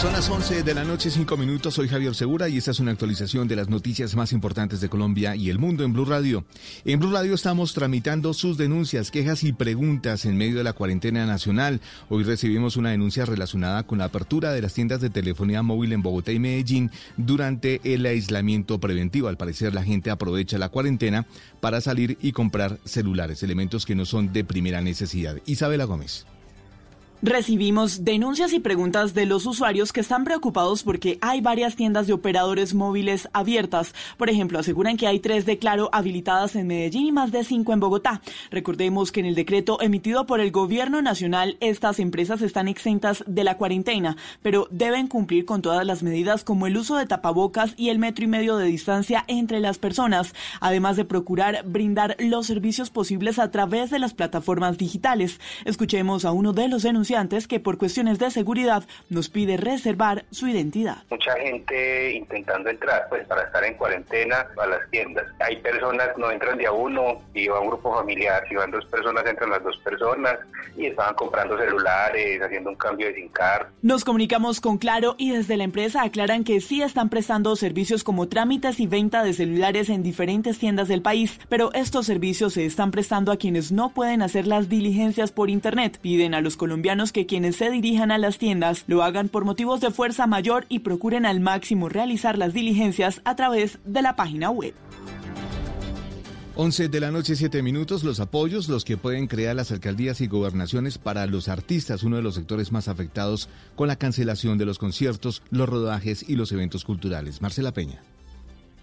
Son las 11 de la noche, 5 minutos. Soy Javier Segura y esta es una actualización de las noticias más importantes de Colombia y el mundo en Blue Radio. En Blue Radio estamos tramitando sus denuncias, quejas y preguntas en medio de la cuarentena nacional. Hoy recibimos una denuncia relacionada con la apertura de las tiendas de telefonía móvil en Bogotá y Medellín durante el aislamiento preventivo. Al parecer, la gente aprovecha la cuarentena para salir y comprar celulares, elementos que no son de primera necesidad. Isabela Gómez. Recibimos denuncias y preguntas de los usuarios que están preocupados porque hay varias tiendas de operadores móviles abiertas. Por ejemplo, aseguran que hay tres de Claro habilitadas en Medellín y más de cinco en Bogotá. Recordemos que en el decreto emitido por el Gobierno Nacional, estas empresas están exentas de la cuarentena, pero deben cumplir con todas las medidas como el uso de tapabocas y el metro y medio de distancia entre las personas, además de procurar brindar los servicios posibles a través de las plataformas digitales. Escuchemos a uno de los denunciantes que por cuestiones de seguridad nos pide reservar su identidad. mucha gente intentando entrar pues para estar en cuarentena a las tiendas. Hay personas no entran de a uno, y va un grupo familiar, si van dos personas entran las dos personas y estaban comprando celulares, haciendo un cambio de SIM card. Nos comunicamos con Claro y desde la empresa aclaran que sí están prestando servicios como trámites y venta de celulares en diferentes tiendas del país, pero estos servicios se están prestando a quienes no pueden hacer las diligencias por internet. Piden a los colombianos que quienes se dirijan a las tiendas lo hagan por motivos de fuerza mayor y procuren al máximo realizar las diligencias a través de la página web. 11 de la noche, 7 minutos, los apoyos, los que pueden crear las alcaldías y gobernaciones para los artistas, uno de los sectores más afectados con la cancelación de los conciertos, los rodajes y los eventos culturales. Marcela Peña.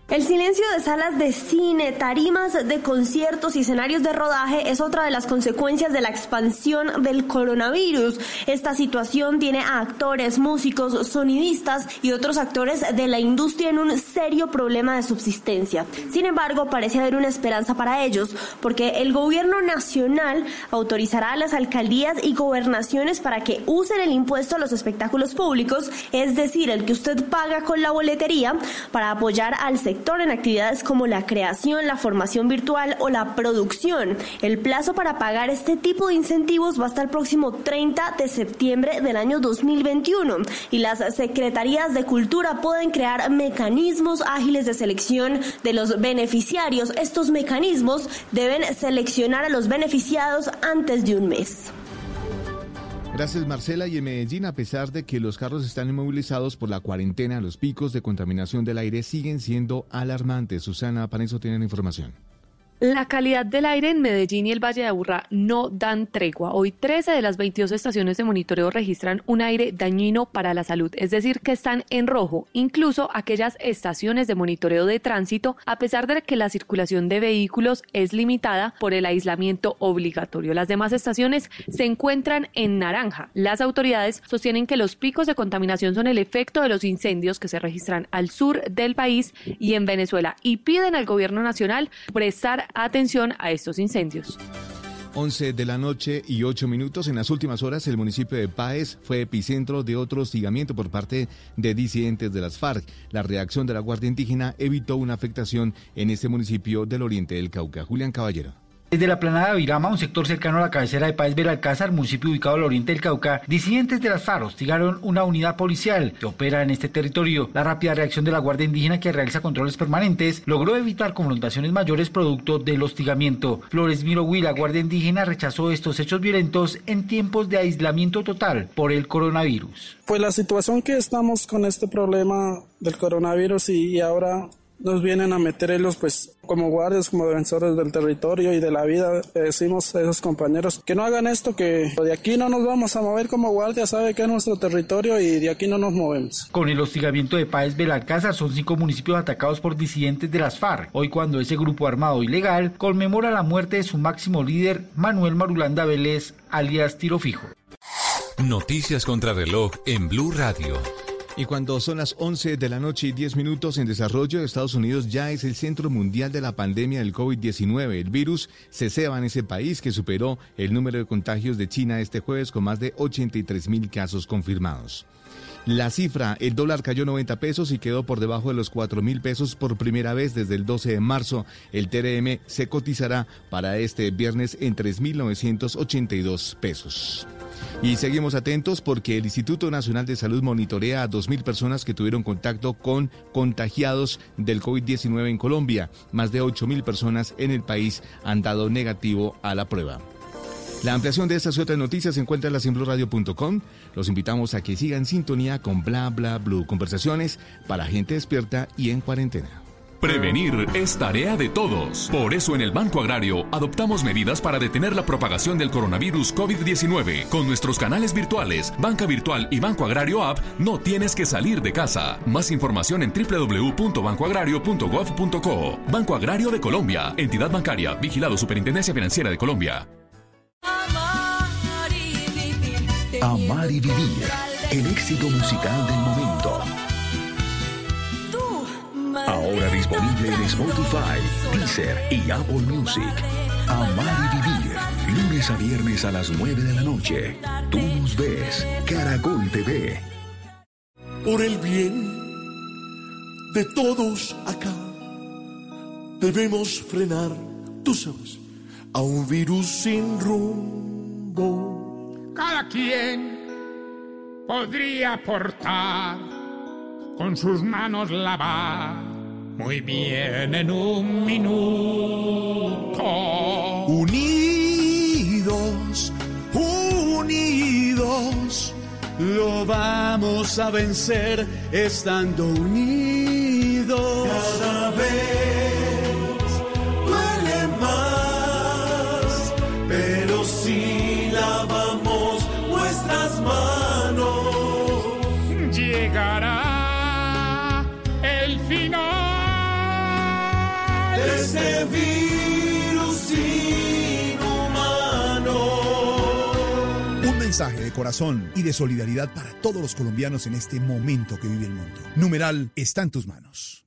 El silencio de salas de cine, tarimas de conciertos y escenarios de rodaje es otra de las consecuencias de la expansión del coronavirus. Esta situación tiene a actores, músicos, sonidistas y otros actores de la industria en un serio problema de subsistencia. Sin embargo, parece haber una esperanza para ellos, porque el gobierno nacional autorizará a las alcaldías y gobernaciones para que usen el impuesto a los espectáculos públicos, es decir, el que usted paga con la boletería, para apoyar al sector en actividades como la creación, la formación virtual o la producción. El plazo para pagar este tipo de incentivos va hasta el próximo 30 de septiembre del año 2021 y las secretarías de cultura pueden crear mecanismos ágiles de selección de los beneficiarios. Estos mecanismos deben seleccionar a los beneficiados antes de un mes. Gracias Marcela y en Medellín a pesar de que los carros están inmovilizados por la cuarentena, los picos de contaminación del aire siguen siendo alarmantes. Susana, para eso tienen información. La calidad del aire en Medellín y el Valle de Aburrá no dan tregua. Hoy 13 de las 22 estaciones de monitoreo registran un aire dañino para la salud, es decir, que están en rojo, incluso aquellas estaciones de monitoreo de tránsito, a pesar de que la circulación de vehículos es limitada por el aislamiento obligatorio. Las demás estaciones se encuentran en naranja. Las autoridades sostienen que los picos de contaminación son el efecto de los incendios que se registran al sur del país y en Venezuela y piden al gobierno nacional prestar atención a estos incendios. 11 de la noche y 8 minutos. En las últimas horas, el municipio de Páez fue epicentro de otro hostigamiento por parte de disidentes de las FARC. La reacción de la Guardia Indígena evitó una afectación en este municipio del oriente del Cauca. Julián Caballero. Desde la planada de Virama, un sector cercano a la cabecera de Páez Belalcázar, municipio ubicado al oriente del Cauca, disidentes de las FARC hostigaron una unidad policial que opera en este territorio. La rápida reacción de la Guardia Indígena que realiza controles permanentes logró evitar confrontaciones mayores producto del hostigamiento. Flores Mirogui, la Guardia Indígena, rechazó estos hechos violentos en tiempos de aislamiento total por el coronavirus. Pues la situación que estamos con este problema del coronavirus y ahora nos vienen a meter ellos pues como guardias, como defensores del territorio y de la vida, le decimos a esos compañeros que no hagan esto, que de aquí no nos vamos a mover como guardia, sabe que es nuestro territorio y de aquí no nos movemos. Con el hostigamiento de Páez Belalcázar son cinco municipios atacados por disidentes de las FARC. Hoy cuando ese grupo armado ilegal conmemora la muerte de su máximo líder, Manuel Marulanda Vélez, alias Tiro Fijo. Noticias contra reloj en Blue Radio. Y cuando son las 11 de la noche y 10 minutos en desarrollo, Estados Unidos ya es el centro mundial de la pandemia del COVID-19. El virus se ceba en ese país que superó el número de contagios de China este jueves con más de 83 mil casos confirmados. La cifra, el dólar cayó 90 pesos y quedó por debajo de los 4 mil pesos por primera vez desde el 12 de marzo. El TRM se cotizará para este viernes en 3.982 pesos. Y seguimos atentos porque el Instituto Nacional de Salud monitorea a 2.000 personas que tuvieron contacto con contagiados del COVID-19 en Colombia. Más de 8.000 personas en el país han dado negativo a la prueba. La ampliación de estas y otras noticias se encuentra en la simpluradio.com. Los invitamos a que sigan sintonía con Bla Bla Blue. Conversaciones para gente despierta y en cuarentena. Prevenir es tarea de todos. Por eso en el Banco Agrario adoptamos medidas para detener la propagación del coronavirus COVID-19. Con nuestros canales virtuales, Banca Virtual y Banco Agrario App, no tienes que salir de casa. Más información en www.bancoagrario.gov.co. Banco Agrario de Colombia, entidad bancaria, vigilado Superintendencia Financiera de Colombia. Amar y vivir. El éxito musical del momento. Ahora disponible en Spotify, Deezer y Apple Music. Amar y vivir. Lunes a viernes a las 9 de la noche. Tú nos ves. Caracol TV. Por el bien de todos acá, debemos frenar, tú sabes, a un virus sin rumbo. Cada quien podría aportar con sus manos lavar muy bien en un minuto. Unidos, unidos, lo vamos a vencer estando unidos. Cada vez Un mensaje de corazón y de solidaridad para todos los colombianos en este momento que vive el mundo. Numeral está en tus manos.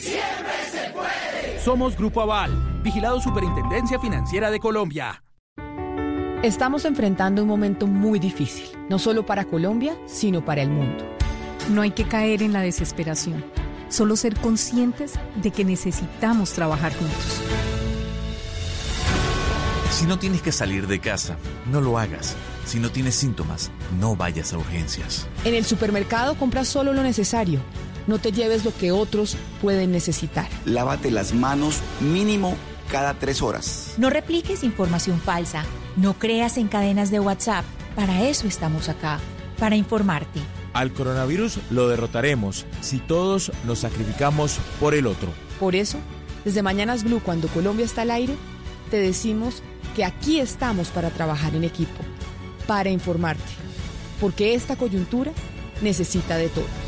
Siempre se puede. Somos Grupo Aval, vigilado Superintendencia Financiera de Colombia. Estamos enfrentando un momento muy difícil, no solo para Colombia, sino para el mundo. No hay que caer en la desesperación, solo ser conscientes de que necesitamos trabajar juntos. Si no tienes que salir de casa, no lo hagas. Si no tienes síntomas, no vayas a urgencias. En el supermercado compra solo lo necesario. No te lleves lo que otros pueden necesitar. Lávate las manos mínimo cada tres horas. No repliques información falsa. No creas en cadenas de WhatsApp. Para eso estamos acá, para informarte. Al coronavirus lo derrotaremos si todos nos sacrificamos por el otro. Por eso, desde Mañanas Blue, cuando Colombia está al aire, te decimos que aquí estamos para trabajar en equipo, para informarte, porque esta coyuntura necesita de todos.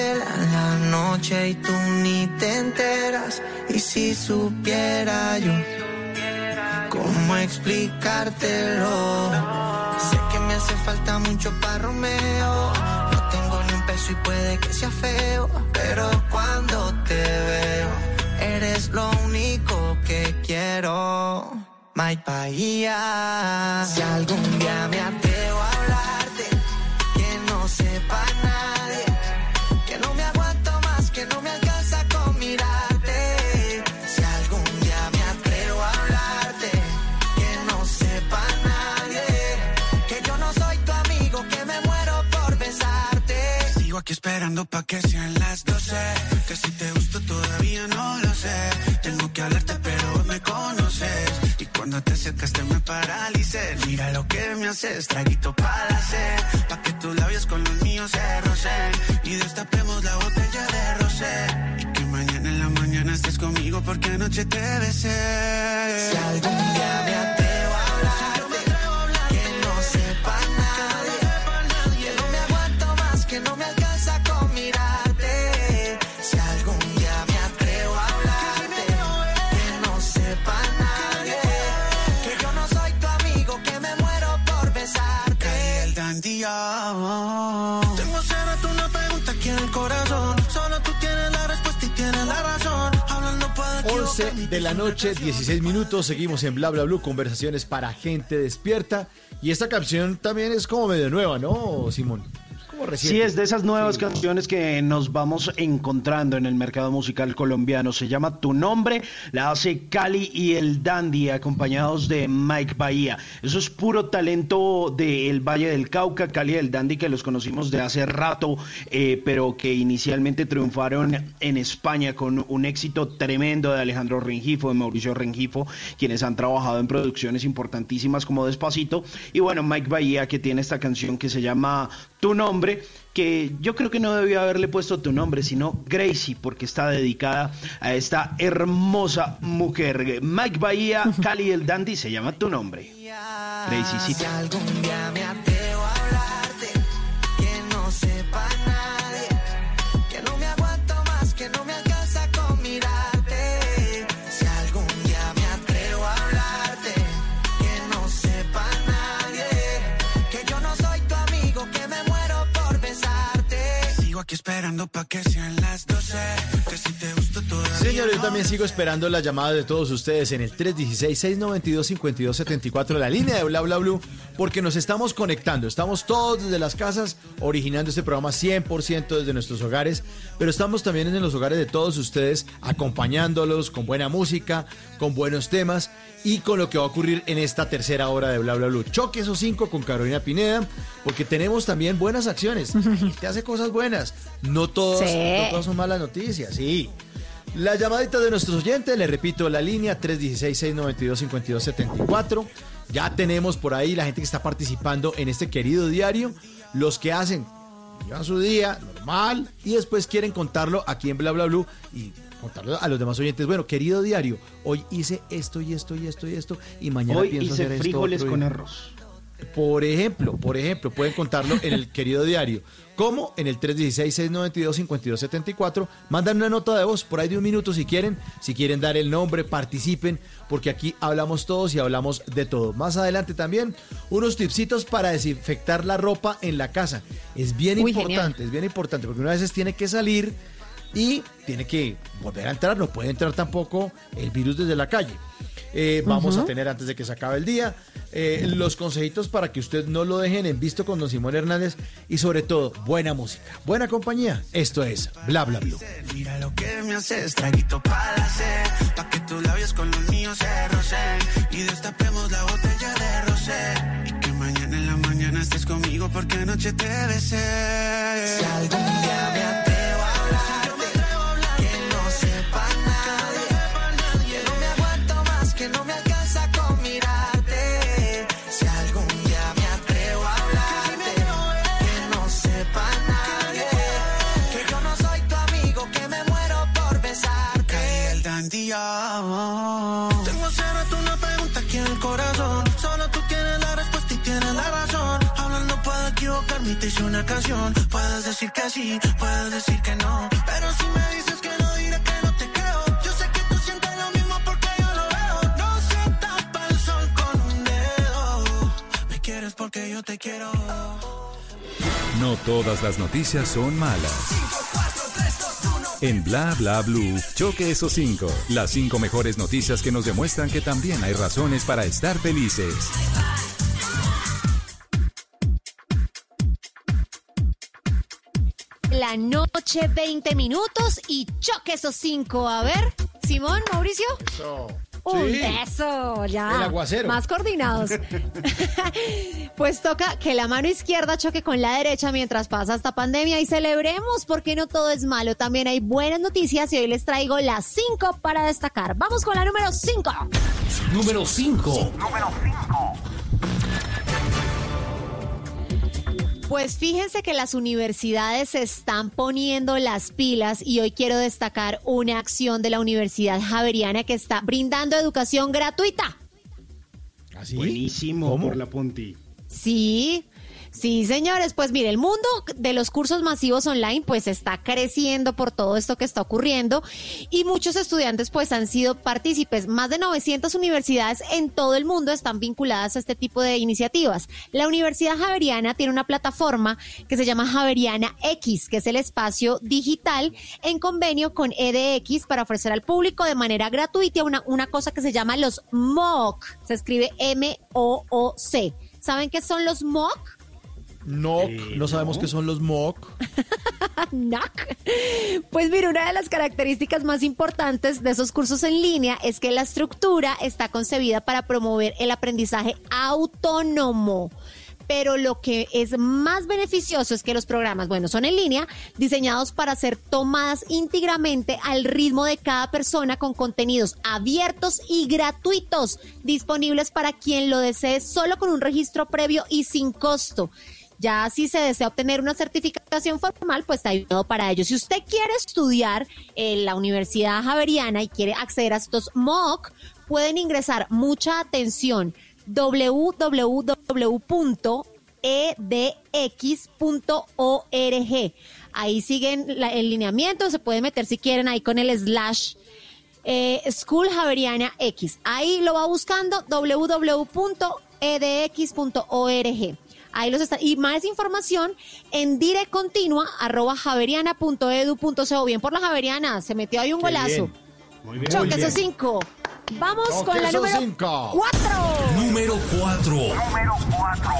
la noche y tú ni te enteras. Y si supiera yo cómo explicártelo, sé que me hace falta mucho para Romeo. No tengo ni un peso y puede que sea feo, pero cuando te veo, eres lo único que quiero. Mike Bahía. Si algún día me atrevo a hablarte, que no sepa nadie, esperando pa' que sean las 12. Que si te gusto todavía no lo sé. Tengo que hablarte, pero me conoces. Y cuando te acercaste me paralicé. Mira lo que me haces, traguito para sed. Pa' que tus labios con los míos se rocen. Y destapemos la botella de rosé. Y que mañana en la mañana estés conmigo porque anoche te besé. Si algún día me el dandía. Tengo hacer una pregunta aquí en el corazón. Solo tú tienes la respuesta y tienes la razón. Hablando para 11 de la noche, 16 minutos. Seguimos en Bla Bla Blue, conversaciones para gente despierta. Y esta canción también es como medio nueva, ¿no, Simón? Reciente. Sí, es de esas nuevas canciones que nos vamos encontrando en el mercado musical colombiano. Se llama Tu Nombre, la hace Cali y el Dandy, acompañados de Mike Bahía. Eso es puro talento del Valle del Cauca, Cali y el Dandy, que los conocimos de hace rato, eh, pero que inicialmente triunfaron en España con un éxito tremendo de Alejandro Rengifo, de Mauricio Rengifo, quienes han trabajado en producciones importantísimas como Despacito. Y bueno, Mike Bahía, que tiene esta canción que se llama Tu Nombre que yo creo que no debía haberle puesto tu nombre, sino Gracie, porque está dedicada a esta hermosa mujer. Mike Bahía, Cali el Dandy, se llama tu nombre. Gracie, sí. Si algún día me aquí esperando pa' que sean las 12. Que si te gusto todavía. Señor, yo también sigo esperando la llamada de todos ustedes en el 316-692-5274, la línea de Bla Bla Blue, porque nos estamos conectando. Estamos todos desde las casas originando este programa 100% desde nuestros hogares, pero estamos también en los hogares de todos ustedes, acompañándolos con buena música, con buenos temas y con lo que va a ocurrir en esta tercera hora de Bla Bla Blue. Choque esos cinco con Carolina Pineda, porque tenemos también buenas acciones. Te hace cosas buenas. No todas, Sí. no son malas noticias, sí. La llamadita de nuestros oyentes, le repito la línea 316-692-5274. Ya tenemos por ahí la gente que está participando en este querido diario, los que hacen, llevan su día normal y después quieren contarlo aquí en Bla Bla Blue y contarlo a los demás oyentes. Bueno, querido diario, hoy hice esto y esto y esto y esto y mañana Hoy pienso hice hacer esto. frijoles y- con arroz. Por ejemplo, por ejemplo, pueden contarlo en el querido diario. Como en el 316-692-5274. Mandan una nota de voz por ahí de un minuto si quieren. Si quieren dar el nombre, participen, porque aquí hablamos todos y hablamos de todo. Más adelante también, unos tipsitos para desinfectar la ropa en la casa. Es bien Uy, importante, genial. es bien importante, porque una veces tiene que salir y tiene que volver a entrar. No puede entrar tampoco el virus desde la calle. Eh, vamos Ujú. a tener antes de que se acabe el día eh, los consejitos para que usted no lo dejen en visto con don Simón Hernández y sobre todo buena música, buena compañía. Esto es Bla Bla Blue. Mira lo que me haces, traguito para sed, pa' que tus labios con los míos se rocen y destapemos la botella de rosé. Y que mañana en la mañana estés conmigo porque anoche te besé. Si algún día me hice una canción. Puedes decir que sí, puedes decir que no. Pero si me dices que no, diré que no te creo. Yo sé que tú sientes lo mismo porque yo lo veo. No se tapa el sol con un dedo. Me quieres porque yo te quiero. No todas las noticias son malas. En Bla Bla Blue, choque esos cinco. Las cinco mejores noticias que nos demuestran que también hay razones para estar felices. La noche, 20 minutos y choque esos cinco. A ver, Simón, Mauricio. Un Sí. beso, ya. El aguacero. Más coordinados. pues toca que la mano izquierda choque con la derecha mientras pasa esta pandemia y celebremos porque no todo es malo. También hay buenas noticias y hoy les traigo las cinco para destacar. Vamos con la número cinco. Número 5. Pues fíjense que las universidades se están poniendo las pilas y hoy quiero destacar una acción de la Universidad Javeriana que está brindando educación gratuita. Buenísimo por la Punti. Sí, sí, señores. Pues mire, el mundo de los cursos masivos online pues está creciendo por todo esto que está ocurriendo y muchos estudiantes pues han sido partícipes. Más de 900 universidades en todo el mundo están vinculadas a este tipo de iniciativas. La Universidad Javeriana tiene una plataforma que se llama Javeriana X, que es el espacio digital en convenio con EDX para ofrecer al público de manera gratuita una, una cosa que se llama los MOOC. Se escribe M-O-O-C. ¿Saben qué son los MOOC? NOC, no sabemos qué son los MOC. NOC. Pues mira, una de las características más importantes de esos cursos en línea es que la estructura está concebida para promover el aprendizaje autónomo. Pero lo que es más beneficioso es que los programas, bueno, son en línea, diseñados para ser tomadas íntegramente al ritmo de cada persona con contenidos abiertos y gratuitos, disponibles para quien lo desee solo con un registro previo y sin costo. Ya si se desea obtener una certificación formal, pues está ayudado para ello. Si usted quiere estudiar en la Universidad Javeriana y quiere acceder a estos MOOC, pueden ingresar mucha atención www.edx.org. Ahí siguen el lineamiento, se puede meter si quieren ahí con el slash eh, School Javeriana X. Ahí lo va buscando www.edx.org. Ahí los está. Y más información en directcontinua arroba javeriana.edu.co. Bien por la Javeriana. Se metió ahí un Qué golazo. bien. Muy bien. Choque Muy esos bien. cinco. Vamos Choque con la número cinco. cuatro. Número 4.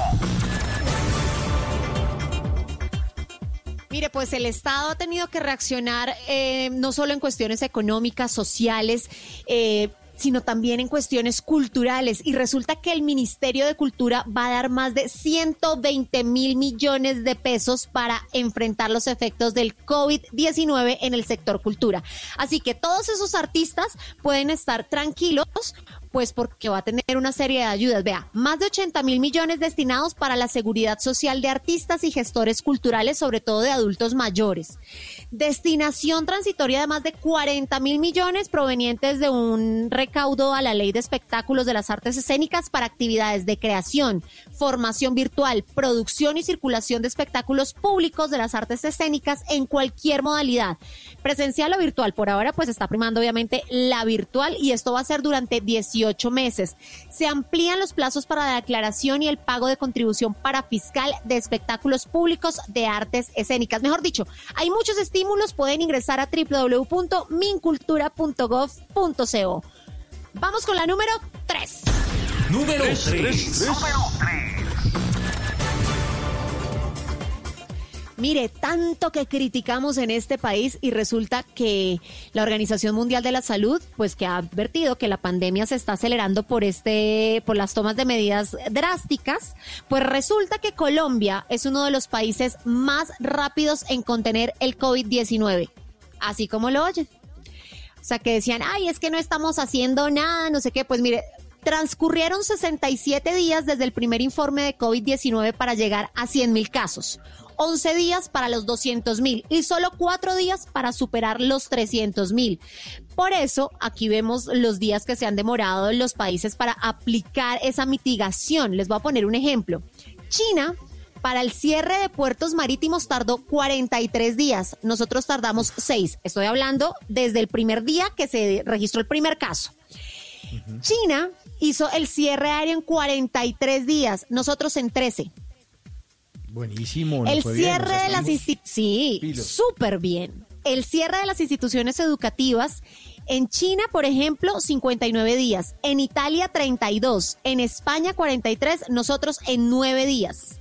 Mire, pues el Estado ha tenido que reaccionar eh, no solo en cuestiones económicas, sociales, eh, sino también en cuestiones culturales. Y resulta que el Ministerio de Cultura va a dar más de 120 mil millones de pesos para enfrentar los efectos del COVID-19 en el sector cultura. Así que todos esos artistas pueden estar tranquilos pues porque va a tener una serie de ayudas. Vea, más de 80 mil millones destinados para la seguridad social de artistas y gestores culturales, sobre todo de adultos mayores. Destinación transitoria de más de 40 mil millones provenientes de un recaudo a la ley de espectáculos de las artes escénicas para actividades de creación, formación virtual, producción y circulación de espectáculos públicos de las artes escénicas en cualquier modalidad, presencial o virtual. Por ahora, pues está primando obviamente la virtual y esto va a ser durante 18 meses. Se amplían los plazos para la declaración y el pago de contribución para fiscal de espectáculos públicos de artes escénicas. Mejor dicho, hay muchos estímulos, pueden ingresar a www.mincultura.gov.co. Vamos con la número 3. Número 3. Mire, tanto que criticamos en este país y resulta que la Organización Mundial de la Salud, pues que ha advertido que la pandemia se está acelerando por este, por las tomas de medidas drásticas, pues resulta que Colombia es uno de los países más rápidos en contener el COVID-19, así como lo oyen. O sea, que decían, ay, es que no estamos haciendo nada, no sé qué. Pues mire, transcurrieron 67 días desde el primer informe de COVID-19 para llegar a 100 mil casos. 11 días para los 200 mil y solo 4 días para superar los 300 mil. Por eso, aquí vemos los días que se han demorado en los países para aplicar esa mitigación. Les voy a poner un ejemplo. China para el cierre de puertos marítimos tardó 43 días. Nosotros tardamos 6. Estoy hablando desde el primer día que se registró el primer caso. China hizo el cierre aéreo en 43 días, nosotros en 13. Buenísimo. El fue bien, cierre nos de las instituciones, sí, súper bien. El cierre de las instituciones educativas en China, por ejemplo, 59 días, en Italia 32, en España 43, nosotros en 9 días.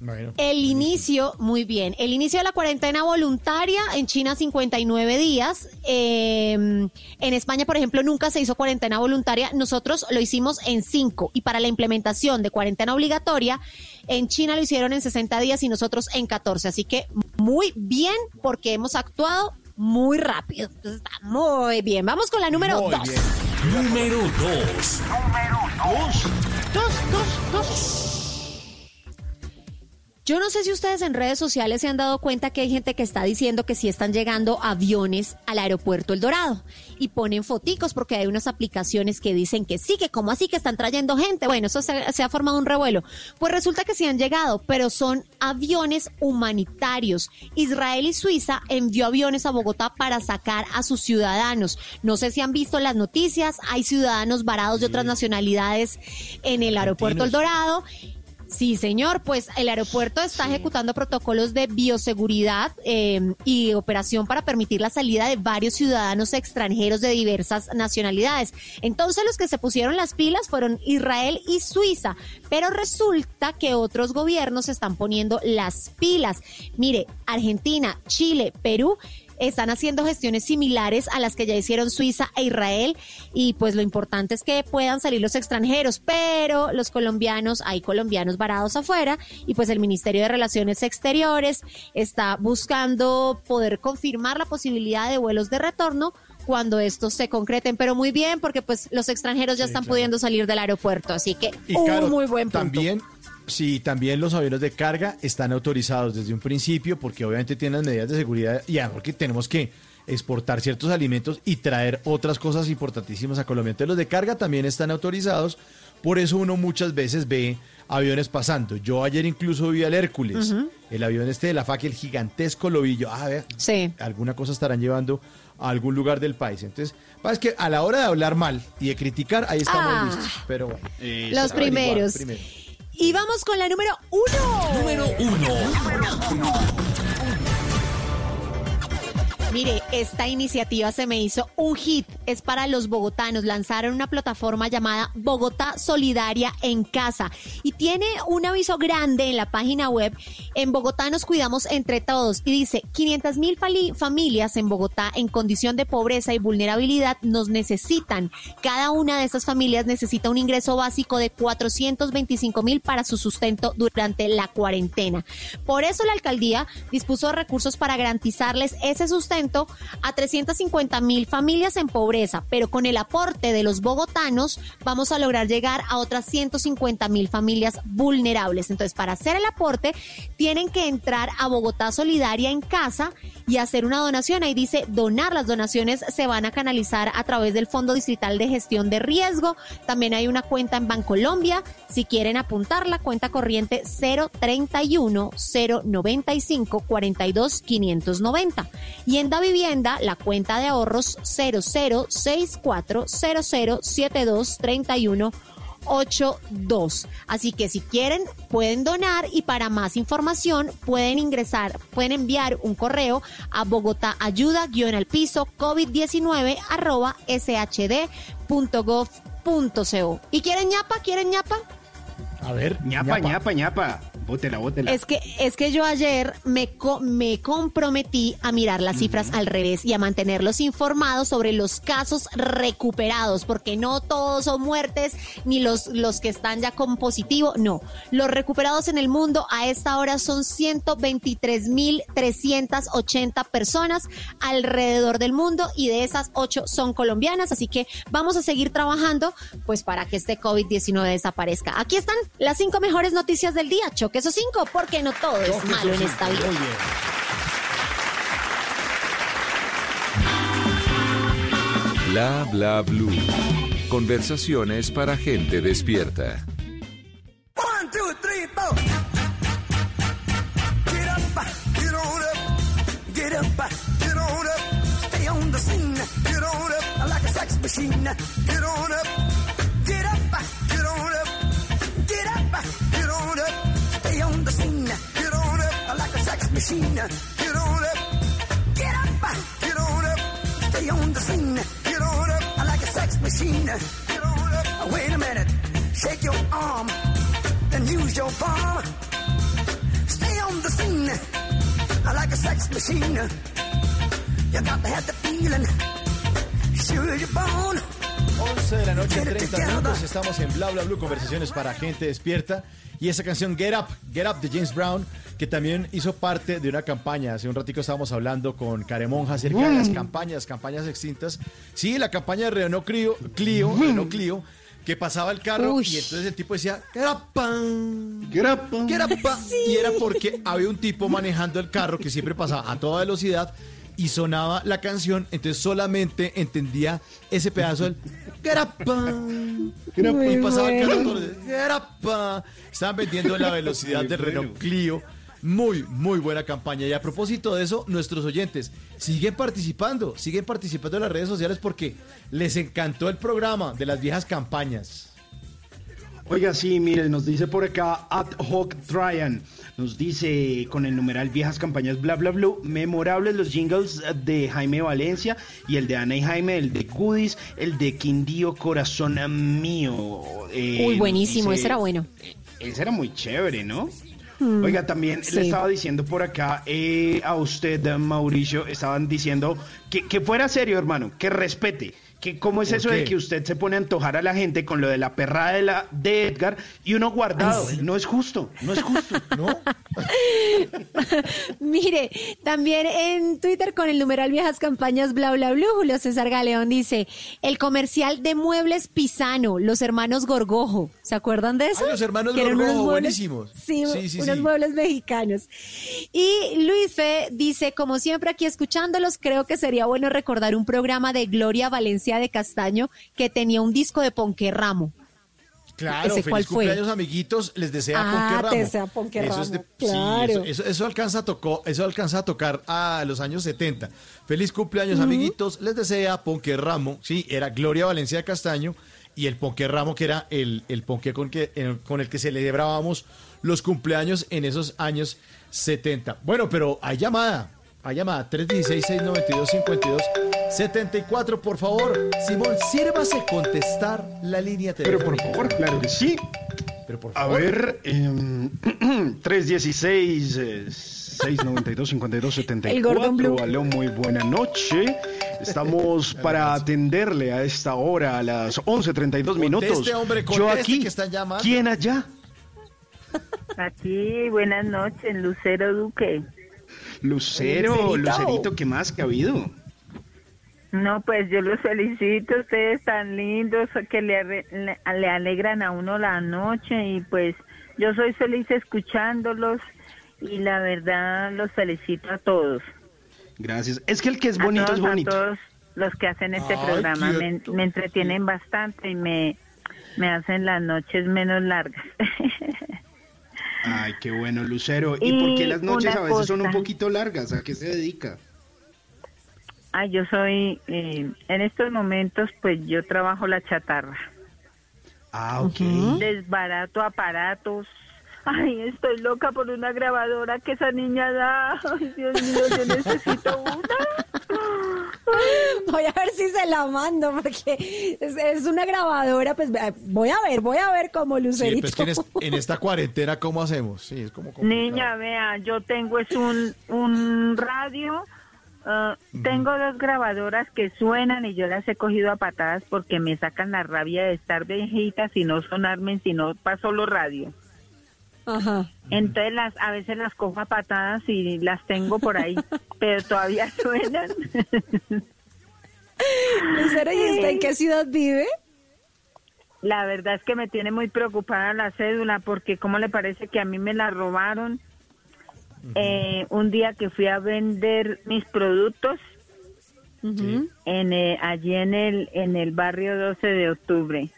Bueno, El inicio, muy bien, el inicio de la cuarentena voluntaria en China 59 días, eh, en España, por ejemplo, nunca se hizo cuarentena voluntaria, nosotros lo hicimos en 5 y para la implementación de cuarentena obligatoria, en China lo hicieron en 60 días y nosotros en 14, así que muy bien porque hemos actuado muy rápido, Entonces, está muy bien. Vamos con la número Muy 2. bien. Número 2. Dos, dos, dos. Yo no sé si ustedes en redes sociales se han dado cuenta que hay gente que está diciendo que sí están llegando aviones al aeropuerto El Dorado y ponen foticos porque hay unas aplicaciones que dicen que sí, que como así que están trayendo gente. Bueno, eso se, se ha formado un revuelo. Pues resulta que sí han llegado, pero son aviones humanitarios. Israel y Suiza envió aviones a Bogotá para sacar a sus ciudadanos. No sé si han visto las noticias, hay ciudadanos varados de otras nacionalidades en el aeropuerto El Dorado. Sí, señor, pues el aeropuerto está ejecutando protocolos de bioseguridad eh, y operación para permitir la salida de varios ciudadanos extranjeros de diversas nacionalidades. Entonces los que se pusieron las pilas fueron Israel y Suiza, pero resulta que otros gobiernos están poniendo las pilas. Mire, Argentina, Chile, Perú están haciendo gestiones similares a las que ya hicieron Suiza e Israel y pues lo importante es que puedan salir los extranjeros, pero los colombianos, hay colombianos varados afuera y pues el Ministerio de Relaciones Exteriores está buscando poder confirmar la posibilidad de vuelos de retorno cuando estos se concreten, pero muy bien porque pues los extranjeros ya están pudiendo salir del aeropuerto, así que Y un claro, muy buen punto. También, sí, también los aviones de carga están autorizados desde un principio porque obviamente tienen las medidas de seguridad y además porque tenemos que exportar ciertos alimentos y traer otras cosas importantísimas a Colombia. Entonces los de carga también están autorizados, por eso uno muchas veces ve aviones pasando. Yo ayer incluso vi al Hércules, el avión este de la FAC, el gigantesco lo vi yo. Ah, a ver, Sí. alguna cosa estarán llevando a algún lugar del país. Entonces, es que a la hora de hablar mal y de criticar, ahí estamos Ah. listos. Pero bueno. Los averiguar primeros. primero. Y vamos con la número uno. Número 1. Mire, esta iniciativa se me hizo un hit. Es para los bogotanos. Lanzaron una plataforma llamada Bogotá Solidaria en Casa. Y tiene un aviso grande en la página web. En Bogotá nos cuidamos entre todos. Y dice, 500 mil familias en Bogotá en condición de pobreza y vulnerabilidad nos necesitan. Cada una de esas familias necesita un ingreso básico de 425 mil para su sustento durante la cuarentena. Por eso la alcaldía dispuso recursos para garantizarles ese sustento a 350 mil familias en pobreza, pero con el aporte de los bogotanos vamos a lograr llegar a otras 150 mil familias vulnerables. Entonces, para hacer el aporte, tienen que entrar a Bogotá Solidaria en casa y hacer una donación. Ahí dice donar. Las donaciones se van a canalizar a través del Fondo Distrital de Gestión de Riesgo. También hay una cuenta en Bancolombia. Si quieren apuntar la cuenta corriente 031 095 42 590. Y en Da Vivienda, la cuenta de ahorros 0064007231 82. Así que si quieren, pueden donar y para más información pueden ingresar, pueden enviar un correo a Bogotá Ayuda guion al piso COVID-19 arroba shdgov.gov.co. ¿Y quieren ñapa? ¿Quieren ñapa? A ver, ñapa, ñapa, ñapa. Bótela, bótela. Es que, es que yo ayer me, co- me comprometí a mirar las cifras al revés y a mantenerlos informados sobre los casos recuperados, porque no todos son muertes, ni los, los que están ya con positivo, no. Los recuperados en el mundo a esta hora son 123.380 personas alrededor del mundo y de esas 8 son colombianas, así que vamos a seguir trabajando pues para que este COVID-19 desaparezca. Aquí están las cinco mejores noticias del día. Choque esos cinco, porque no todo es malo en esta vida. muy bien. Bla bla blue. Conversaciones para gente despierta. One, two, three, four. Get up, get on up, get up, get on up. Stay on the scene, get on up like a sex machine. Get on up, machine. Get on up, get up, get on up. Stay on the scene, get on up like a sex machine. Get on up. Wait a minute, shake your arm then use your palm. Stay on the scene like a sex machine. You got to have the feeling. Sure you're born. 11 de la noche, Get it 30 together. minutos. Estamos en Bla Bla Blue, conversaciones para gente despierta. Y esa canción Get Up, Get Up de James Brown, que también hizo parte de una campaña. Hace un ratico estábamos hablando con Caremonja acerca de las campañas, campañas extintas. Sí, la campaña de Renault Clio, Clio, Renault Clio, que pasaba el carro Uy. y entonces el tipo decía, Get Up, pan, Get Up, Get Up, pan". Y era porque había un tipo manejando el carro que siempre pasaba a toda velocidad y sonaba la canción, entonces solamente entendía ese pedazo del Get up, pan". y pasaba el carro todo el- Get up, pan". Estaban vendiendo la velocidad del Renault Clio. Muy, muy buena campaña. Y a propósito de eso, nuestros oyentes siguen participando, siguen participando en las redes sociales porque les encantó el programa de las viejas campañas. Oiga, sí, mire, nos dice por acá Ad hoc Tryan. Nos dice con el numeral viejas campañas bla bla bla. Memorables los jingles de Jaime Valencia y el de Ana y Jaime, el de Cudis, el de Quindío Corazón Mío. Eh, Uy, buenísimo, dice- ese era bueno. Ese era muy chévere, ¿no? Mm, Oiga, también sí. le estaba diciendo por acá eh, a usted, Mauricio, estaban diciendo que, que fuera serio, hermano, que respete. Que ¿Cómo es ¿Por eso qué? de que usted se pone a antojar a la gente con lo de la perrada de, la, de Edgar y uno guardado? No es justo, no es justo, ¿no? Mire, también en Twitter con el numeral Viejas Campañas Bla Bla Bla, Julio César Galeón dice, el comercial de muebles Pisano, los hermanos Gorgojo, ¿se acuerdan de eso? Ay, los hermanos Gorgojo, muebles- buenísimos. Sí, Sí, sí, unos sí. muebles mexicanos. Y Luis Fe dice, como siempre aquí escuchándolos, creo que sería bueno recordar un programa de Gloria Valencia de Castaño que tenía un disco de Ponquerramo. Claro, ¿Ese cuál feliz fue? cumpleaños, amiguitos. Les desea Ah, Ponque te Ramo. desea Ponque Eso es de- Ramo, sí, claro. eso, eso- eso alcanza a tocó, eso alcanza a tocar a los años 70. Feliz cumpleaños, Ujú. amiguitos. Les desea Ponque Ramo. Sí, era Gloria Valencia de Castaño y el Ponque Ramo, que era el, el ponque con, que, con el que celebrábamos los cumpleaños en esos años 70. Bueno, pero hay llamada. A llamada 316-692-5274. Por favor, Simón, sírvase contestar la línea Pero telefónica. por favor, claro que sí. Pero por A favor. ver, em, 316 eh, 692 5274. El Gordon Blue. Aló, muy buena noche. Estamos para atenderle a esta hora, a las 11.32 minutos. Conteste, hombre, Yo aquí, que están llamando. ¿quién allá? Aquí, buenas noches, Lucero Duque. Lucero, Lucerito. Lucerito, ¿qué más que ha habido? No, pues yo los felicito, ustedes tan lindos que le, arre- le, le alegran a uno la noche y pues yo soy feliz escuchándolos y la verdad los felicito a todos. Gracias. Es que el que es A bonito todos, es bonito. A todos los que hacen este Ay, programa me, entretienen bastante y me, me hacen las noches menos largas. Ay, qué bueno, Lucero. ¿Y, Y por qué las noches a veces son un poquito largas? ¿A qué se dedica? Ah, yo soy, eh, en estos momentos pues yo trabajo la chatarra. Ah, ok. Desbarato aparatos. Ay, estoy loca por una grabadora que esa niña da. Ay, Dios mío, yo necesito una. Voy a ver si se la mando, porque es, es una grabadora, pues eh, voy a ver, voy a ver cómo Sí, Lucerito. pues que en, es- en esta cuarentena, ¿cómo hacemos? Sí, es como complicado. Niña, vea, yo tengo es un, un radio. ah, Tengo dos grabadoras que suenan y yo las he cogido a patadas porque me sacan la rabia de estar viejitas y no sonarme si no paso los radio. Ajá. Entonces las a veces las cojo a patadas y las tengo por ahí, pero todavía suenan. Lucero, ¿y usted en qué ciudad vive? La verdad es que me tiene muy preocupada la cédula porque cómo le parece que a mí me la robaron eh, un día que fui a vender mis productos en eh, allí en el en el barrio 12 de octubre.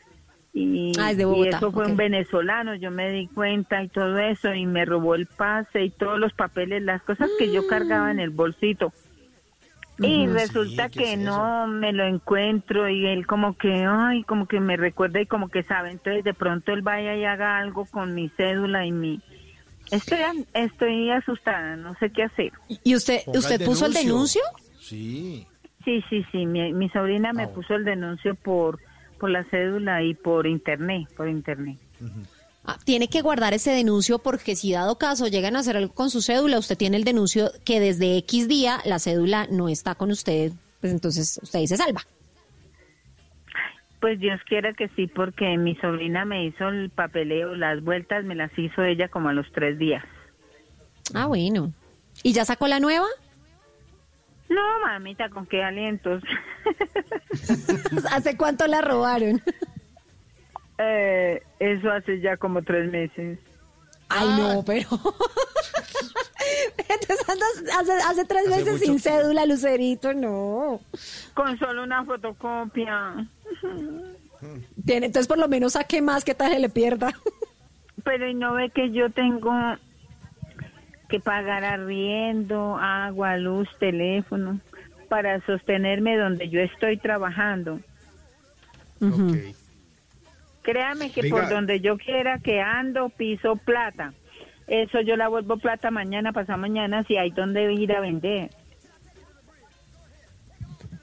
Y, Ah, es de y eso fue un venezolano, yo me di cuenta y todo eso y me robó el pase y todos los papeles, las cosas que yo cargaba en el bolsito. Y resulta que no me lo encuentro y él como que, ay, como que me recuerda y como que sabe. Entonces de pronto él vaya y haga algo con mi cédula y mi... Estoy, estoy asustada, no sé qué hacer. ¿Y usted, Ponga usted el puso el denuncio. denuncio? Sí. Sí, sí, sí, mi, mi sobrina me puso el denuncio por, por la cédula y por internet, por internet. Ah, tiene que guardar ese denuncio porque si dado caso llegan a hacer algo con su cédula, usted tiene el denuncio que desde X día la cédula no está con usted, pues entonces usted se salva. Pues Dios quiera que sí, porque mi sobrina me hizo el papeleo, las vueltas me las hizo ella como a los tres días. Ah, bueno. ¿Y ya sacó la nueva? No, mamita, con qué alientos. ¿Hace cuánto la robaron? Eh, eso hace ya como tres meses. Ay, no, pero... Entonces andas hace, hace tres Hace meses sin tiempo. cédula, Lucerito, no. Con solo una fotocopia. Tiene, entonces por lo menos saque más que tal se le pierda. Pero y no ve que yo tengo que pagar arriendo, agua, luz, teléfono, para sostenerme donde yo estoy trabajando. Créame que Venga. por donde yo quiera que ando, piso plata. Eso yo la vuelvo plata mañana, pasado mañana, si hay donde ir a vender.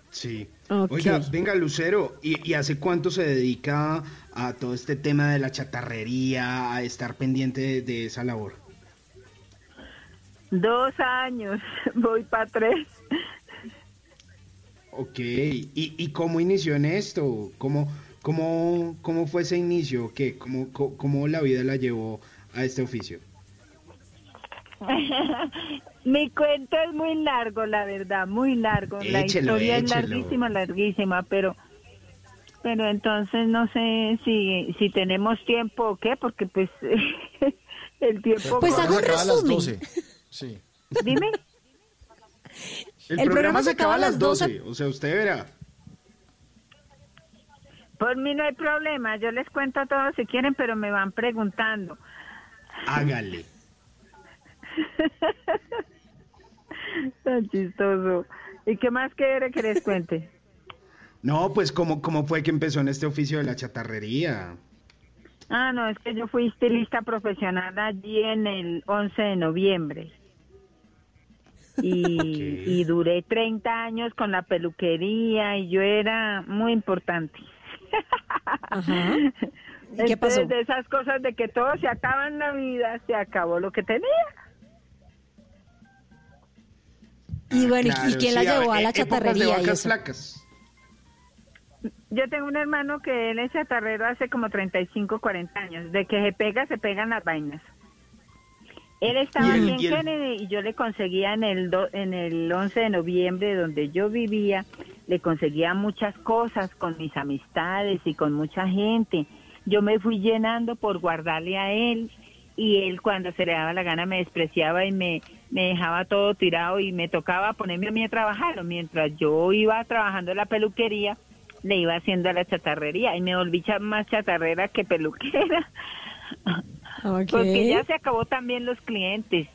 Sí. Ok. Oiga, venga, Lucero, ¿y, y hace cuánto se dedica a todo este tema de la chatarrería, a estar pendiente de, de esa labor? Dos años, voy para tres. Ok, ¿y, y cómo inició en esto? ¿Cómo, cómo, cómo fue ese inicio? ¿Qué? ¿Cómo, cómo, cómo la vida la llevó a este oficio? Mi cuento es muy largo, la verdad, muy largo. la Échelo, historia es larguísima, larguísima, pero pero entonces no sé si si tenemos tiempo o qué, porque pues el tiempo Pues haga un acaba a las resumen. 12. Sí. Dime. El, El programa se acaba a las 12, o sea, usted verá. Por mí no hay problema, yo les cuento todo si quieren, pero me van preguntando. Hágale. Tan chistoso. ¿Y qué más quiere que les cuente? No, pues ¿cómo, cómo fue que empezó en este oficio de la chatarrería. Ah, no, es que yo fui estilista profesional allí en el 11 de noviembre. Y, y duré 30 años con la peluquería y yo era muy importante. Ajá. ¿Y qué pasó? Entonces, de esas cosas de que todo se acaba en la vida, se acabó lo que tenía. Y bueno, ¿y- ¿y Claro, quién la sí, llevó a e- la épocas de chatarrería? y vacas flacas. Yo tengo un hermano que él es chatarrero hace como 35, 40 años. De que se pega, se pegan las vainas. Él estaba aquí en Kennedy y yo le conseguía en el, do- en el 11 de noviembre, donde yo vivía, le conseguía muchas cosas con mis amistades y con mucha gente. Yo me fui llenando por guardarle a él y él cuando se le daba la gana me despreciaba y me, me dejaba todo tirado y me tocaba ponerme a mí a trabajar. Mientras yo iba trabajando en la peluquería, le iba haciendo a la chatarrería y me volví más chatarrera que peluquera. Porque ya se acabó también los clientes.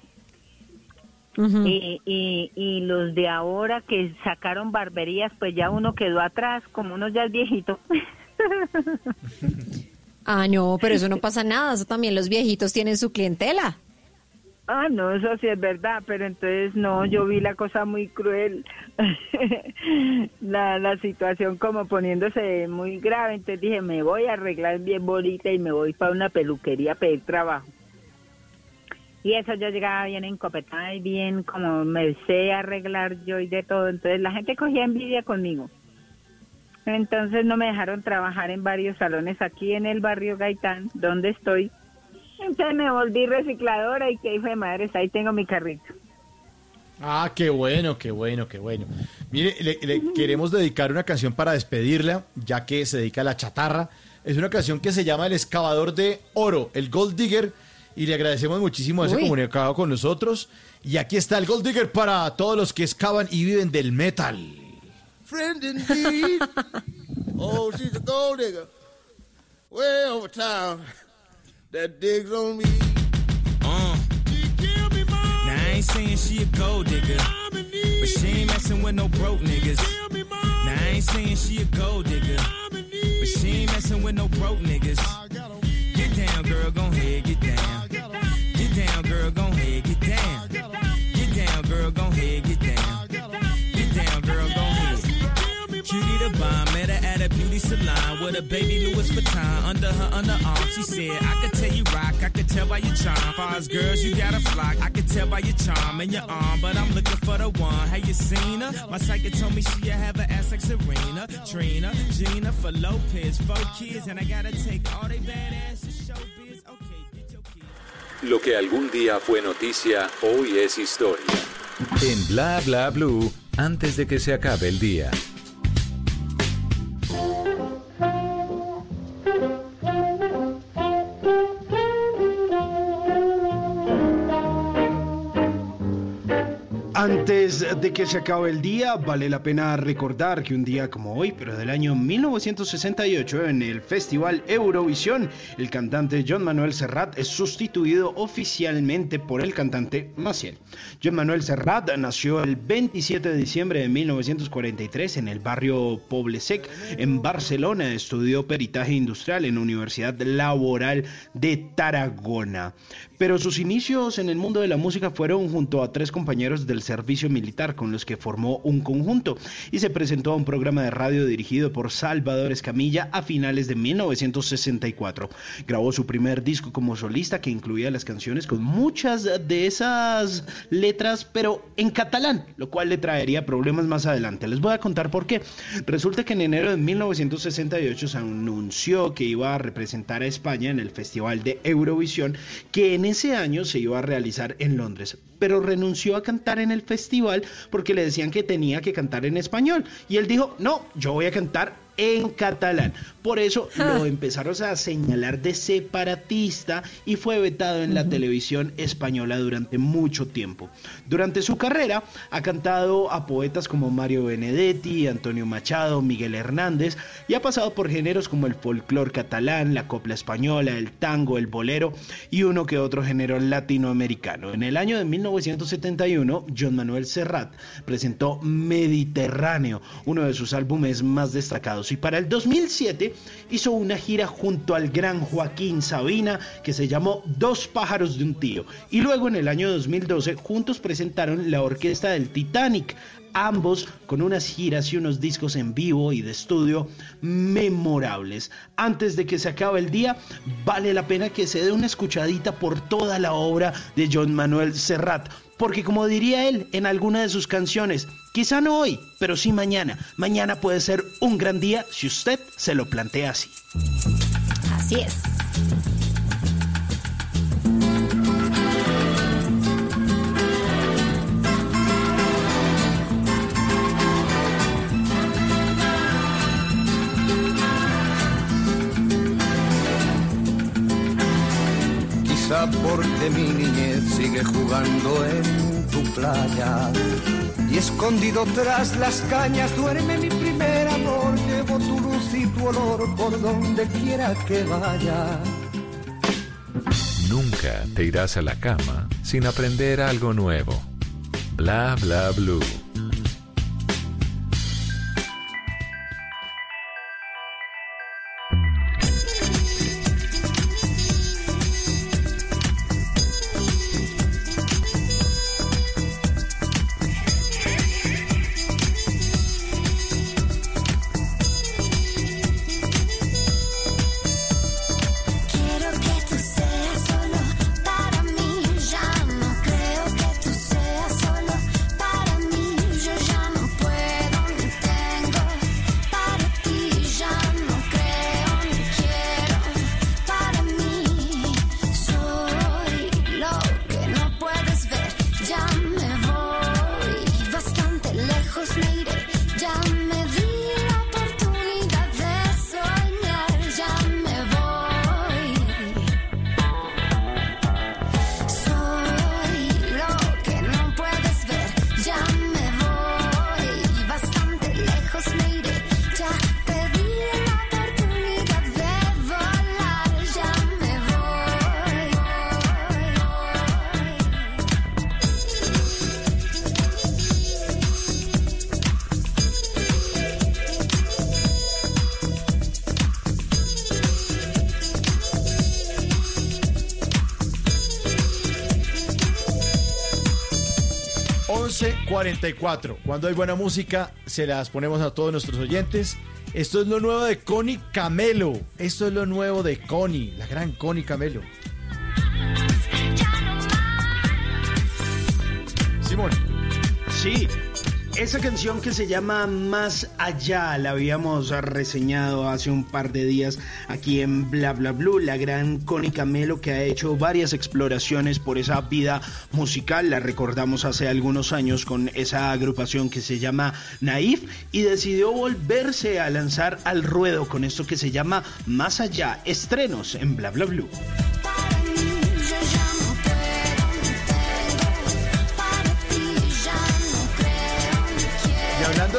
y, y, y los de ahora que sacaron barberías, pues ya uno quedó atrás, como uno ya es viejito. Ah, no, pero eso no pasa nada. Eso también los viejitos tienen su clientela. Ah, no, eso sí es verdad, pero entonces no, yo vi la cosa muy cruel, la, la situación como poniéndose muy grave, entonces dije, me voy a arreglar bien bonita y me voy para una peluquería a pedir trabajo. Y eso yo llegaba bien encopetada y bien como me sé arreglar yo y de todo, entonces la gente cogía envidia conmigo. Entonces no me dejaron trabajar en varios salones aquí en el barrio Gaitán, donde estoy. Entonces me volví recicladora y que hijo de madre, ahí tengo mi carrito. Ah, qué bueno, qué bueno, qué bueno. Mire, le, le queremos dedicar una canción para despedirla, ya que se dedica a la chatarra. Es una canción que se llama El excavador de oro, el Gold Digger, y le agradecemos muchísimo ese Uy. comunicado con nosotros. Y aquí está el Gold Digger para todos los que excavan y viven del metal. friend indeed. oh, she's a gold digger. Way over town that digs on me. Uh. Now I ain't saying she a gold digger, but she ain't messing with no broke niggas. Now I ain't saying she a gold digger, but she ain't messing with no broke niggas. Get down, girl, gon' head, get down. Get down, girl, gon' head, with a baby Louis Vuitton under her underarm. She said, I could tell you rock, I could tell by your charm. Far as girls, you got a flock. I could tell by your charm and your arm, but I'm looking for the one. Have you seen her? My psychic told me she have an ass like Serena, Trina, Gina for Lopez, four kids, and I gotta take all they badass to showbiz. Okay, get your kids. Lo que algún día fue noticia, hoy es historia. En Bla Bla Blue, antes de que se acabe el día. Antes de que se acabe el día, vale la pena recordar que un día como hoy, pero del año 1968, en el Festival Eurovisión, el cantante John Manuel Serrat es sustituido oficialmente por el cantante Maciel. John Manuel Serrat nació el 27 de diciembre de 1943 en el barrio Poblesec, en Barcelona. Estudió peritaje industrial en la Universidad Laboral de Tarragona. Pero sus inicios en el mundo de la música fueron junto a tres compañeros del servicio militar con los que formó un conjunto y se presentó a un programa de radio dirigido por Salvador Escamilla a finales de 1964. Grabó su primer disco como solista que incluía las canciones con muchas de esas letras pero en catalán, lo cual le traería problemas más adelante. Les voy a contar por qué. Resulta que en enero de 1968 se anunció que iba a representar a España en el Festival de Eurovisión que en ese año se iba a realizar en Londres, pero renunció a cantar en el festival porque le decían que tenía que cantar en español. Y él dijo, no, yo voy a cantar en catalán. Por eso lo empezaron a señalar de separatista y fue vetado en la televisión española durante mucho tiempo. Durante su carrera ha cantado a poetas como Mario Benedetti, Antonio Machado, Miguel Hernández y ha pasado por géneros como el folclore catalán, la copla española, el tango, el bolero y uno que otro género latinoamericano. En el año de 1971, John Manuel Serrat presentó Mediterráneo, uno de sus álbumes más destacados. Y para el 2007 hizo una gira junto al gran Joaquín Sabina que se llamó Dos pájaros de un tío. Y luego en el año 2012 juntos presentaron la orquesta del Titanic ambos con unas giras y unos discos en vivo y de estudio memorables. Antes de que se acabe el día, vale la pena que se dé una escuchadita por toda la obra de John Manuel Serrat, porque como diría él en alguna de sus canciones, quizá no hoy, pero sí mañana. Mañana puede ser un gran día si usted se lo plantea así. Así es. Quizá porque mi jugando en tu playa y escondido tras las cañas duerme mi primer amor. Llevo tu luz y tu olor por donde quiera que vaya. Nunca te irás a la cama sin aprender algo nuevo. Bla bla blue. 11.44. Cuando hay buena música, se las ponemos a todos nuestros oyentes. Esto es lo nuevo de Connie Camelo. Esto es lo nuevo de Connie, la gran Connie Camelo. Simón. Sí, esa canción que se llama Más Allá la habíamos reseñado hace un par de días aquí en Bla Bla Blue, la gran Connie Camelo que ha hecho varias exploraciones por esa vida musical, la recordamos hace algunos años con esa agrupación que se llama Naif y decidió volverse a lanzar al ruedo con esto que se llama Más Allá, estrenos en Bla Bla Blue.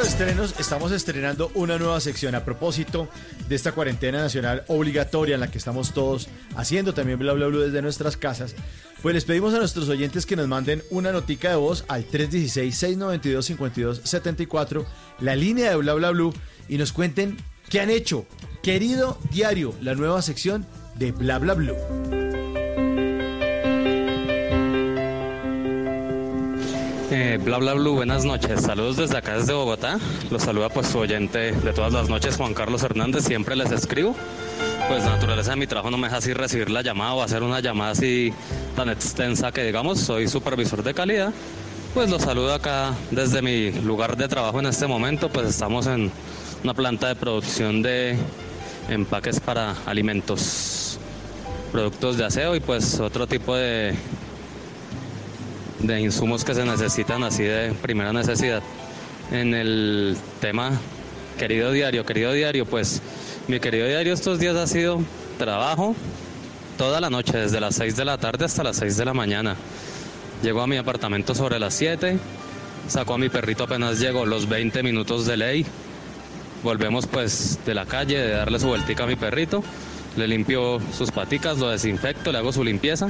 Estrenos, estamos estrenando una nueva sección a propósito de esta cuarentena nacional obligatoria en la que estamos todos haciendo también bla bla bla desde nuestras casas. Pues les pedimos a nuestros oyentes que nos manden una notica de voz al 316-692-5274, la línea de bla bla bla, y nos cuenten qué han hecho. Querido diario, la nueva sección de bla bla bla. Eh, bla bla buenas noches. Saludos desde acá desde Bogotá. Los saluda pues su oyente de todas las noches, Juan Carlos Hernández. Siempre les escribo. Pues la naturaleza de mi trabajo no me deja así recibir la llamada o hacer una llamada así tan extensa que digamos, soy supervisor de calidad. Pues los saludo acá desde mi lugar de trabajo en este momento. Pues estamos en una planta de producción de empaques para alimentos, productos de aseo y pues otro tipo de de insumos que se necesitan así de primera necesidad. En el tema querido diario, querido diario, pues mi querido diario estos días ha sido trabajo toda la noche, desde las 6 de la tarde hasta las 6 de la mañana. Llego a mi apartamento sobre las 7, saco a mi perrito apenas llego los 20 minutos de ley. Volvemos pues de la calle, de darle su vueltica a mi perrito, le limpio sus paticas, lo desinfecto, le hago su limpieza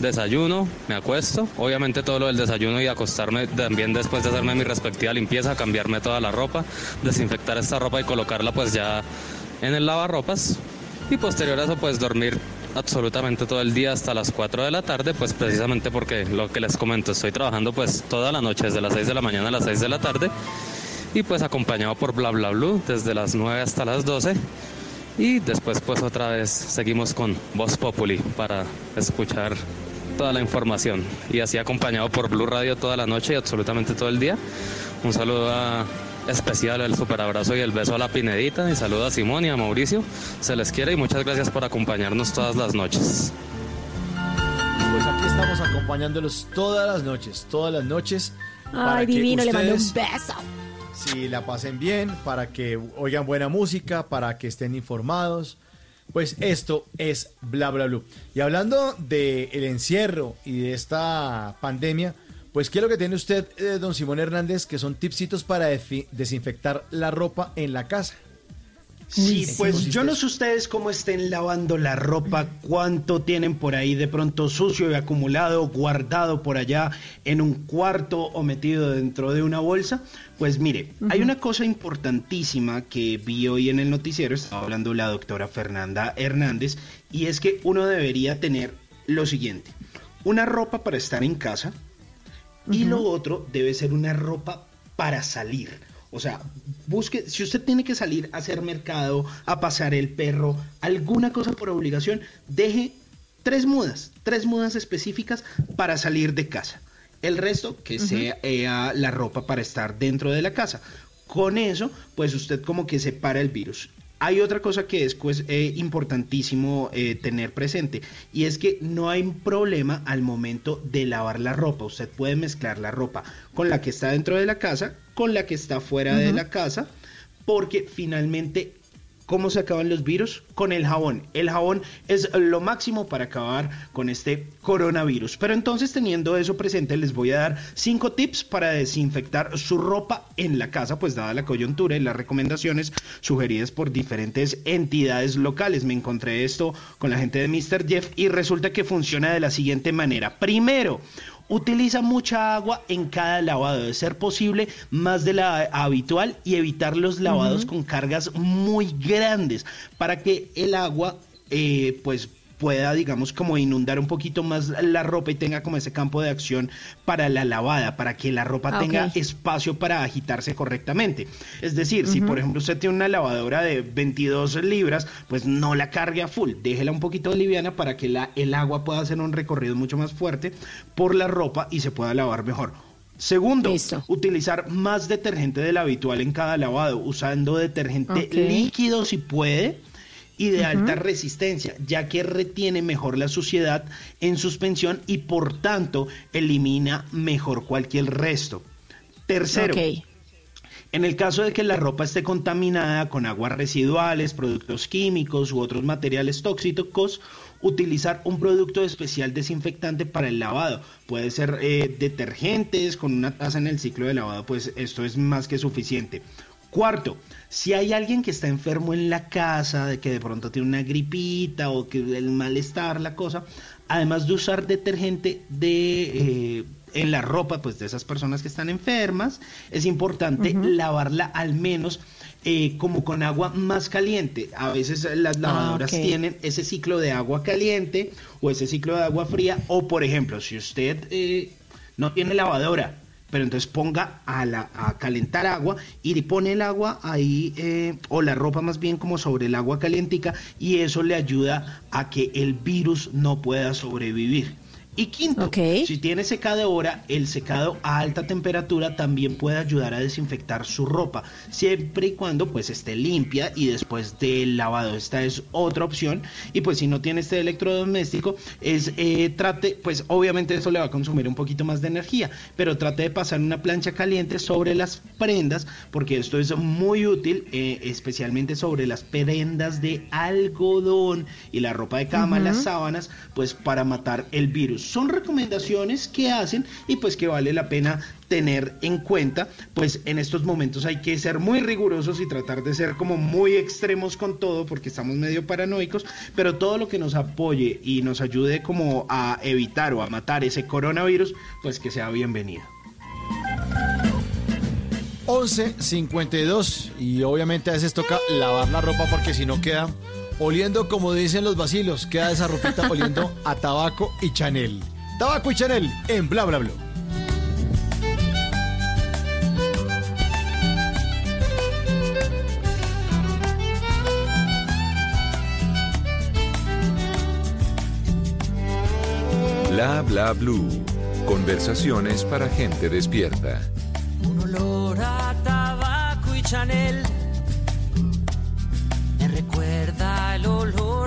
desayuno, me acuesto, obviamente todo lo del desayuno y acostarme también después de hacerme mi respectiva limpieza, cambiarme toda la ropa, desinfectar esta ropa y colocarla pues ya en el lavarropas. Y posterior a eso pues dormir absolutamente todo el día hasta las 4 de la tarde, pues precisamente porque lo que les comento, estoy trabajando pues toda la noche, desde las 6 de la mañana a las 6 de la tarde, y pues acompañado por Bla Bla Blue desde las 9 hasta las 12, y después pues otra vez seguimos con Voz Populi para escuchar toda la información, y así acompañado por Blue Radio toda la noche y absolutamente todo el día. Un saludo a- especial, el super abrazo y el beso a la Pinedita, y saludo a Simón y a Mauricio, se les quiere y muchas gracias por acompañarnos todas las noches. Pues aquí estamos acompañándolos todas las noches, todas las noches. para Ay, que divino, le mando un ustedes, beso. Si la pasen bien, para que oigan buena música, para que estén informados. Pues esto es Bla Bla Blue. Y hablando del encierro y de esta pandemia, pues ¿qué es lo que tiene usted, eh, don Simón Hernández, que son tipsitos para desinfectar la ropa en la casa? Sí, ¿En qué pues yo no sé ustedes cómo estén lavando la ropa, cuánto tienen por ahí de pronto sucio y acumulado, guardado por allá en un cuarto o metido dentro de una bolsa. Pues mire, hay una cosa importantísima que vi hoy en el noticiero, estaba hablando la doctora Fernanda Hernández, y es que uno debería tener lo siguiente, una ropa para estar en casa y lo otro debe ser una ropa para salir. O sea, busque, si usted tiene que salir a hacer mercado, a pasar el perro, alguna cosa por obligación, deje tres mudas, tres mudas específicas para salir de casa. El resto que sea eh, la ropa para estar dentro de la casa. Con eso, pues usted como que separa el virus. Hay otra cosa que es pues, eh, importantísimo eh, tener presente y es que no hay problema al momento de lavar la ropa. Usted puede mezclar la ropa con la que está dentro de la casa, con la que está fuera de la casa, porque finalmente, ¿cómo se acaban los virus? Con el jabón. El jabón es lo máximo para acabar con este coronavirus. Pero entonces, teniendo eso presente, les voy a dar cinco tips para desinfectar su ropa en la casa, pues dada la coyuntura y las recomendaciones sugeridas por diferentes entidades locales. Me encontré esto con la gente de Mr. Jeff y resulta que funciona de la siguiente manera. Primero, Utiliza mucha agua en cada lavado, de ser posible más de la habitual y evitar los lavados con cargas muy grandes para que el agua eh, pues pueda digamos como inundar un poquito más la ropa y tenga como ese campo de acción para la lavada, para que la ropa Ah, tenga espacio para agitarse correctamente. Es decir, si por ejemplo usted tiene una lavadora de 22 libras, pues no la cargue a full, déjela un poquito liviana para que la, el agua pueda hacer un recorrido mucho más fuerte por la ropa y se pueda lavar mejor. Segundo, utilizar más detergente del habitual en cada lavado, usando detergente líquido si puede y de alta resistencia, ya que retiene mejor la suciedad en suspensión y por tanto elimina mejor cualquier resto. Tercero, en el caso de que la ropa esté contaminada con aguas residuales, productos químicos u otros materiales tóxicos, utilizar un producto especial desinfectante para el lavado. Puede ser eh, detergentes con una taza en el ciclo de lavado, pues esto es más que suficiente. Cuarto, si hay alguien que está enfermo en la casa, de que de pronto tiene una gripita o que el malestar, la cosa, además de usar detergente de eh, en la ropa, pues de esas personas que están enfermas, es importante lavarla al menos eh, como con agua más caliente. A veces las lavadoras ok. tienen ese ciclo de agua caliente o ese ciclo de agua fría. O por ejemplo, si usted eh, no tiene lavadora, pero entonces ponga a, la, a calentar agua y pone el agua ahí, eh, o la ropa más bien como sobre el agua calientica, y eso le ayuda a que el virus no pueda sobrevivir. Y quinto, si tiene secadora, el secado a alta temperatura también puede ayudar a desinfectar su ropa, siempre y cuando pues esté limpia y después del lavado. Esta es otra opción. Y pues si no tiene este electrodoméstico, es eh, trate, pues obviamente eso le va a consumir un poquito más de energía, pero trate de pasar una plancha caliente sobre las prendas, porque esto es muy útil, eh, especialmente sobre las prendas de algodón y la ropa de cama, las sábanas, pues para matar el virus. Son recomendaciones que hacen y pues que vale la pena tener en cuenta, pues en estos momentos hay que ser muy rigurosos y tratar de ser como muy extremos con todo porque estamos medio paranoicos, pero todo lo que nos apoye y nos ayude como a evitar o a matar ese coronavirus, pues que sea bienvenido. 11.52 y obviamente a veces toca lavar la ropa porque si no queda oliendo como dicen los vacilos, queda esa ropita oliendo a tabaco y Chanel. Tabaco y Chanel en bla bla bla. Bla bla blue. Conversaciones para gente despierta. Un olor a tabaco y Chanel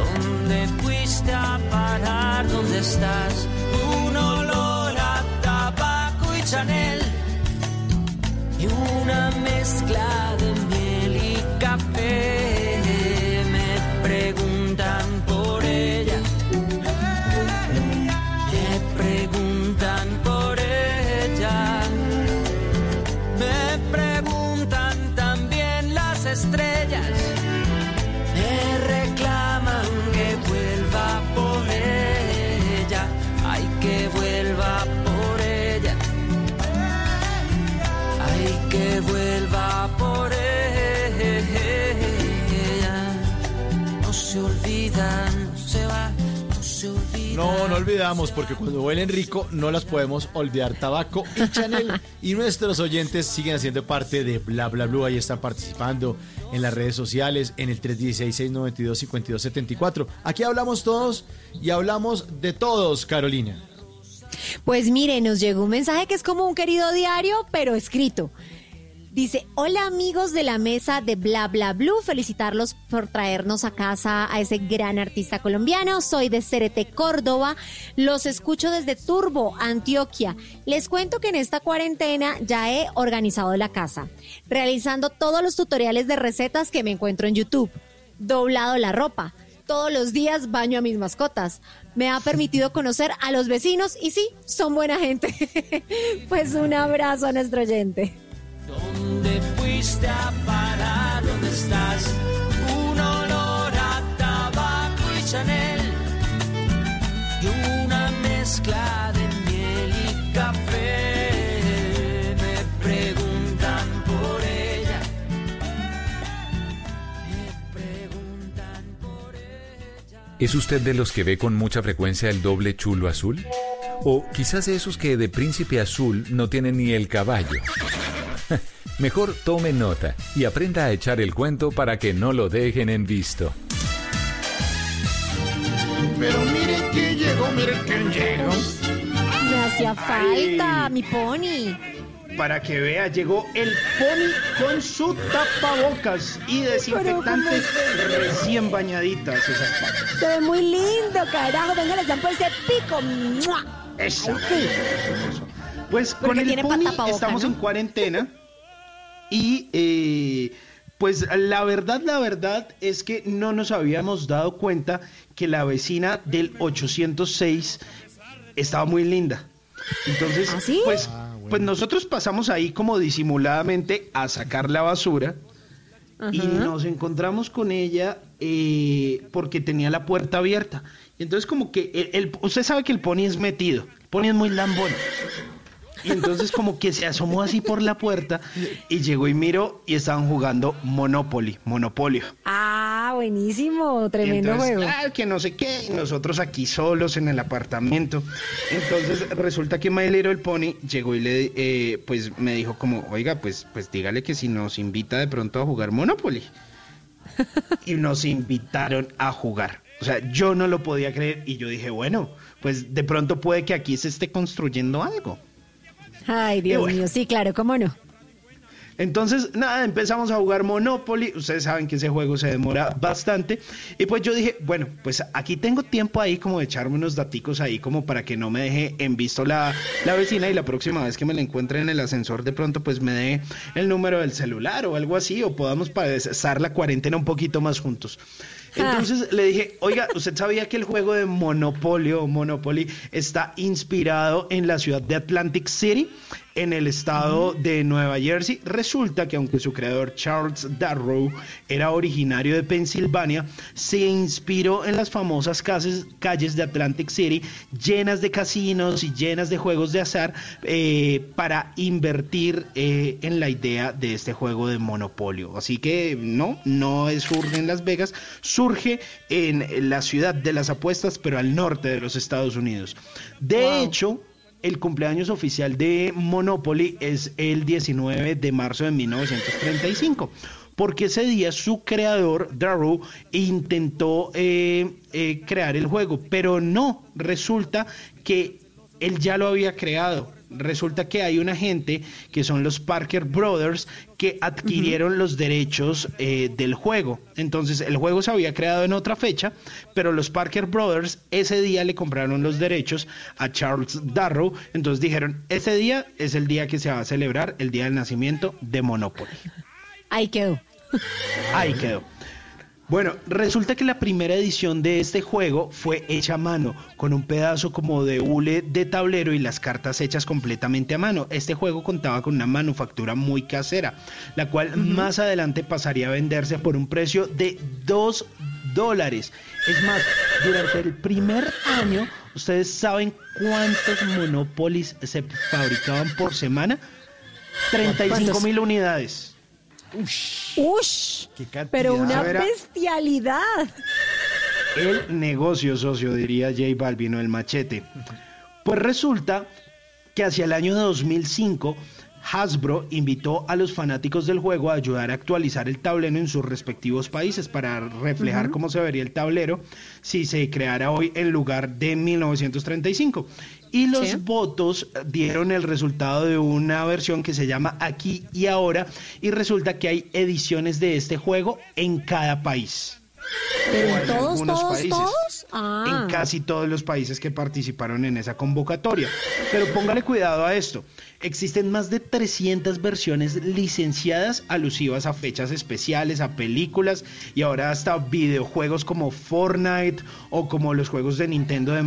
¿Dónde fuiste a parar? ¿Dónde estás? Un olor a tabaco y Chanel y una mezcla de miel y café. No, no olvidamos porque cuando huelen rico no las podemos olvidar. Tabaco y Chanel. y nuestros oyentes siguen haciendo parte de Bla Bla Blue. Ahí están participando en las redes sociales, en el 316-692-5274. Aquí hablamos todos y hablamos de todos, Carolina. Pues mire, nos llegó un mensaje que es como un querido diario, pero escrito. Dice, hola amigos de la mesa de Bla Bla Blue, felicitarlos por traernos a casa a ese gran artista colombiano. Soy de Cerete, Córdoba. Los escucho desde Turbo, Antioquia. Les cuento que en esta cuarentena ya he organizado la casa, realizando todos los tutoriales de recetas que me encuentro en YouTube. Doblado la ropa. Todos los días baño a mis mascotas. Me ha permitido conocer a los vecinos y sí, son buena gente. pues un abrazo a nuestro oyente. ¿Dónde fuiste a parar? ¿Dónde estás? Un olor a tabaco y Chanel y una mezcla de miel y café. Me preguntan por ella. ¿Es usted de los que ve con mucha frecuencia el doble chulo azul? O quizás de esos que de príncipe azul no tienen ni el caballo. Mejor tome nota y aprenda a echar el cuento para que no lo dejen en visto. Pero miren quién llegó, miren quién llegó. Me hacía falta, mi pony. Para que vea, llegó el pony con su tapabocas y desinfectante recién bañaditas esas patas. Se ve muy lindo, carajo. Venga, les dan por ese pico. ¡Mua! Eso. Ay, sí. Pues Porque con el pony tapabocas, estamos ¿no? en cuarentena y eh, pues la verdad, la verdad es que no nos habíamos dado cuenta que la vecina del 806 estaba muy linda. Entonces, ¿Ah, pues, pues nosotros pasamos ahí como disimuladamente a sacar la basura y nos encontramos con ella eh, porque tenía la puerta abierta. Y entonces como que el, el- usted sabe que el pony es metido, el pony es muy lambón. Y entonces como que se asomó así por la puerta y llegó y miró y estaban jugando Monopoly, Monopolio. Ah, buenísimo. Tremendo entonces, juego. que no sé qué, y nosotros aquí solos en el apartamento. Entonces resulta que Mailero el Pony llegó y le, eh, pues me dijo como, oiga, pues, pues dígale que si nos invita de pronto a jugar Monopoly. Y nos invitaron a jugar. O sea, yo no lo podía creer y yo dije, bueno, pues de pronto puede que aquí se esté construyendo algo. Ay, Dios bueno. mío, sí, claro, cómo no. Entonces, nada, empezamos a jugar Monopoly. Ustedes saben que ese juego se demora bastante. Y pues yo dije, bueno, pues aquí tengo tiempo ahí como de echarme unos daticos ahí como para que no me deje en visto la, la vecina y la próxima vez que me la encuentre en el ascensor de pronto pues me dé el número del celular o algo así o podamos pasar la cuarentena un poquito más juntos. Entonces le dije, oiga, ¿usted sabía que el juego de Monopolio o Monopoly está inspirado en la ciudad de Atlantic City, en el estado de Nueva Jersey? Resulta que aunque su creador Charles Darrow era originario de Pensilvania, se inspiró en las famosas calles, calles de Atlantic City, llenas de casinos y llenas de juegos de azar, eh, para invertir eh, en la idea de este juego de Monopolio. Así que no, no surge en Las Vegas, surge en la ciudad de las apuestas, pero al norte de los Estados Unidos. De hecho, el cumpleaños oficial de Monopoly es el 19 de marzo de 1935. Porque ese día su creador, Darrow, intentó eh, eh, crear el juego, pero no, resulta que él ya lo había creado. Resulta que hay una gente que son los Parker Brothers que adquirieron los derechos eh, del juego. Entonces el juego se había creado en otra fecha, pero los Parker Brothers ese día le compraron los derechos a Charles Darrow. Entonces dijeron, ese día es el día que se va a celebrar, el día del nacimiento de Monopoly. Ahí quedó. Ahí quedó. Bueno, resulta que la primera edición de este juego fue hecha a mano, con un pedazo como de hule de tablero y las cartas hechas completamente a mano. Este juego contaba con una manufactura muy casera, la cual más adelante pasaría a venderse por un precio de 2 dólares. Es más, durante el primer año, ¿ustedes saben cuántos Monopolis se fabricaban por semana? 35 mil unidades. ¡Ush! cantidad. Pero una era- bestialidad. El negocio socio, diría J Balvin, el machete. Pues resulta que hacia el año 2005, Hasbro invitó a los fanáticos del juego a ayudar a actualizar el tablero en sus respectivos países para reflejar cómo se vería el tablero si se creara hoy en lugar de 1935. Y los Sí. votos dieron el resultado de una versión que se llama Aquí y Ahora y resulta que hay ediciones de este juego en cada país. Pero en en todos, algunos todos, países. todos. Ah. en casi todos los países que participaron en esa convocatoria. Pero póngale cuidado a esto. Existen más de 300 versiones licenciadas alusivas a fechas especiales, a películas y ahora hasta videojuegos como Fortnite o como los juegos de Nintendo de